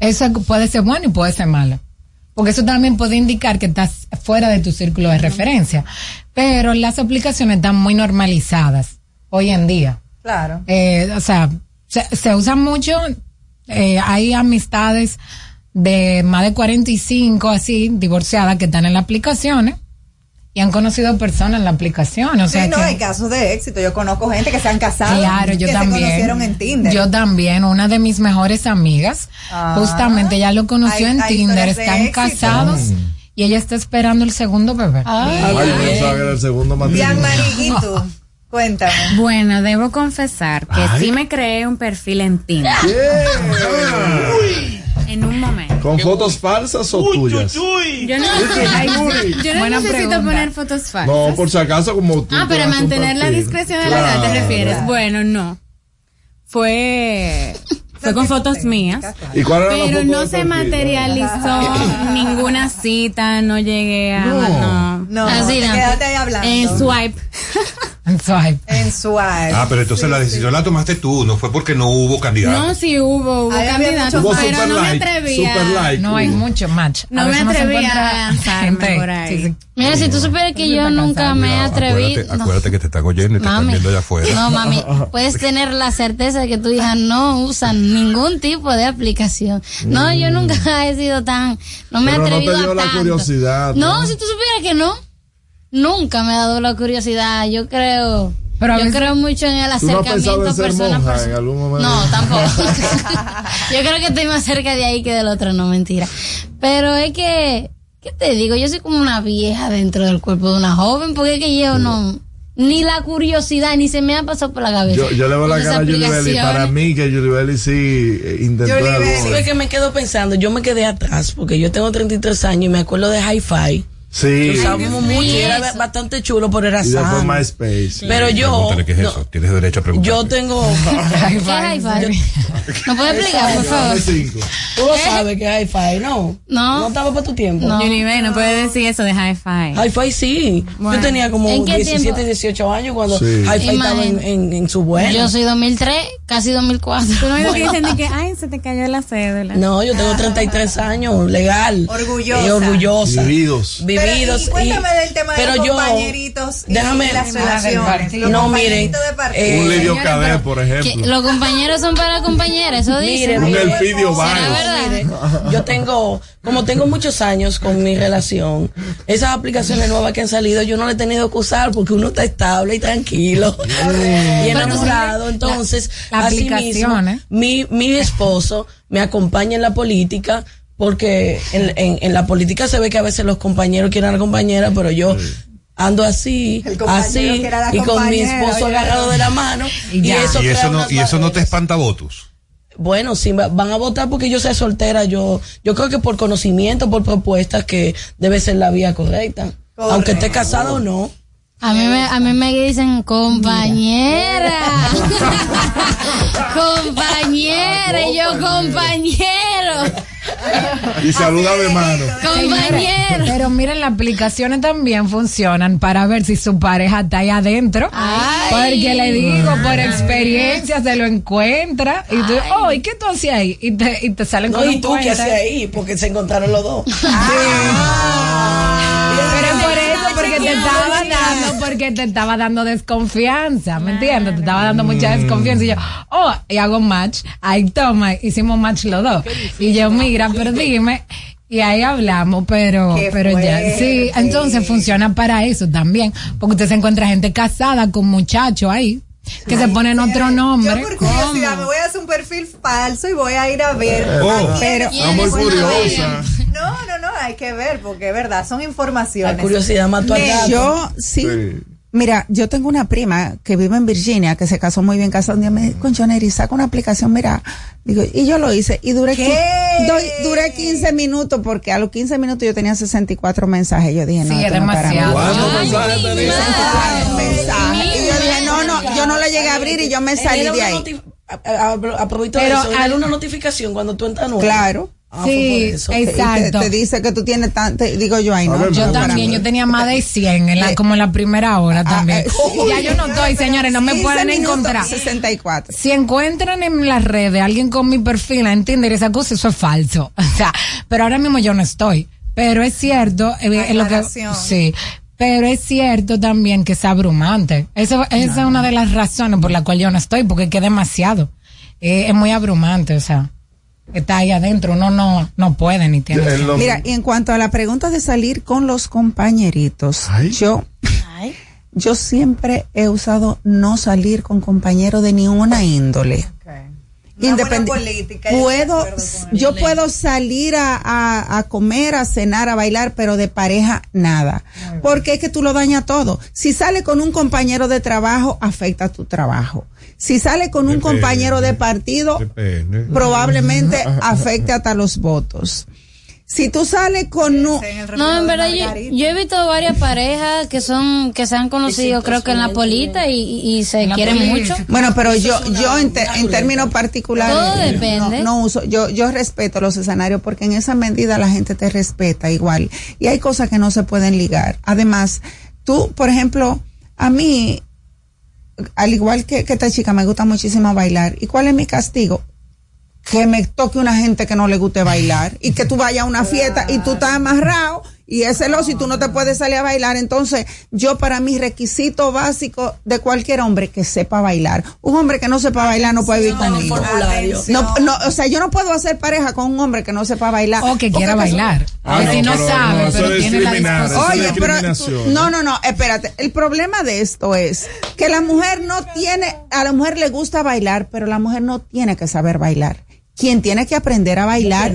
Eso puede ser bueno y puede ser malo. Porque eso también puede indicar que estás fuera de tu círculo de referencia. Pero las aplicaciones están muy normalizadas hoy en día. Claro. Eh, o sea, se, se usa mucho, eh, hay amistades de más de 45, así, divorciadas, que están en las aplicaciones y han conocido personas en la aplicación. O sea sí, no, que- hay casos de éxito. Yo conozco gente que se han casado. Claro, yo que también. se conocieron en Tinder. Yo también, una de mis mejores amigas, Ah. justamente ella lo conoció Hay- en hay Tinder, están éxito. casados y ella está esperando el segundo bebé. Ay, yo pensaba que era el segundo matrimonio. Mariquito, cuéntame. Bueno, debo confesar que Ay. sí me creé un perfil en Tinder. En ¿Con fotos falsas o tuyas? Yo no, Uy, Ay, [LAUGHS] uy. yo no Buena necesito pregunta. poner fotos falsas. No, por si acaso, como tú. ah, pero mantener la discreción de la edad, ¿te Claro. refieres? Bueno, no. Fue. Fue con fotos mías. ¿Y cuál era la Pero no se materializó [LAUGHS] ninguna cita, no llegué a. No. No, Así te no. quédate ahí hablando. En swipe. [LAUGHS] En swipe. En swipe. Ah, pero entonces la decisión la tomaste tú, no fue porque no hubo candidato. No, sí hubo, hubo mucho pero no me like, atrevía. super like. No hay mucho match. No A me atreví a lanzarme por ahí. sí, sí. Mira, si tú supieras que yo nunca me he atrevido. Acuérdate, acuérdate que te están oyendo y te están Mami. viendo allá afuera. No, mami, puedes tener la certeza de que tu hija no usa ningún tipo de aplicación. No, yo nunca he sido tan, no me he Pero no te atrevido dio a la tanto. curiosidad, No, ¿no? si tú supieras que no, nunca me ha dado la curiosidad. Yo creo, Pero a yo creo mucho en el ¿Tú no acercamiento pensado en monja algún momento? No, tampoco. [LAUGHS] yo creo que estoy más cerca de ahí que del otro, no mentira. Pero es que, ¿qué te digo? Yo soy como una vieja dentro del cuerpo de una joven, porque es que yo no, ni la curiosidad, ni se me ha pasado por la cabeza. Yo, yo le veo la cara a Julie Belli. aplicaciones. Para mí, que Julie Belli sí intentó Julie algo. Belli. ¿Sabes que me quedo pensando? Yo me quedé atrás porque yo tengo 33 años y me acuerdo de Hi-Fi. Sí. Usábamos mucho y era bastante chulo, pero era sano. MySpace. Pero yo, qué es no, eso. Tienes derecho a preguntar. yo tengo. [LAUGHS] ¿Qué es hi-fi? ¿No puedes explicar, por favor? Tú lo sabes que es Hi-Fi, ¿no? No. No estaba para tu tiempo. No. Bay, no puede decir eso de hi-fi. Hi-Fi sí. Bueno. Yo tenía como ¿En qué 17, tiempo? 18 años cuando Sí. Hi-Fi estaba en, en, en su vuelo. Yo soy 2003, casi 2004. Tú no ves que dicen de que, ay, se te cayó la cédula. No, yo tengo 33 años, legal. Orgullosa. Y orgullosa. Vividos. Pero y cuéntame y- del tema de pero los yo, compañeritos y déjame, las relaciones. Los no, miren, eh, Un Cadet, pero por Que ejemplo. los compañeros son para compañeras, eso dice. Un Elpidio. Mire, yo tengo, como tengo muchos años con mi relación, esas aplicaciones nuevas que han salido, yo no las he tenido que usar porque uno está estable y tranquilo y enamorado. Entonces, la así mismo, ¿eh? mi, mi esposo me acompaña en la política porque en, en, en la política se ve que a veces los compañeros quieren a la compañera, pero yo ando así, así, y con mi esposo agarrado de la mano. Y eso, Y crea eso no, y eso no te espanta votos. Bueno, si va- van a votar porque yo sea soltera, yo, yo creo que por conocimiento, por propuestas, que debe ser la vía correcta. Aunque esté casada o no. A mí, me, a mí me dicen compañera. [LAUGHS] compañera. Y yo, compañero. Y saluda de mano. Compañero. Pero miren, las aplicaciones también funcionan para ver si su pareja está ahí adentro. Porque le digo, por experiencia se lo encuentra. Y tú, oh, ¿y qué tú hacías ahí? Y te, y te salen No, con y tú qué haces ahí, porque se encontraron los dos. Eso, porque te estaba dando, porque te estaba dando desconfianza, ¿me entiendes? Te estaba dando mucha desconfianza. Y yo, oh, y hago match, ahí toma, hicimos match los dos. Y yo, mira, pero dime, y ahí hablamos, pero, Qué pero ya, sí, entonces funciona para eso también, porque usted se encuentra gente casada con muchachos ahí, que se ponen otro nombre. Yo por curiosidad me voy a hacer un perfil falso y voy a ir a ver. Oh, a quién- pero- No, no, no, hay que ver porque es verdad, son informaciones. La curiosidad mató al gato. Yo sí. Sí. Mira, yo tengo una prima que vive en Virginia, que se casó muy bien casada. Un día me dijo, concho, Neri, saca una aplicación, mira. Digo, y yo lo hice. Y duré, doy- duré 15 minutos, porque a los 15 minutos yo tenía 64 mensajes. Yo dije, no, Sí, es no es para mí. demasiado. ¿Cuántos Ay, mensajes yo no, yo no lo llegué a abrir y yo me salí de ahí. a- a- a- Aprovecho de Pero eso. Era una notificación cuando tú entras nuevo. Claro. Ah, fue Sí, te, exacto. te dice que tú tienes tanto, digo yo, ay, A no. ver, Yo también, yo tenía más de 100, en la, Eh, como en la primera hora también. eh, sí. ya yo no estoy, señores, no me 15 pueden encontrar. 64. Si encuentran en las redes alguien con mi perfil en Tinder y esa cosa, eso es falso. [LAUGHS] O sea, pero ahora mismo yo no estoy. Pero es cierto, eh, es lo que, sí. Pero es cierto también que es abrumante. Eso, esa es una de las razones por la cual yo no estoy, porque es demasiado. Eh, es muy abrumante, o sea, está ahí adentro, uno no, no puede ni tiene. Lo- Mira, y en cuanto a la pregunta de salir con los compañeritos, Ay. yo, yo siempre he usado no salir con compañeros de ninguna índole. Una buena Independ- política, yo puedo, yo puedo salir a, a, a comer, a cenar, a bailar, pero de pareja nada. Porque es que tú lo dañas todo. Si sale con un compañero de trabajo, afecta tu trabajo. Si sale con un Depende. compañero de partido, Depende. probablemente afecte hasta los votos. Si tú sales con un, No, en verdad, yo, yo he visto varias parejas que son, que se han conocido, creo que en la polita y, se quieren mucho. Bueno, pero yo, yo en, te- en términos particulares, Todo depende. No, no uso, yo, yo respeto los escenarios porque en esa medida la gente te respeta igual. Y hay cosas que no se pueden ligar. Además, tú, por ejemplo, a mí, al igual que, que esta chica, me gusta muchísimo bailar. ¿Y cuál es mi castigo? Que me toque una gente que no le guste bailar y que tú vayas a una fiesta y tú estás amarrado y es celoso y tú no te puedes salir a bailar. Entonces, yo para mí requisito básico de cualquier hombre que sepa bailar. Un hombre que no sepa bailar no puede vivir conmigo. No, no, o sea, yo no puedo hacer pareja con un hombre que no sepa bailar. O que quiera bailar. Ah, Que no, si no pero sabe, no, pero tiene la Oye, pero tú- no, no, no, espérate. El problema de esto es que la mujer no tiene, a la mujer le gusta bailar, pero la mujer no tiene que saber bailar. Quien tiene que aprender a bailar,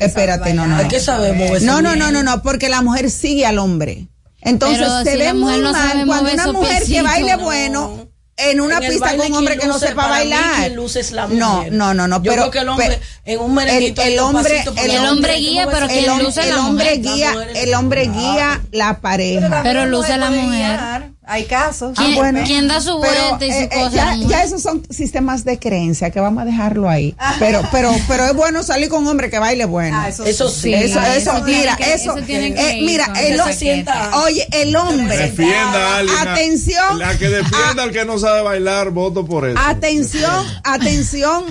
espérate, no, no. Hay que saber moverse No, no, no, no, no, porque la mujer sigue al hombre. Entonces Pero se si ve muy no mal cuando una mujer que baile no. bueno en una En pista con un hombre que no sepa bailar. es la No, mujer. no, no, no, Yo pero creo que el hombre, en un merenguito el, hay el hombre, el, hombre guía, ¿cómo pero luce el la hombre mujer. guía, el hombre guía la pareja. Pero luce la mujer. Hay casos. Ah, ¿Quién, bueno. quién da su Pero, vuelta y su eh, eh, cosa? ya, esos son sistemas de creencia que vamos a dejarlo ahí. Pero, pero, pero es bueno salir con un hombre que baile bueno. Ah, eso Eso sí. Eso, Ah, eso, eso tiene mira, que- eso, eso tiene que eh, ir mira, el sienta. oye, el hombre, Defienda a alguien. Atención. La que defienda al que no sabe bailar, voto por eso. atención, [LAUGHS] atención,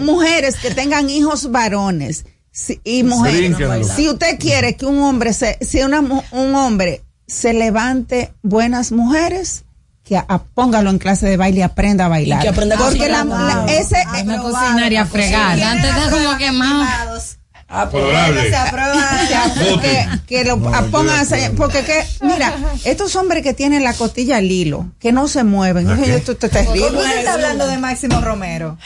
mujeres que tengan hijos varones. si- y mujeres. Brínquenlo. Si usted quiere que un hombre se, si una, un hombre se levante buenas mujeres, que a- póngalo en clase de baile y aprenda a bailar. Y que aprenda a Porque la, la- ese Ay, a cocinar y a fregar. Antes está como que más. Probable. Se aprueba. [LAUGHS] que, que lo No, pongan porque que mira estos hombres que tienen la costilla al hilo que no se mueven ¿La oye, qué? esto, esto es ¿Por terrible qué usted está hablando de Máximo Romero?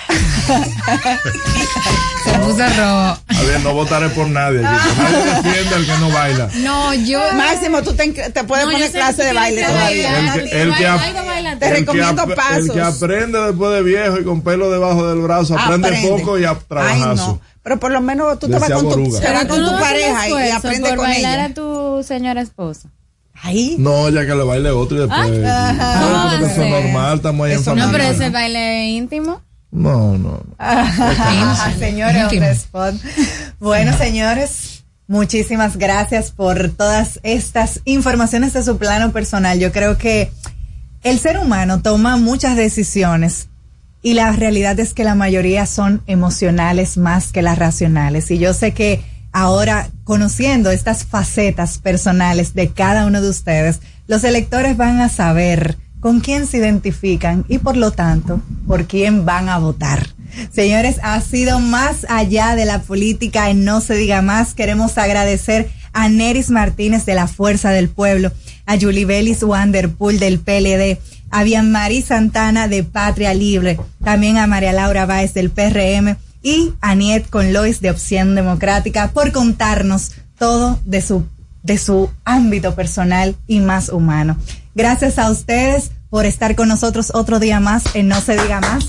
[LAUGHS] Se puso rojo. A ver, no votaré por nadie. aquí. Nadie defiende al que no baila. No, yo. Máximo tú te, te puedes No, poner que clase de baile que todavía. El que, el que, baila. Te el que recomiendo pasos. El que aprende después de viejo y con pelo debajo del brazo, aprende, poco y a no. pero por lo menos tú te vas con tu, te vas con tu no pareja y, y esfuerzo aprende por con bailar ella a tu señora esposa. ahí No, ya que le baile otro y después. Ah, No, ¿cómo porque eso es normal, estamos ahí en Eso familia. No, pero ese baile íntimo. No, no. no. [LAUGHS] Ah, [LAUGHS] señores. Bueno, señores, muchísimas gracias por todas estas informaciones de su plano personal. Yo creo que el ser humano toma muchas decisiones y la realidad es que la mayoría son emocionales más que las racionales. Y yo sé que ahora, conociendo estas facetas personales de cada uno de ustedes, los electores van a saber con quién se identifican y por lo tanto, por quién van a votar. Señores, ha sido más allá de la política en No se diga más. Queremos agradecer a Neris Martínez de la Fuerza del Pueblo, a Julie Bellis Wanderpool del PLD, a Bianmarí Santana de Patria Libre, también a María Laura Báez del PRM y a Niet con Lois de Opción Democrática por contarnos todo de su, de su ámbito personal y más humano. Gracias a ustedes por estar con nosotros otro día más en No se diga más.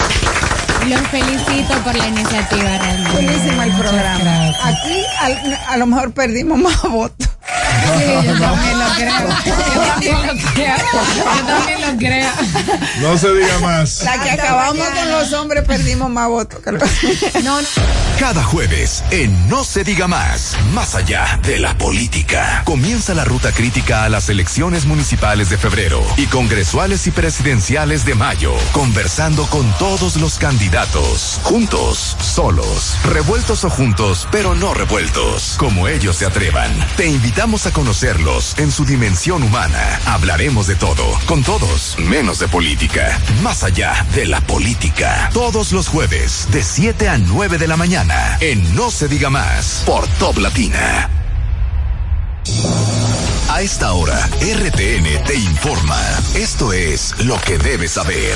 Los felicito por la iniciativa realmente. buenísimo el programa aquí al- a lo mejor perdimos más votos Sí, [LAUGHS] yo también lo creo. Yo también lo creo. Yo también lo creo. No se diga más. la que acabamos con los hombres perdimos más votos que los- No, no. Cada jueves en No se diga más, más allá de la política. Comienza la ruta crítica a las elecciones municipales de febrero y congresuales y presidenciales de mayo, conversando con todos los candidatos, juntos, solos, revueltos o juntos, pero no revueltos, como ellos se atrevan. Te invitamos a conocerlos en su dimensión humana. Hablaremos de todo, con todos, menos de política, más allá de la política. Todos los jueves, de 7 a 9 de la mañana, en No se diga más, por Top Latina. A esta hora, RTN te informa. Esto es lo que debes saber.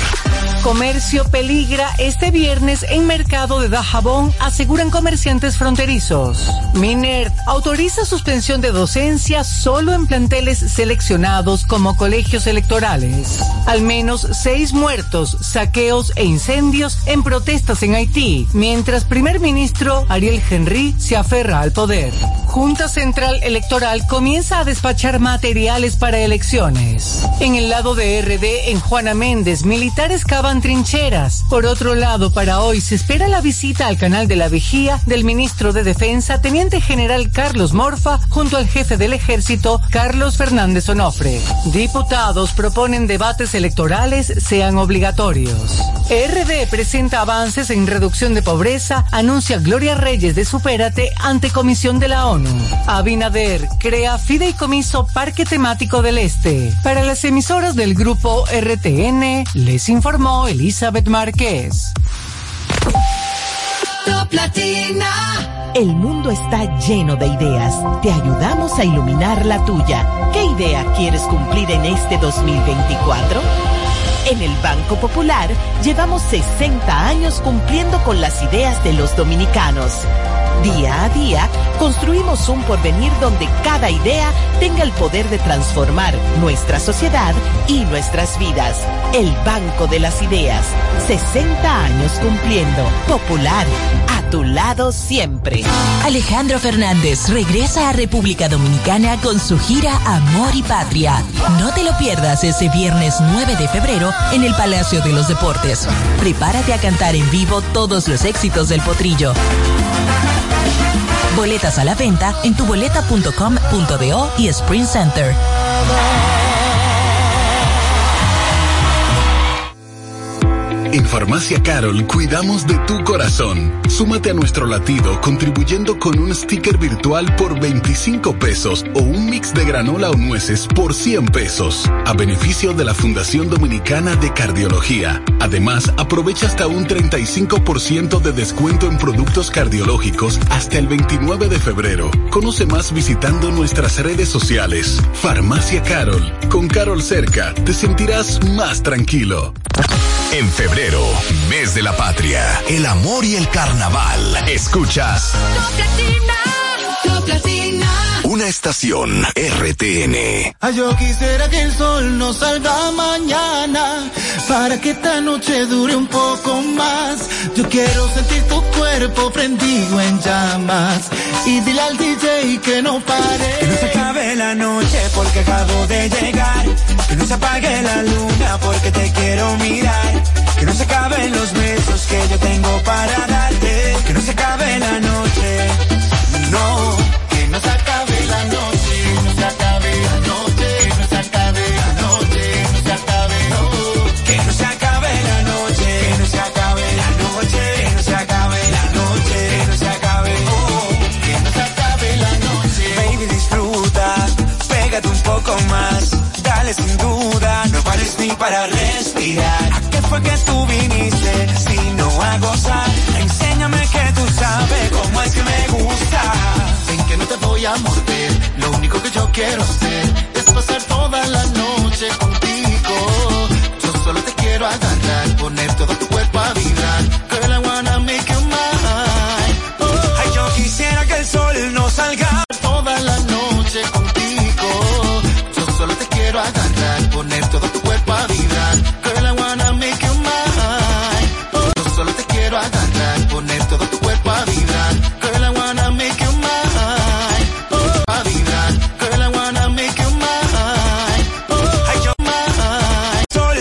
Comercio peligra este viernes en mercado de Dajabón, aseguran comerciantes fronterizos. Minert autoriza suspensión de docencia solo en planteles seleccionados como colegios electorales. Al menos seis muertos, saqueos e incendios en protestas en Haití, mientras primer ministro Ariel Henry se aferra al poder. Junta Central Electoral comienza a despachar materiales para elecciones. En el lado de RD, en Juana Méndez, militares cavan trincheras. Por otro lado, para hoy se espera la visita al canal de la vigía del ministro de Defensa, Teniente General Carlos Morfa, junto al jefe del ejército, Carlos Fernández Onofre. Diputados proponen debates electorales sean obligatorios. RD presenta avances en reducción de pobreza, anuncia Gloria Reyes de Supérate ante Comisión de la ONU. Abinader crea fideicomiso Parque Temático del Este. Para las emisoras del grupo RTN, les informó Elizabeth Márquez. Top Latina. El mundo está lleno de ideas. Te ayudamos a iluminar la tuya. ¿Qué idea quieres cumplir en este 2024? En el Banco Popular llevamos 60 años cumpliendo con las ideas de los dominicanos. Día a día, construimos un porvenir donde cada idea tenga el poder de transformar nuestra sociedad y nuestras vidas. El Banco de las Ideas. 60 años cumpliendo. Popular. A tu lado siempre. Alejandro Fernández regresa a República Dominicana con su gira Amor y Patria. No te lo pierdas ese viernes 9 de febrero en el Palacio de los Deportes. Prepárate a cantar en vivo todos los éxitos del potrillo. Boletas a la venta en tuboleta.com.do y Sprint Center. En Farmacia Carol cuidamos de tu corazón. Súmate a nuestro latido contribuyendo con un sticker virtual por 25 pesos o un mix de granola o nueces por 100 pesos, a beneficio de la Fundación Dominicana de Cardiología. Además, aprovecha hasta un 35% de descuento en productos cardiológicos hasta el 29 de febrero. Conoce más visitando nuestras redes sociales. Farmacia Carol. Con Carol cerca, te sentirás más tranquilo. En febrero, mes de la patria, el amor y el carnaval. Escuchas una estación RTN. Ay, yo quisiera que el sol no salga mañana para que esta noche dure un poco más. Yo quiero sentir tu cuerpo prendido en llamas y dile al DJ que no pare. Que no se acabe la noche porque acabo de llegar. Que no se apague la luna porque te quiero mirar. Que no se acaben los besos que yo tengo para darte. Que no se acabe la noche. Sin duda. No pares ni para respirar. ¿A qué fue que tú viniste? Si no a gozar. Enséñame que tú sabes cómo es que me gusta. Lo único que yo quiero hacer es pasar toda la noche contigo. Yo solo te quiero agarrar, poner todo tu cuerpo